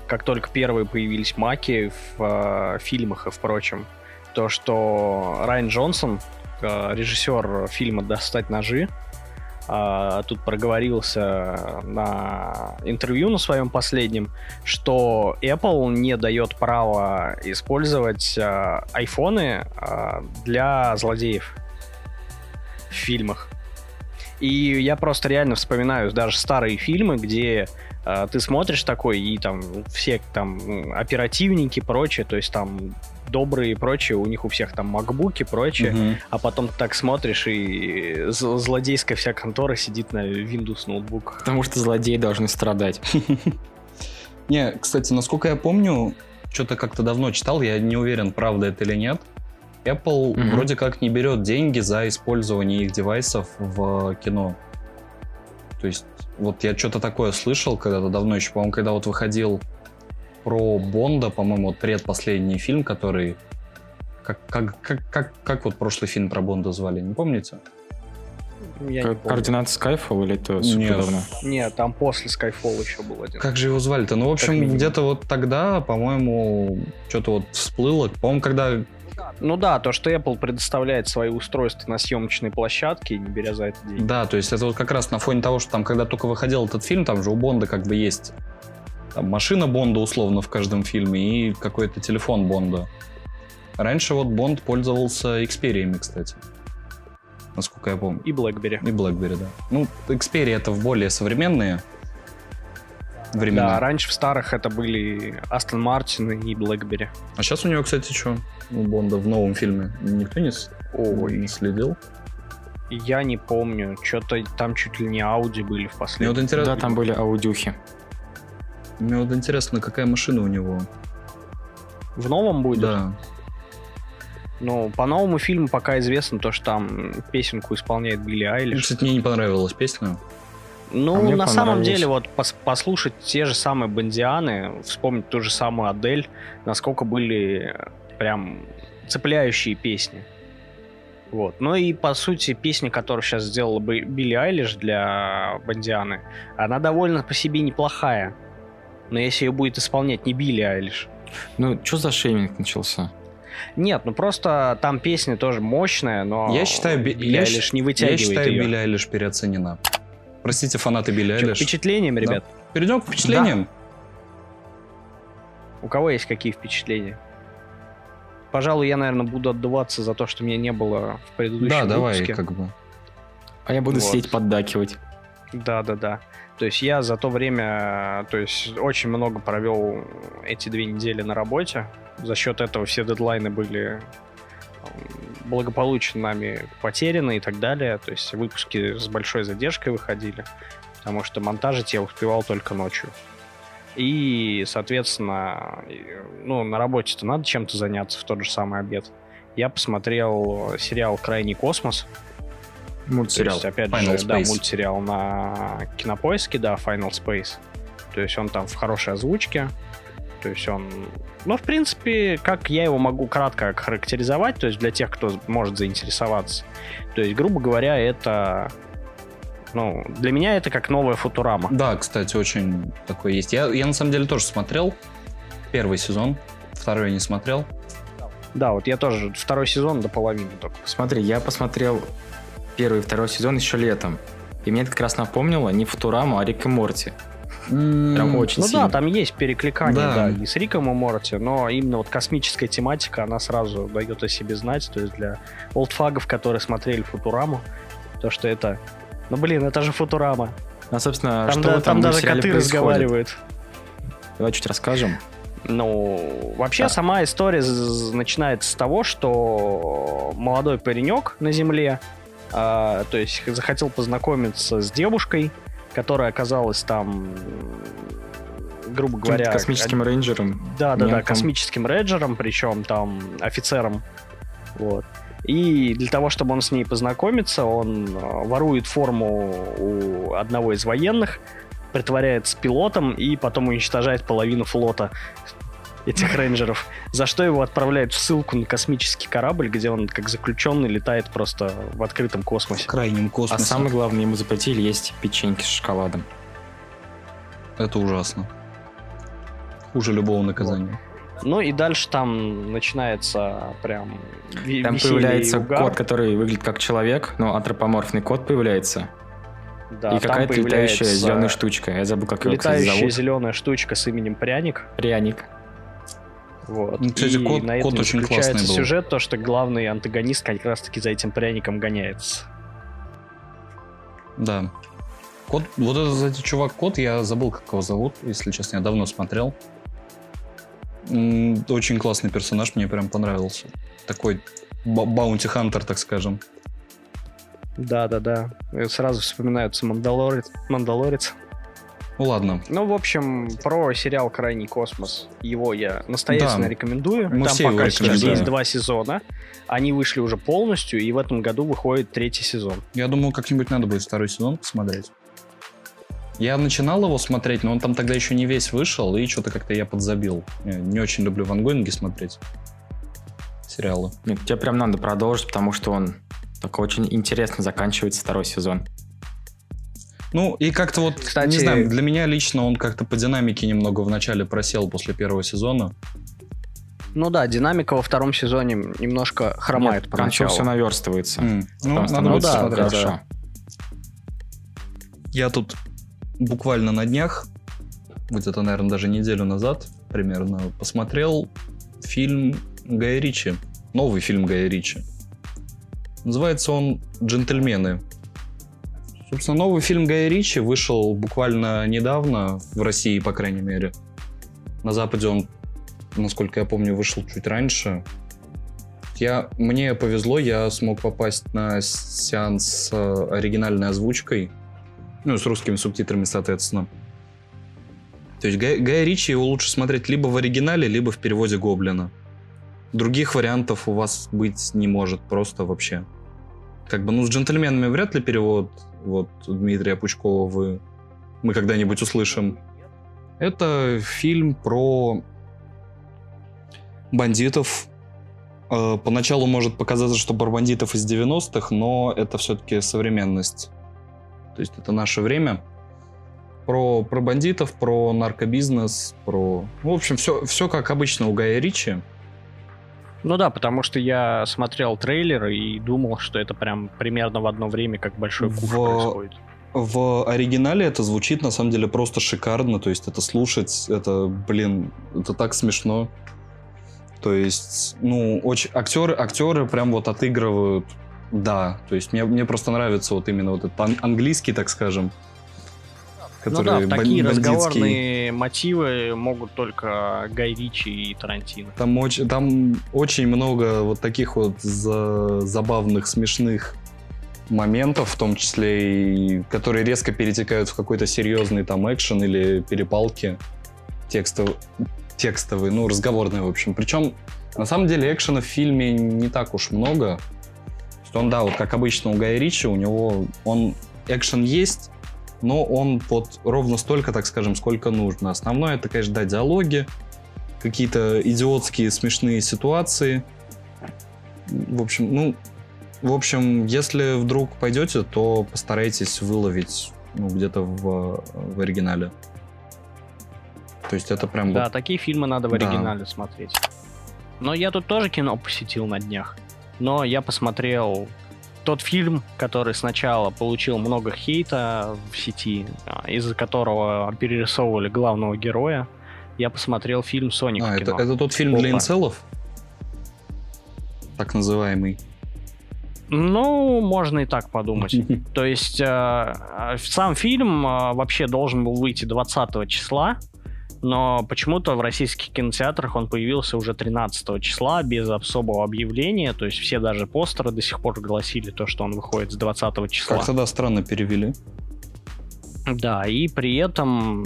Как только первые появились маки в а, фильмах и впрочем, то, что Райан Джонсон, а, режиссер фильма «Достать ножи», а, тут проговорился на интервью на своем последнем, что Apple не дает права использовать а, айфоны а, для злодеев в фильмах. И я просто реально вспоминаю даже старые фильмы, где э, ты смотришь такой, и там все там оперативники и прочее, то есть там добрые и прочее, у них у всех там макбуки и прочее, Мгм. а потом так смотришь, и злодейская вся контора сидит на Windows ноутбуках. Потому что злодеи должны страдать. Не, кстати, насколько я помню, что-то как-то давно читал, я не уверен, правда это или нет. Apple Мгм. вроде как не берет деньги за использование их девайсов в кино. То есть, вот я что-то такое слышал когда-то давно еще, по-моему, когда вот выходил про Бонда, по-моему, вот предпоследний фильм, который... Как, как, как, как, как вот прошлый фильм про Бонда звали, не помните? Я не Ко- помню. Координаты Skyfall или это супер Нет. давно? Нет, там после Skyfall еще был один. Как же его звали-то? Ну, в общем, где-то вот тогда, по-моему, что-то вот всплыло. По-моему, когда Ну да, то, что Apple предоставляет свои устройства на съемочной площадке, не беря за это деньги. Да, то есть это вот как раз на фоне того, что там, когда только выходил этот фильм, там же у Бонда как бы есть там, машина Бонда условно в каждом фильме и какой-то телефон Бонда. Раньше вот Бонд пользовался Xperia, кстати. Насколько я помню. И BlackBerry. И BlackBerry, да. Ну, Xperia это в более современные времена. Да, раньше в старых это были Астон Мартин и Блэкбери. А сейчас у него, кстати, что? У Бонда в новом фильме никто не, Ой. не следил? Я не помню, что-то там чуть ли не Ауди были в Мне последнем. вот, интересно, Да, там были аудюхи. Мне вот интересно, какая машина у него. В новом будет? Да. Ну, по новому фильму пока известно то, что там песенку исполняет Билли Айлиш. Кстати, мне не понравилась песня. Ну, А на самом деле, вот пос- послушать те же самые Бондианы, вспомнить ту же самую Адель, насколько были прям цепляющие песни. Вот. Ну и, по сути, песня, которую сейчас сделала бы Билли Айлиш для Бондианы, она довольно по себе неплохая. Но если ее будет исполнять не Билли Айлиш. Ну, что за шейминг начался? Нет, ну просто там песня тоже мощная, но Я считаю, Би- Билли я Айлиш не Я вытягивает считаю, ее. Билли Айлиш переоценена. Простите, фанаты Билли Айлиш. впечатлением, ребят? Перейдем к впечатлениям. У кого есть какие впечатления? Пожалуй, я, наверное, буду отдуваться за то, что меня не было в предыдущем Да, давай, выпуске. как бы. А я буду Вот. сидеть поддакивать. Да, да, да. То есть я за то время, то есть очень много провел эти две недели на работе. За счет этого все дедлайны были благополучно нами потеряны и так далее. То есть выпуски с большой задержкой выходили, потому что монтажить я успевал только ночью. И, соответственно, ну, на работе-то надо чем-то заняться в тот же самый обед. Я посмотрел сериал «Крайний космос», то Мультсериал. есть, опять Final же, да, Space. мультсериал на кинопоиске, да, Final Space. То есть он там в хорошей озвучке. То есть он... Ну, в принципе, как я его могу кратко характеризовать, то есть для тех, кто может заинтересоваться. То есть, грубо говоря, это... Ну, для меня это как новая Футурама. Да, кстати, очень такой есть. Я, я на самом деле тоже смотрел первый сезон, второй я не смотрел. Да, вот я тоже второй сезон до половины только. Смотри, я посмотрел первый и второй сезон еще летом. И мне это как раз напомнило не Футураму, а Рик и Морти. Прям очень Ну сильно. да, там есть перекликание, Да. да. и с Риком и Морти, но именно вот космическая тематика, она сразу дает о себе знать, то есть для олдфагов, которые смотрели Футураму, то, что это... Ну, блин, это же Футурама. А, собственно, Там, что да- там этом даже коты происходит? разговаривают. Давай чуть расскажем. Ну, вообще Да. сама история начинается с того, что молодой паренек на Земле, то есть захотел познакомиться с девушкой, которая оказалась там, грубо говоря, космическим рейнджером. Да, да, да, космическим рейнджером, причем там офицером. Вот. И для того, чтобы он с ней познакомиться, он э, ворует форму у одного из военных, притворяется пилотом и потом уничтожает половину флота этих рейнджеров. За что его отправляют в ссылку на космический корабль, где он как заключенный летает просто в открытом В космосе. крайнем А космосе. самое главное, ему запретили есть печеньки с шоколадом. Это ужасно. Хуже любого наказания. Ну и дальше там начинается прям Там появляется угар. кот, который выглядит как человек, но антропоморфный кот появляется. Да, и какая-то летающая зеленая штучка. Я забыл, как его, кстати, Летающая зовут. зеленая штучка с именем Пряник. Пряник. Вот. Ну, кстати, и кот- на кот этом очень заключается классный был. сюжет, то, что главный антагонист как раз-таки за этим пряником гоняется. Да. Кот, вот этот, кстати, чувак кот, я забыл, как его зовут, если честно, я давно смотрел. Очень классный персонаж, мне прям понравился. Такой ба- баунти-хантер, так скажем. Да-да-да. Сразу вспоминаются Мандалорец. Мандалорец. Ну ладно. Ну, в общем, про сериал «Крайний космос». Его я настоятельно Да. рекомендую. Мы Там все его пока сейчас есть два сезона. Они вышли уже полностью, и в этом году выходит третий сезон. Я думаю, как-нибудь надо будет второй сезон посмотреть. Я начинал его смотреть, но он там тогда еще не весь вышел, и что-то как-то я подзабил. Я не очень люблю вангоинги смотреть. Сериалы. Нет, тебе прям надо продолжить, потому что он так очень интересно заканчивается второй сезон. Ну, и как-то вот, Кстати- не знаю, для меня лично он как-то по динамике немного в начале просел после первого сезона. Ну да, динамика во втором сезоне немножко хромает Нет, поначалу. все наверстывается. М, Ну, Там надо становится будет да, хорошо. Я тут буквально на днях, где-то, наверное, даже неделю назад примерно, посмотрел фильм Гая Ричи. Новый фильм Гая Ричи. Называется он «Джентльмены». Собственно, новый фильм Гая Ричи вышел буквально недавно, в России, по крайней мере. На Западе он, насколько я помню, вышел чуть раньше. Я, мне повезло, я смог попасть на сеанс с оригинальной озвучкой, ну, с русскими субтитрами, соответственно. То есть Гай, Гая Ричи его лучше смотреть либо в оригинале, либо в переводе Гоблина. Других вариантов у вас быть не может просто вообще. Как бы, ну, с джентльменами вряд ли перевод вот Дмитрия Пучкова вы, мы когда-нибудь услышим. Это фильм про бандитов, Э, поначалу может показаться, что про бандитов из 90-х, но это все-таки современность. То есть это наше время. Про, про бандитов, про наркобизнес, про... В общем, все, все как обычно у Гая Ричи. Ну да, потому что я смотрел трейлер и думал, что это прям примерно в одно время, как большой куш в... происходит. В оригинале это звучит на самом деле просто шикарно, то есть это слушать, это, блин, это так смешно. То есть, ну, очень актеры, актеры прям вот отыгрывают, да. То есть мне, мне просто нравится вот именно вот этот английский, так скажем. Который ну да, такие бандитский. разговорные мотивы могут только Гай Ричи и Тарантино. Там очень, там очень много вот таких вот за, забавных, смешных моментов, в том числе и которые резко перетекают в какой-то серьезный там экшен или перепалки текстов, текстовый, ну, разговорный, в общем. Причем, на самом деле, экшена в фильме не так уж много. То он, да, вот как обычно у Гая Ричи, у него он экшен есть, но он под ровно столько, так скажем, сколько нужно. Основное это, конечно, да, диалоги, какие-то идиотские смешные ситуации. В общем, ну, в общем, если вдруг пойдете, то постарайтесь выловить ну, где-то в, в оригинале. То есть это прям... Да, такие фильмы надо в оригинале да. смотреть. Но я тут тоже кино посетил на днях. Но я посмотрел тот фильм, который сначала получил много хейта в сети, а, из-за которого перерисовывали главного героя. Я посмотрел фильм «Соник» а, это, это тот фильм Опа. для инцелов? Так называемый. Ну, можно и так подумать. То есть э, сам фильм э, вообще должен был выйти 20 числа, но почему-то в российских кинотеатрах он появился уже 13 числа без особого объявления, то есть все даже постеры до сих пор гласили то, что он выходит с 20 числа. Как тогда странно перевели. Да, и при этом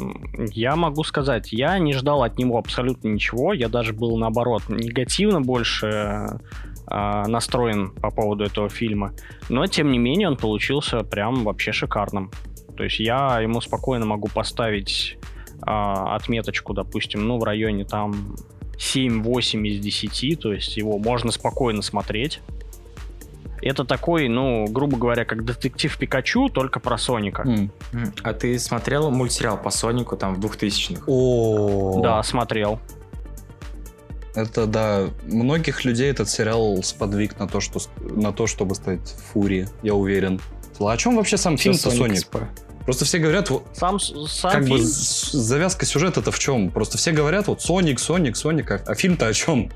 я могу сказать, я не ждал от него абсолютно ничего, я даже был наоборот негативно больше э, настроен по поводу этого фильма, но тем не менее он получился прям вообще шикарным. То есть я ему спокойно могу поставить а, отметочку, допустим, ну, в районе там 7-8 из 10, то есть его можно спокойно смотреть. Это такой, ну, грубо говоря, как детектив Пикачу, только про Соника. Mm. А ты смотрел мультсериал по Сонику там в 2000-х? О, Да, смотрел. Это, да, многих людей этот сериал сподвиг на то, что, на то чтобы стать Фури, я уверен. А о чем вообще сам фильм-то Соник? Соник? Просто все говорят, сам, сам как фильм... бы завязка сюжета-то в чем? Просто все говорят, вот Соник, Соник, Соник, а, а фильм-то о чем?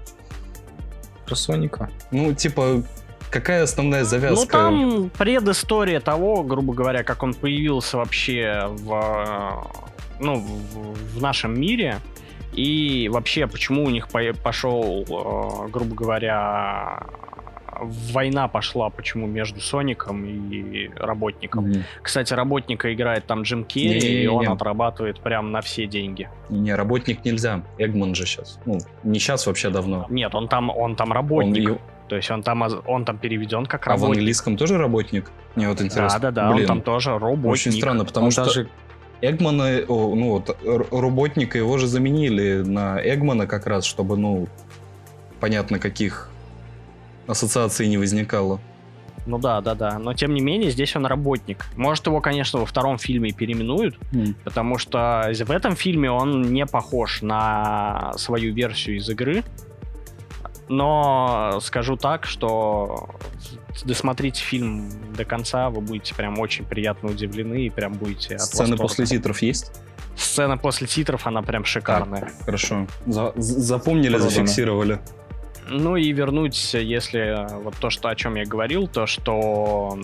Про Соника. Ну, типа, какая основная завязка? Ну, там предыстория того, грубо говоря, как он появился вообще в, ну, в, в нашем мире. И вообще, почему у них пошел, э, грубо говоря, война пошла, почему между Соником и работником. Mm-hmm. Кстати, работника играет там Джим Керри, Не-не-не. и он отрабатывает прям на все деньги. Не, работник нельзя. Эгман же сейчас. Ну, не сейчас, вообще давно. Нет, он там, он там работник. Он... То есть он там, он там переведен как работник. А в английском тоже работник? Мне вот интересно. Да-да-да, он там тоже работник. Очень странно, потому он что... Даже... Эгмана, ну вот, работника его же заменили на Эгмана как раз, чтобы, ну, понятно, каких ассоциации не возникало. Ну да, да, да. Но тем не менее, здесь он работник. Может, его, конечно, во втором фильме переименуют, mm. потому что в этом фильме он не похож на свою версию из игры. Но скажу так, что досмотрите фильм до конца, вы будете прям очень приятно удивлены и прям будете Сцены после титров есть? Сцена после титров, она прям шикарная. Так, хорошо. За запомнили, Продано. зафиксировали. Ну и вернуть, если вот то, что, о чем я говорил, то, что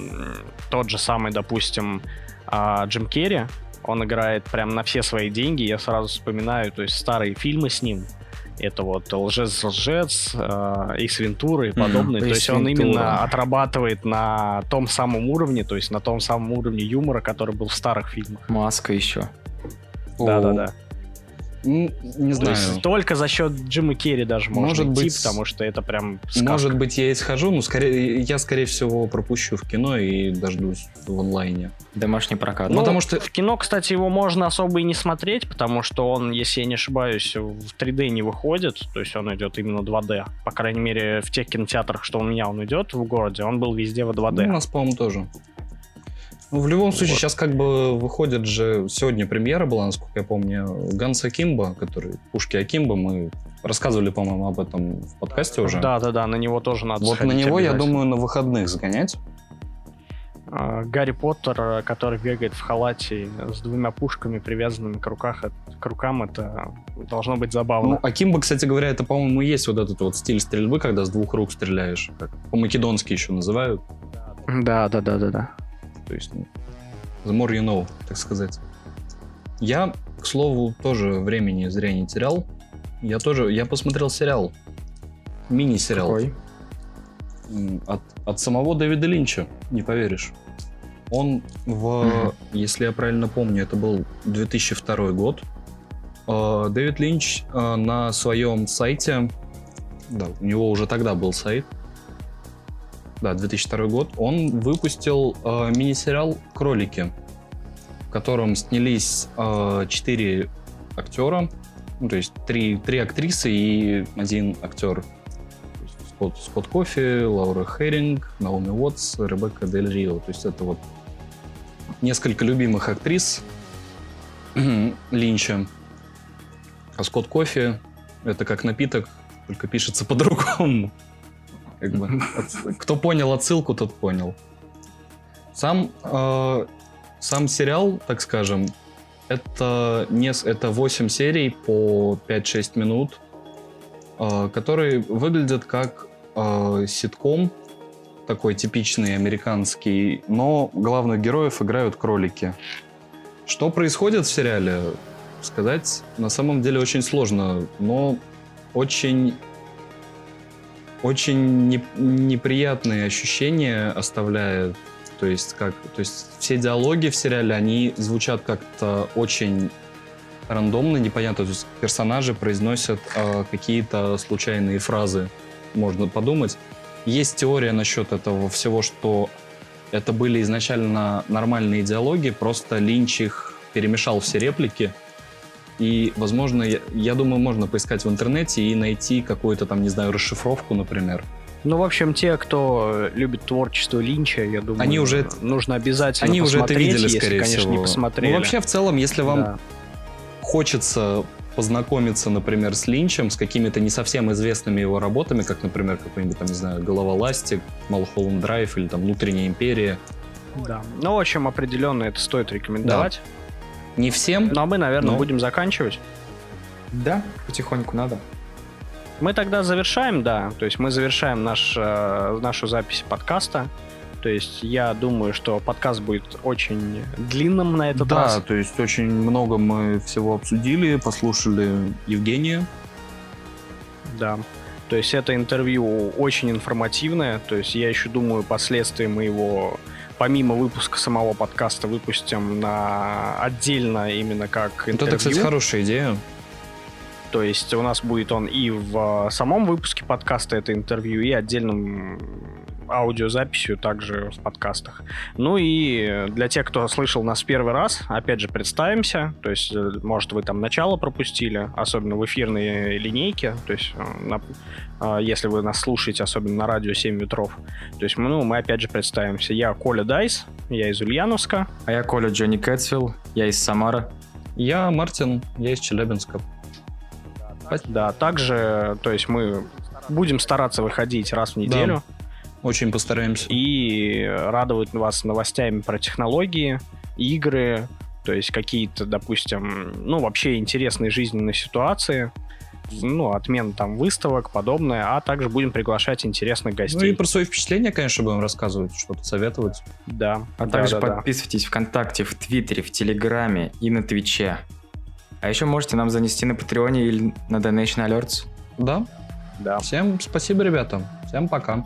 тот же самый, допустим, а, Джим Керри, он играет прям на все свои деньги, я сразу вспоминаю, то есть старые фильмы с ним, это вот лжец-лжец, Икс Вентура и подобные. Mm, то есть он именно отрабатывает на том самом уровне, то есть на том самом уровне юмора, который был в старых фильмах. Маска еще. Да-да-да. Ну, не знаю. То есть только за счет Джима Керри даже можно Может идти, быть, потому что это прям сказка. Может быть, я и схожу, но скорее, я, скорее всего, пропущу в кино и дождусь в онлайне. Домашний прокат. Ну, потому что... В кино, кстати, его можно особо и не смотреть, потому что он, если я не ошибаюсь, в 3D не выходит, то есть он идет именно 2D. По крайней мере, в тех кинотеатрах, что у меня он идет в городе, он был везде в 2D. Ну, у нас, по-моему, тоже. Ну, в любом случае, вот. сейчас как бы выходит же... Сегодня премьера была, насколько я помню, Ганс Акимба, который... Пушки Акимба, мы рассказывали, по-моему, об этом в подкасте уже. Да-да-да, на него тоже надо Вот на него, я думаю, на выходных загонять. А, Гарри Поттер, который бегает в халате с двумя пушками, привязанными к, руках, к рукам, это должно быть забавно. Ну, Акимба, кстати говоря, это, по-моему, есть вот этот вот стиль стрельбы, когда с двух рук стреляешь. По-македонски еще называют. Да-да-да-да-да. То есть, ну, the more you know, так сказать. Я, к слову, тоже времени зря не терял. Я тоже, я посмотрел сериал. Мини-сериал. Какой? От, от самого Дэвида Линча, не поверишь. Он в, mm-hmm. если я правильно помню, это был 2002 год. А, Дэвид Линч а, на своем сайте, да, у него уже тогда был сайт, да, 2002 год, он выпустил э, мини-сериал «Кролики», в котором снялись э, четыре актера, ну, то есть три, три актрисы и один актер. Скотт, Скотт Кофи, Лаура Херинг, Наоми Уотс, Ребекка Дель Рио. То есть это вот несколько любимых актрис Линча. А Скотт Кофи — это как напиток, только пишется по-другому. Как бы, кто понял отсылку, тот понял. Сам, э, сам сериал, так скажем, это, не, это 8 серий по 5-6 минут, э, которые выглядят как э, ситком, такой типичный американский, но главных героев играют кролики. Что происходит в сериале, сказать на самом деле очень сложно, но очень очень не, неприятные ощущения оставляет. То есть, как, то есть все диалоги в сериале, они звучат как-то очень рандомно, непонятно. То есть персонажи произносят э, какие-то случайные фразы, можно подумать. Есть теория насчет этого всего, что это были изначально нормальные диалоги, просто Линч их перемешал все реплики, и, возможно, я, я думаю, можно поискать в интернете и найти какую-то там, не знаю, расшифровку, например. Ну, в общем, те, кто любит творчество Линча, я думаю, они уже нужно обязательно они посмотреть, уже это видели, если, скорее конечно, всего. не посмотрели. Ну, вообще, в целом, если вам да. хочется познакомиться, например, с Линчем, с какими-то не совсем известными его работами, как, например, какой-нибудь, там, не знаю, «Голова ластик», «Малхолланд Драйв» или там «Внутренняя империя». Да. Ну, в общем, определенно это стоит рекомендовать. Да. Не всем. Ну, а мы, наверное, но... будем заканчивать. Да, потихоньку надо. Мы тогда завершаем, да. То есть мы завершаем наш, э, нашу запись подкаста. То есть я думаю, что подкаст будет очень длинным на этот да, раз. Да, то есть очень много мы всего обсудили, послушали Евгения. Да. То есть это интервью очень информативное. То есть я еще думаю, последствия мы его помимо выпуска самого подкаста выпустим на отдельно именно как интервью. Это, кстати, хорошая идея. То есть у нас будет он и в самом выпуске подкаста это интервью, и отдельным аудиозаписью также в подкастах. Ну и для тех, кто слышал нас первый раз, опять же, представимся. То есть, э, может, вы там начало пропустили, особенно в эфирной линейке. То есть, э, на, если вы нас слушаете, особенно на радио 7 ветров. То есть, ну, мы опять же представимся. Я Коля Дайс, я из Ульяновска. А я Коля Джонни Кэтсвилл, я из Самары. Я Мартин, я из Челябинска. Да, также, то есть мы будем стараться выходить раз в неделю. Да. Очень постараемся. И радовать вас новостями про технологии, игры, то есть какие-то, допустим, ну, вообще интересные жизненные ситуации. ну, отмен там выставок, подобное, а также будем приглашать интересных Ну и гостей. про свои впечатления, конечно, будем рассказывать, что-то советовать. Да. А да, также да, да. подписывайтесь ВКонтакте, в Твиттере, в Телеграме и на Твиче. А еще можете нам занести на Патреоне или на Donation Alerts. Да, Да. всем спасибо, ребята. Всем пока.